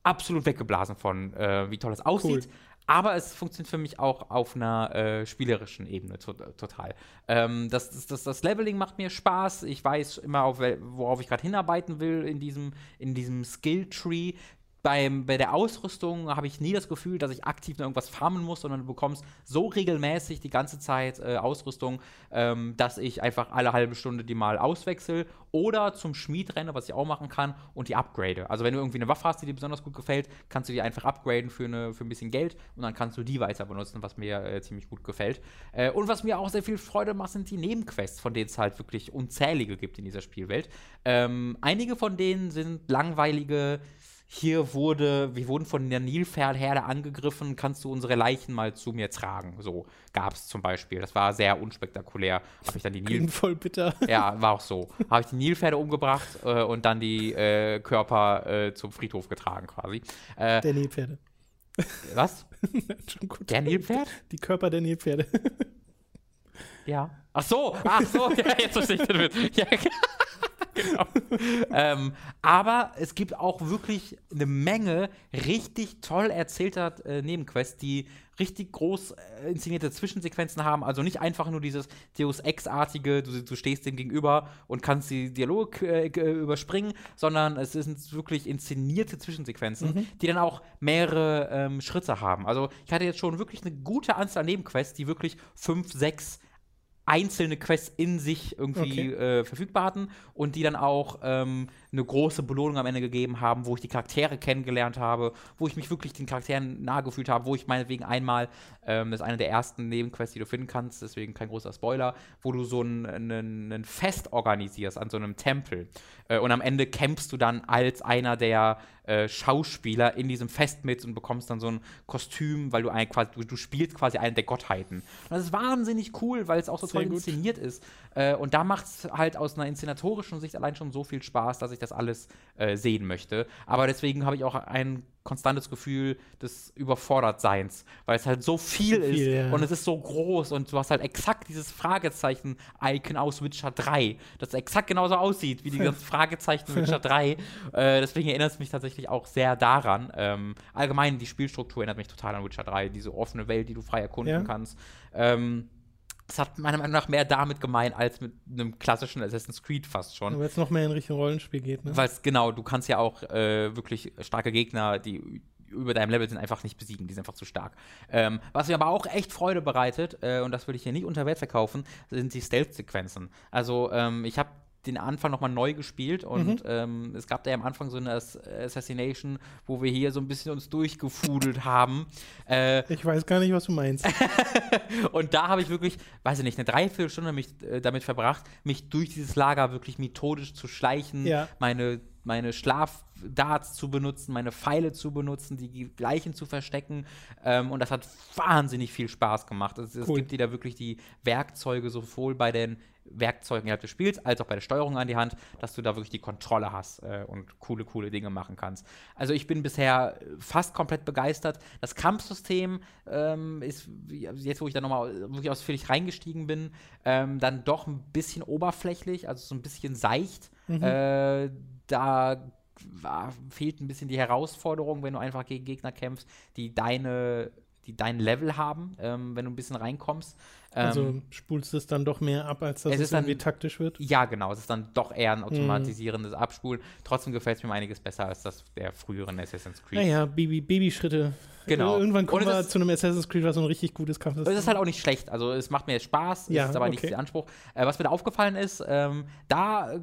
absolut weggeblasen von, äh, wie toll es aussieht. Cool. Aber es funktioniert für mich auch auf einer äh, spielerischen Ebene to total. Ähm, das, das, das, das Leveling macht mir Spaß. Ich weiß immer, auf worauf ich gerade hinarbeiten will in diesem, in diesem Skill-Tree. Beim, bei der Ausrüstung habe ich nie das Gefühl, dass ich aktiv noch irgendwas farmen muss, sondern du bekommst so regelmäßig die ganze Zeit äh, Ausrüstung, ähm, dass ich einfach alle halbe Stunde die mal auswechsel oder zum Schmied renne, was ich auch machen kann, und die upgrade. Also wenn du irgendwie eine Waffe hast, die dir besonders gut gefällt, kannst du die einfach upgraden für, eine, für ein bisschen Geld und dann kannst du die weiter benutzen, was mir äh, ziemlich gut gefällt. Äh, und was mir auch sehr viel Freude macht, sind die Nebenquests, von denen es halt wirklich unzählige gibt in dieser Spielwelt. Ähm, einige von denen sind langweilige hier wurde, wir wurden von der Nilpferdherde angegriffen, kannst du unsere Leichen mal zu mir tragen? So gab es zum Beispiel. Das war sehr unspektakulär. Habe ich dann die Nil voll bitter. ja, war auch so. Habe ich die Nilpferde umgebracht äh, und dann die äh, Körper äh, zum Friedhof getragen quasi. Äh, Der Nilpferde. was? Schon gut. Der Nilpferd? Die Körper der Nilpferde. Ja. Ach so, ach so, ja, jetzt verstehe ich den Witz. Ja, genau. ähm, aber es gibt auch wirklich eine Menge richtig toll erzählter äh, Nebenquests, die richtig groß äh, inszenierte Zwischensequenzen haben. Also nicht einfach nur dieses Deus Ex-artige, du, du stehst dem gegenüber und kannst die Dialog äh, g- überspringen, sondern es sind wirklich inszenierte Zwischensequenzen, die dann auch mehrere ähm, Schritte haben. Also ich hatte jetzt schon wirklich eine gute Anzahl an Nebenquests, die wirklich fünf, sechs einzelne Quests in sich irgendwie äh, verfügbar hatten und die dann auch ähm, eine große Belohnung am Ende gegeben haben, wo ich die Charaktere kennengelernt habe, wo ich mich wirklich den Charakteren nahe gefühlt habe, wo ich meinetwegen einmal, ähm, das ist eine der ersten Nebenquests, die du finden kannst, deswegen kein großer Spoiler, wo du so ein, ein, ein Fest organisierst an so einem Tempel äh, und am Ende kämpfst du dann als einer der äh, Schauspieler in diesem Fest mit und bekommst dann so ein Kostüm, weil du ein, quasi, du, du spielst quasi einen der Gottheiten. Und das ist wahnsinnig cool, weil es auch so Sehr toll gut. inszeniert ist. Äh, und da macht es halt aus einer inszenatorischen Sicht allein schon so viel Spaß, dass ich das alles äh, sehen möchte. Aber deswegen habe ich auch ein konstantes Gefühl des Überfordertseins, weil es halt so viel, viel ist ja. und es ist so groß und du hast halt exakt dieses Fragezeichen-Icon aus Witcher 3, das exakt genauso aussieht wie die ganzen Fragezeichen Witcher 3. Äh, deswegen erinnert es mich tatsächlich auch sehr daran. Ähm, allgemein, die Spielstruktur erinnert mich total an Witcher 3, diese offene Welt, die du frei erkunden Ja. kannst. Ähm, es hat meiner Meinung nach mehr damit gemeint als mit einem klassischen Assassin's Creed fast schon. Weil es noch mehr in Richtung Rollenspiel geht, ne? Weil es genau, du kannst ja auch äh, wirklich starke Gegner, die über deinem Level sind, einfach nicht besiegen. Die sind einfach zu stark. Ähm, was mir aber auch echt Freude bereitet, äh, und das würde ich hier nicht unter Wert verkaufen, sind die Stealth-Sequenzen. Also, ähm, ich habe den Anfang nochmal neu gespielt und ähm, es gab da ja am Anfang so eine Ass Assassination, wo wir hier so ein bisschen uns durchgefudelt haben. Äh, Ich weiß gar nicht, was du meinst. und da habe ich wirklich, weiß ich nicht, eine Dreiviertelstunde mich, äh, damit verbracht, mich durch dieses Lager wirklich methodisch zu schleichen, Ja. meine, meine Schlafdarts zu benutzen, meine Pfeile zu benutzen, die gleichen zu verstecken. Ähm, und das hat wahnsinnig viel Spaß gemacht. Es, es Cool. gibt dir da wirklich die Werkzeuge sowohl bei den Werkzeugen innerhalb des Spiels als auch bei der Steuerung an die Hand, dass du da wirklich die Kontrolle hast äh, und coole, coole Dinge machen kannst. Also ich bin bisher fast komplett begeistert. Das Kampfsystem ähm, ist, jetzt wo ich da nochmal wirklich ausführlich reingestiegen bin, ähm, dann doch ein bisschen oberflächlich, also so ein bisschen seicht. Äh, da war, fehlt ein bisschen die Herausforderung, wenn du einfach gegen Gegner kämpfst, die deine die dein Level haben, ähm, wenn du ein bisschen reinkommst. Ähm, Also spulst es dann doch mehr ab, als dass es es, ist dann- irgendwie taktisch wird. ja, genau. Es ist dann doch eher ein automatisierendes Abspulen. Trotzdem gefällt es mir um einiges besser als das der früheren Assassin's Creed. Naja, Baby, Babyschritte. Genau. Irgendwann kommen wir zu einem Assassin's Creed, was so ein richtig gutes Kampf ist. Es ist halt auch nicht schlecht. Also es macht mir jetzt Spaß, Ja, es ist aber nicht okay. der Anspruch. Äh, was mir da aufgefallen ist, ähm, da äh,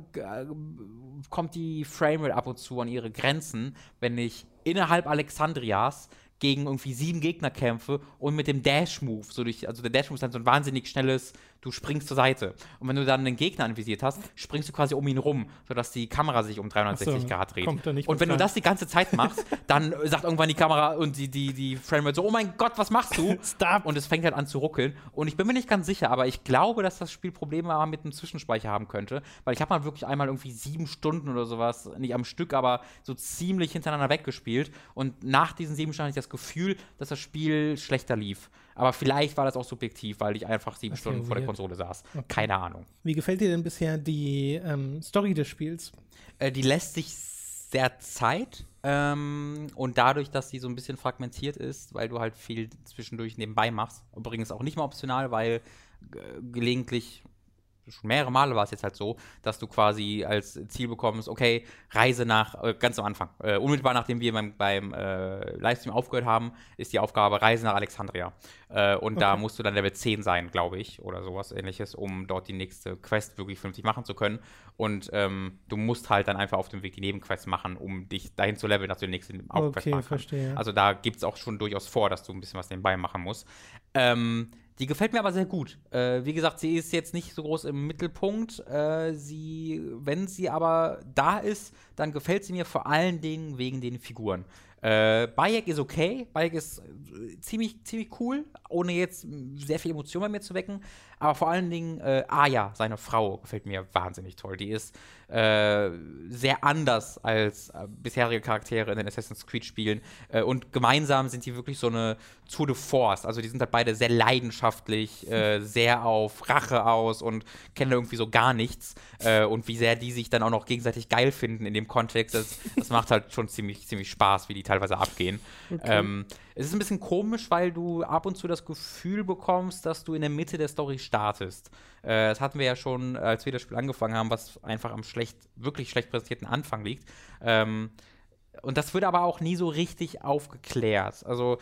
kommt die Framerate ab und zu an ihre Grenzen, wenn ich innerhalb Alexandrias gegen irgendwie sieben Gegner kämpfe und mit dem Dash-Move, so durch, also der Dash-Move ist dann so ein wahnsinnig schnelles, du springst zur Seite. Und wenn du dann einen Gegner anvisiert hast, springst du quasi um ihn rum, sodass die Kamera sich um 360 Ach so, Grad dreht. und wenn du rein. das die ganze Zeit machst, dann sagt irgendwann die Kamera und die, die, die Framerate so, oh mein Gott, was machst du? Stop. Und es fängt halt an zu ruckeln. Und ich bin mir nicht ganz sicher, aber ich glaube, dass das Spiel Probleme mit einem Zwischenspeicher haben könnte. Weil ich habe mal wirklich einmal irgendwie sieben Stunden oder sowas, nicht am Stück, aber so ziemlich hintereinander weggespielt. Und nach diesen sieben Stunden hatte ich das Gefühl, dass das Spiel schlechter lief. Aber vielleicht war das auch subjektiv, weil ich einfach sieben Okay, Stunden vor der. Konsole saß. Keine Ahnung. Wie gefällt dir denn bisher die ähm, Story des Spiels? Äh, die lässt sich sehr Zeit. Ähm, und dadurch, dass sie so ein bisschen fragmentiert ist, weil du halt viel zwischendurch nebenbei machst, übrigens auch nicht mal optional, weil äh, gelegentlich, schon mehrere Male war es jetzt halt so, dass du quasi als Ziel bekommst, okay, Reise nach, äh, ganz am Anfang, äh, unmittelbar nachdem wir beim, beim äh, Livestream aufgehört haben, ist die Aufgabe Reise nach Alexandria. Äh, und da Okay. musst du dann Level 10 sein, glaube ich, oder sowas ähnliches, um dort die nächste Quest wirklich vernünftig machen zu können. Und ähm, du musst halt dann einfach auf dem Weg die Nebenquests machen, um dich dahin zu leveln, dass du den nächsten Hauptquest Okay, machen kannst. verstehe. Also da gibt es auch schon durchaus vor, dass du ein bisschen was nebenbei machen musst. Ähm, die gefällt mir aber sehr gut. Äh, wie gesagt, sie ist jetzt nicht so groß im Mittelpunkt. Äh, sie, wenn sie aber da ist, dann gefällt sie mir vor allen Dingen wegen den Figuren. Äh, Bayek ist okay. Bayek ist äh, ziemlich, ziemlich cool, ohne jetzt sehr viel Emotion bei mir zu wecken. Aber vor allen Dingen äh, Aya, seine Frau, gefällt mir wahnsinnig toll. Die ist äh, sehr anders als äh, bisherige Charaktere in den Assassin's Creed-Spielen. Äh, und gemeinsam sind die wirklich so eine Tour de Force. Also die sind halt beide sehr leidenschaftlich, sehr auf Rache aus und kennen irgendwie so gar nichts. Und wie sehr die sich dann auch noch gegenseitig geil finden in dem Kontext, das, das macht halt schon ziemlich, ziemlich Spaß, wie die teilweise abgehen. Ähm, es ist ein bisschen komisch, weil du ab und zu das Gefühl bekommst, dass du in der Mitte der Story startest. Äh, das hatten wir ja schon, als wir das Spiel angefangen haben, was einfach am schlecht, wirklich schlecht präsentierten Anfang liegt. Ähm, und das wird aber auch nie so richtig aufgeklärt. Also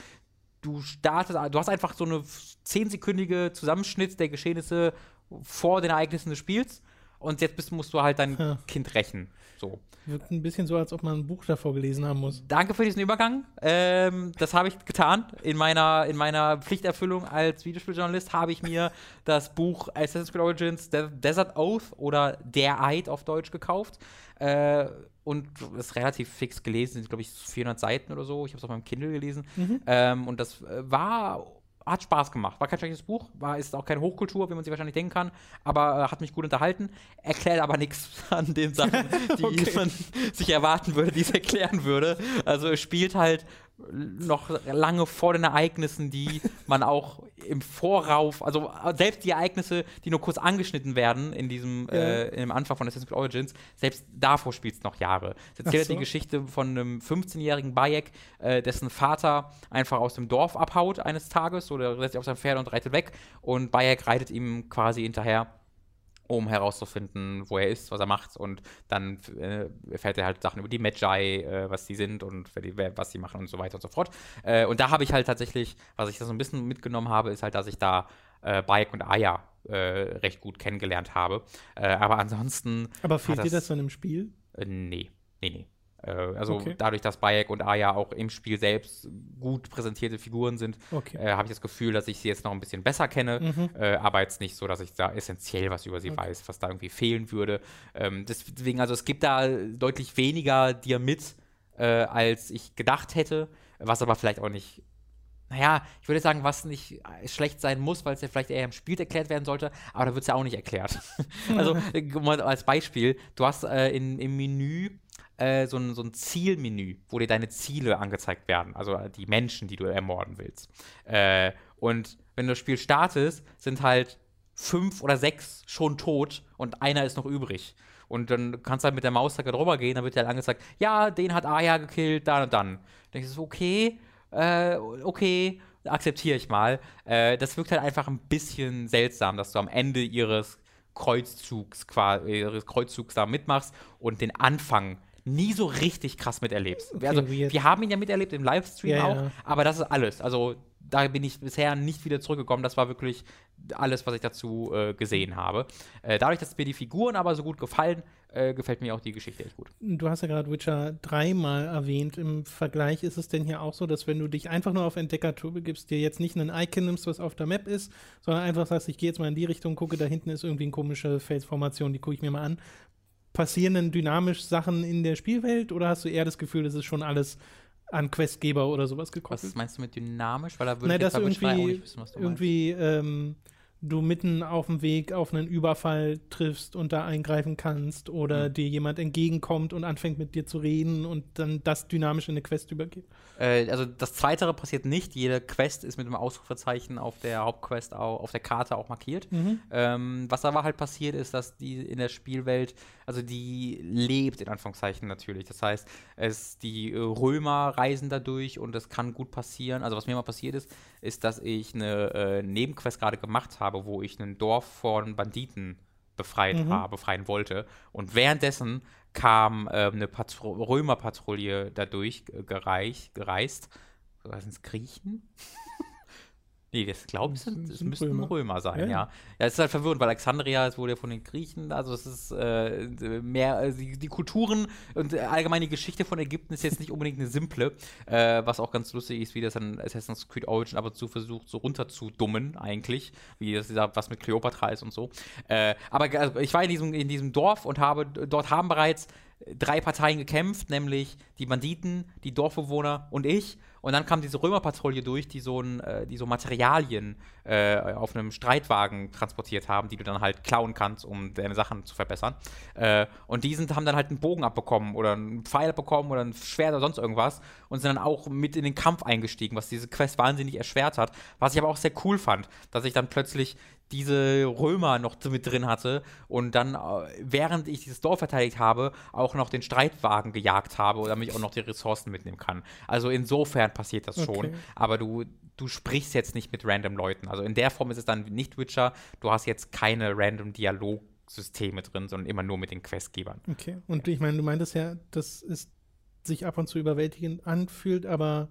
du startest, du hast einfach so eine zehnsekündige Zusammenschnitt der Geschehnisse vor den Ereignissen des Spiels und jetzt bist, musst du halt dein Ja. Kind rächen. So. Wirkt ein bisschen so, als ob man ein Buch davor gelesen haben muss. Danke für diesen Übergang. Ähm, das habe ich getan. In meiner, in meiner Pflichterfüllung als Videospieljournalist habe ich mir das Buch Assassin's Creed Origins De Desert Oath oder Der Eid auf Deutsch gekauft. Äh, und ist relativ fix gelesen, sind glaube ich 400 Seiten oder so. Ich habe es auf meinem Kindle gelesen. Ähm, und das äh, war hat Spaß gemacht. War kein schlechtes Buch, war, ist auch keine Hochkultur, wie man sich wahrscheinlich denken kann, aber äh, hat mich gut unterhalten. Erklärt aber nichts an den Sachen, die okay. man sich erwarten würde, die es erklären würde. Also es spielt halt noch lange vor den Ereignissen, die man auch im Vorauf, also selbst die Ereignisse, die nur kurz angeschnitten werden in diesem ja. äh, im Anfang von Assassin's Creed Origins, selbst davor spielt es noch Jahre. Es erzählt so. die Geschichte von einem 15-jährigen Bayek, äh, dessen Vater einfach aus dem Dorf abhaut eines Tages oder setzt sich auf sein Pferd und reitet weg und Bayek reitet ihm quasi hinterher um herauszufinden, wo er ist, was er macht. Und dann äh, erfährt er halt Sachen über die Magi, äh, was die sind und was sie machen und so weiter und so fort. Äh, und da habe ich halt tatsächlich, was ich da so ein bisschen mitgenommen habe, ist halt, dass ich da äh, Bayek und Aya äh, recht gut kennengelernt habe. Äh, aber ansonsten. Aber fehlt dir das dann im Spiel? nee, nee, nee. Äh, also okay. dadurch, dass Bayek und Aya auch im Spiel selbst gut präsentierte Figuren sind, okay. äh, habe ich das Gefühl, dass ich sie jetzt noch ein bisschen besser kenne, mhm. äh, aber jetzt nicht so, dass ich da essentiell was über sie okay. weiß, was da irgendwie fehlen würde. Ähm, deswegen, also es gibt da deutlich weniger dir mit, äh, als ich gedacht hätte, was aber vielleicht auch nicht naja, ich würde sagen, was nicht schlecht sein muss, weil es ja vielleicht eher im Spiel erklärt werden sollte, aber da wird es ja auch nicht erklärt. also, mal als Beispiel, du hast äh, in, im Menü äh, so, ein, so ein Zielmenü, wo dir deine Ziele angezeigt werden, also die Menschen, die du ermorden willst. Äh, und wenn du das Spiel startest, sind halt fünf oder sechs schon tot und einer ist noch übrig. Und dann kannst du halt mit der Maus da drüber gehen, dann wird dir halt angezeigt, ja, den hat Aya gekillt, dann und dann. Dann denkst du okay, äh, okay, akzeptiere ich mal. Äh, das wirkt halt einfach ein bisschen seltsam, dass du am Ende ihres Kreuzzugs, ihres Kreuzzugs da mitmachst und den Anfang nie so richtig krass miterlebst. Okay, also, wir haben ihn ja miterlebt im Livestream ja, auch, ja. aber das ist alles. Also, da bin ich bisher nicht wieder zurückgekommen. Das war wirklich alles, was ich dazu äh, gesehen habe. Äh, dadurch, dass mir die Figuren aber so gut gefallen, äh, gefällt mir auch die Geschichte echt gut. Du hast ja gerade Witcher dreimal erwähnt. Im Vergleich ist es denn hier auch so, dass wenn du dich einfach nur auf Entdeckertour begibst, dir jetzt nicht ein Icon nimmst, was auf der Map ist, sondern einfach sagst, ich gehe jetzt mal in die Richtung, gucke, da hinten ist irgendwie eine komische Felsformation, die gucke ich mir mal an passieren denn dynamisch Sachen in der Spielwelt oder hast du eher das Gefühl, das ist schon alles an Questgeber oder sowas gekoppelt? Was meinst du mit dynamisch? Weil da würde Nein, ich jetzt irgendwie, wissen, irgendwie ähm, du mitten auf dem Weg auf einen Überfall triffst und da eingreifen kannst oder mhm. dir jemand entgegenkommt und anfängt mit dir zu reden und dann das dynamisch in eine Quest übergeht. Äh, also das Zweitere passiert nicht. Jede Quest ist mit einem Ausrufezeichen auf der Hauptquest auch, auf der Karte auch markiert. Mhm. Ähm, was aber halt passiert ist, dass die in der Spielwelt, also die lebt in Anführungszeichen natürlich. Das heißt, es die Römer reisen dadurch und es kann gut passieren. Also was mir mal passiert ist, ist, dass ich eine äh, Nebenquest gerade gemacht habe, wo ich ein Dorf von Banditen befreit mhm. habe, befreien wollte. Und währenddessen kam äh, eine Patro Römerpatrouille dadurch gereich, gereist. Was sind es Griechen? Nee, das ich, sind, es müssten Römer, Römer sein, ja. ja. Ja, es ist halt verwirrend, weil Alexandria, es wurde ja von den Griechen, also es ist äh, mehr, äh, die, die, Kulturen und allgemein die Geschichte von Ägypten ist jetzt nicht unbedingt eine simple, äh, was auch ganz lustig ist, wie das an Assassin's Creed Origin aber zu versucht, so runterzudummen eigentlich, wie das was mit Cleopatra ist und so. Äh, aber also ich war in diesem, in diesem Dorf und habe, dort haben bereits drei Parteien gekämpft, nämlich die Banditen, die Dorfbewohner und ich. Und dann kam diese Römerpatrouille durch, die so, ein, äh, die so Materialien äh, auf einem Streitwagen transportiert haben, die du dann halt klauen kannst, um deine Sachen zu verbessern. Äh, und die sind, haben dann halt einen Bogen abbekommen oder einen Pfeil bekommen oder ein Schwert oder sonst irgendwas und sind dann auch mit in den Kampf eingestiegen, was diese Quest wahnsinnig erschwert hat. Was ich aber auch sehr cool fand, dass ich dann plötzlich diese Römer noch mit drin hatte und dann, äh, während ich dieses Dorf verteidigt habe, auch noch den Streitwagen gejagt habe, damit ich auch noch die Ressourcen mitnehmen kann. Also insofern passiert das okay. schon. Aber du, du sprichst jetzt nicht mit random Leuten. Also in der Form ist es dann nicht Witcher. Du hast jetzt keine random Dialogsysteme drin, sondern immer nur mit den Questgebern. Okay. Und ich meine, du meintest ja, dass es sich ab und zu überwältigend anfühlt, aber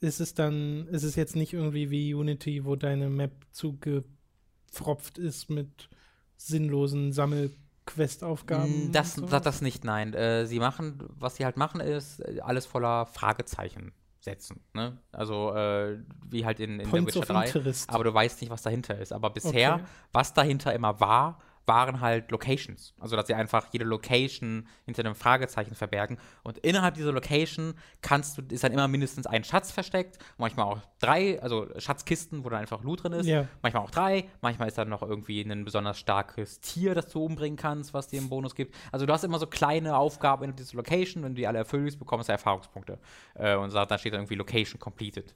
ist es dann, ist es jetzt nicht irgendwie wie Unity, wo deine Map zuge vollgepfropft ist mit sinnlosen Sammelquestaufgaben. Mm, das, das, das nicht, nein. Äh, sie machen, was sie halt machen, ist äh, alles voller Fragezeichen setzen. Ne? Also äh, wie halt in, in der Witcher 3. Interest. Aber du weißt nicht, was dahinter ist. Aber bisher, okay. was dahinter immer war, waren halt Locations. Also, dass sie einfach jede Location hinter einem Fragezeichen verbergen. Und innerhalb dieser Location kannst du, ist dann immer mindestens ein Schatz versteckt, manchmal auch drei, also Schatzkisten, wo dann einfach Loot drin ist. Ja. Manchmal auch drei, manchmal ist dann noch irgendwie ein besonders starkes Tier, das du umbringen kannst, was dir einen Bonus gibt. Also, du hast immer so kleine Aufgaben in dieser Location. Wenn du die alle erfüllst, bekommst du Erfahrungspunkte. Äh, und dann steht da irgendwie Location completed.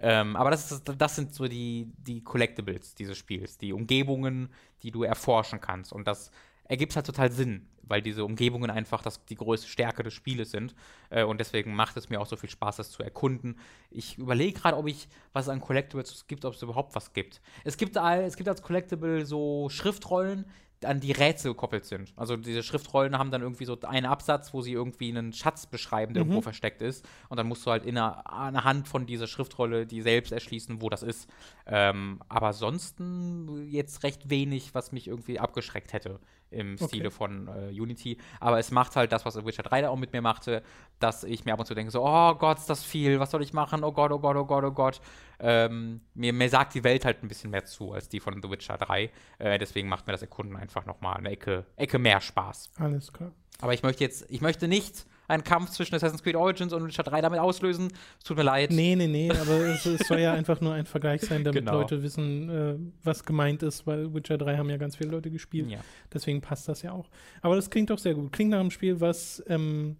Ähm, aber das, ist, das sind so die, die Collectibles dieses Spiels, die Umgebungen, die du erforschen kannst. Und das ergibt halt total Sinn, weil diese Umgebungen einfach das, die größte Stärke des Spieles sind. Äh, und deswegen macht es mir auch so viel Spaß, das zu erkunden. Ich überlege gerade, ob ich was an Collectibles gibt, ob es überhaupt was gibt. Es gibt, all, es gibt als Collectible so Schriftrollen, an die Rätsel gekoppelt sind. Also diese Schriftrollen haben dann irgendwie so einen Absatz, wo sie irgendwie einen Schatz beschreiben, der Mhm. irgendwo versteckt ist. Und dann musst du halt in einer, anhand von dieser Schriftrolle die selbst erschließen, wo das ist. Ähm, aber ansonsten jetzt recht wenig, was mich irgendwie abgeschreckt hätte im Okay. Stile von äh, Unity. Aber es macht halt das, was Witcher 3 da auch mit mir machte, dass ich mir ab und zu denke, so, oh Gott, ist das viel, was soll ich machen? Oh Gott, oh Gott, oh Gott, oh Gott. Ähm, mir, mir sagt die Welt halt ein bisschen mehr zu als die von The Witcher 3. Äh, deswegen macht mir das Erkunden einfach nochmal eine Ecke, Ecke mehr Spaß. Alles klar. Aber ich möchte jetzt, ich möchte nicht einen Kampf zwischen Assassin's Creed Origins und Witcher 3 damit auslösen. Es tut mir leid. Nee, nee, nee, aber es, es soll ja einfach nur ein Vergleich sein, damit Genau. Leute wissen, äh, was gemeint ist, weil Witcher 3 haben ja ganz viele Leute gespielt. Ja. Deswegen passt das ja auch. Aber das klingt doch sehr gut. Klingt nach einem Spiel, was ähm,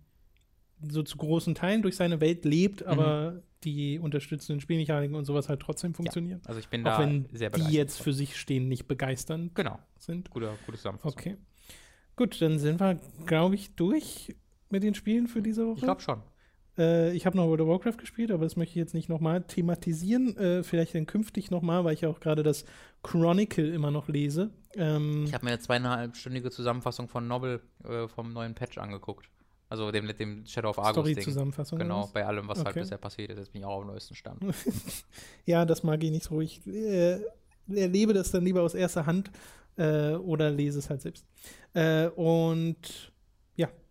so zu großen Teilen durch seine Welt lebt, Mhm. aber die unterstützenden Spielmechaniken und sowas halt trotzdem funktionieren. Also ich bin auch da wenn sehr die jetzt für sich stehen nicht begeisternd Genau, sind. gute, gute Zusammenfassung. Okay. Gut, dann sind wir, glaube ich, durch mit den Spielen für diese Woche. Ich glaube schon. Äh, ich habe noch World of Warcraft gespielt, aber das möchte ich jetzt nicht nochmal thematisieren. Äh, vielleicht dann künftig nochmal, weil ich auch gerade das Chronicle immer noch lese. Ähm, Ich habe mir eine zweieinhalbstündige Zusammenfassung von Nobel äh, vom neuen Patch angeguckt. Also dem, dem Shadow of Argus Ding. Story-Zusammenfassung. oder Genau, bei allem, was halt Okay. bisher passiert ist. Jetzt bin ich auch auf dem neuesten Stand. Ja, das mag ich nicht so. Ich äh, erlebe das dann lieber aus erster Hand äh, oder lese es halt selbst. Äh, und ja,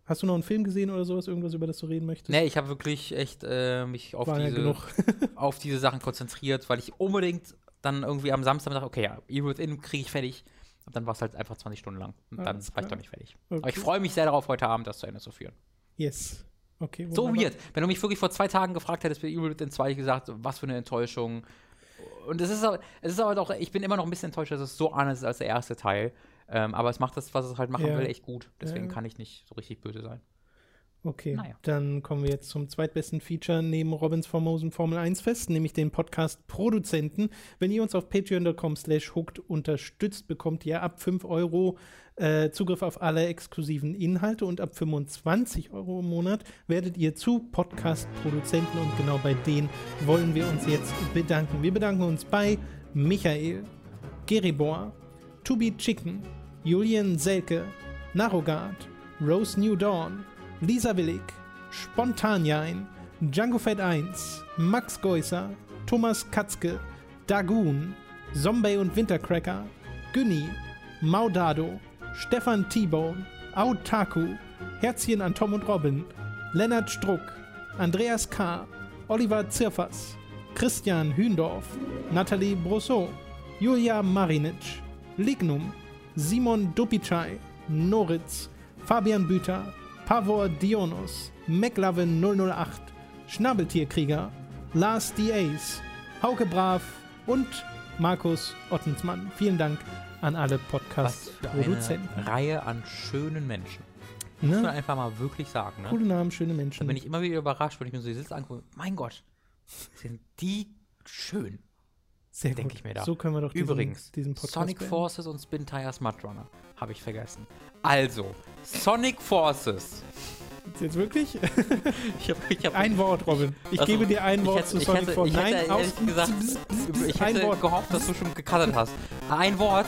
hast du noch einen Film gesehen oder sowas, irgendwas, über das du reden möchtest? nee, ich habe wirklich echt äh, mich auf War ja diese, genug. auf diese Sachen konzentriert, weil ich unbedingt dann irgendwie am Samstag dachte, okay, ja, Evil Within kriege ich fertig. Und dann war es halt einfach 20 Stunden lang. Und dann ich klar. doch nicht fertig. Aber Okay. ich freue mich sehr darauf, heute Abend das zu Ende zu führen. Yes. Okay. So wunderbar. weird. Wenn du mich wirklich vor zwei Tagen gefragt hättest, bei Evil Within 2 gesagt, was für eine Enttäuschung. Und es ist aber, es ist aber doch, ich bin immer noch ein bisschen enttäuscht, dass es so anders ist als der erste Teil. Ähm, aber es macht das, was es halt machen Ja. will, echt gut. Deswegen Ja. kann ich nicht so richtig böse sein. Okay, Naja. dann kommen wir jetzt zum zweitbesten Feature neben Robins famosen Formel 1 Fest, nämlich den Podcast Produzenten. Wenn ihr uns auf patreon.com slash hooked unterstützt, bekommt ihr ab 5 Euro äh, Zugriff auf alle exklusiven Inhalte und ab 25 Euro im Monat werdet ihr zu Podcast-Produzenten und genau bei denen wollen wir uns jetzt bedanken. Wir bedanken uns bei Michael, Geribor, To Be Chicken, Julian Selke, Narogard, Rose New Dawn, Lisa Willig, Spontanjain, Django Fett 1, Max Geusser, Thomas Katzke, Dagoon, Zombie und Wintercracker, Günni, Maudado, Stefan T-Bone, Autaku, Herzchen an Tom und Robin, Lennart Struck, Andreas K., Oliver Zirfers, Christian Hündorf, Nathalie Brosseau, Julia Marinic, Lignum, Simon Dupicai, Noritz, Fabian Büter, Pavor Dionus, McLavin 008, Schnabeltierkrieger, Lars D. Ace, Hauke Brav und Markus Ottensmann. Vielen Dank an alle Podcast-Produzenten. Reihe an schönen Menschen. Muss man Ne? einfach mal wirklich sagen. Ne? Coole Namen, schöne Da Menschen. bin ich immer wieder überrascht, wenn ich mir so die Sitze angucke. Mein Gott, sind die schön. Sehr denk gut. ich mir da. So können wir doch diesen, Übrigens, diesen Podcast Sonic beenden. Forces und Spin Tires Mudrunner. Habe ich vergessen. Also, Sonic Forces. Jetzt wirklich? Ich hab, ich hab, Ein Wort, Robin. Ich Also, gebe dir ein ich Wort hätte- zu ich Sonic hätte, Force. ich hätte Nein, ehrlich aus. gesagt, ich ein hätte Wort. gehofft, dass du schon gecuttet hast. Ein Wort.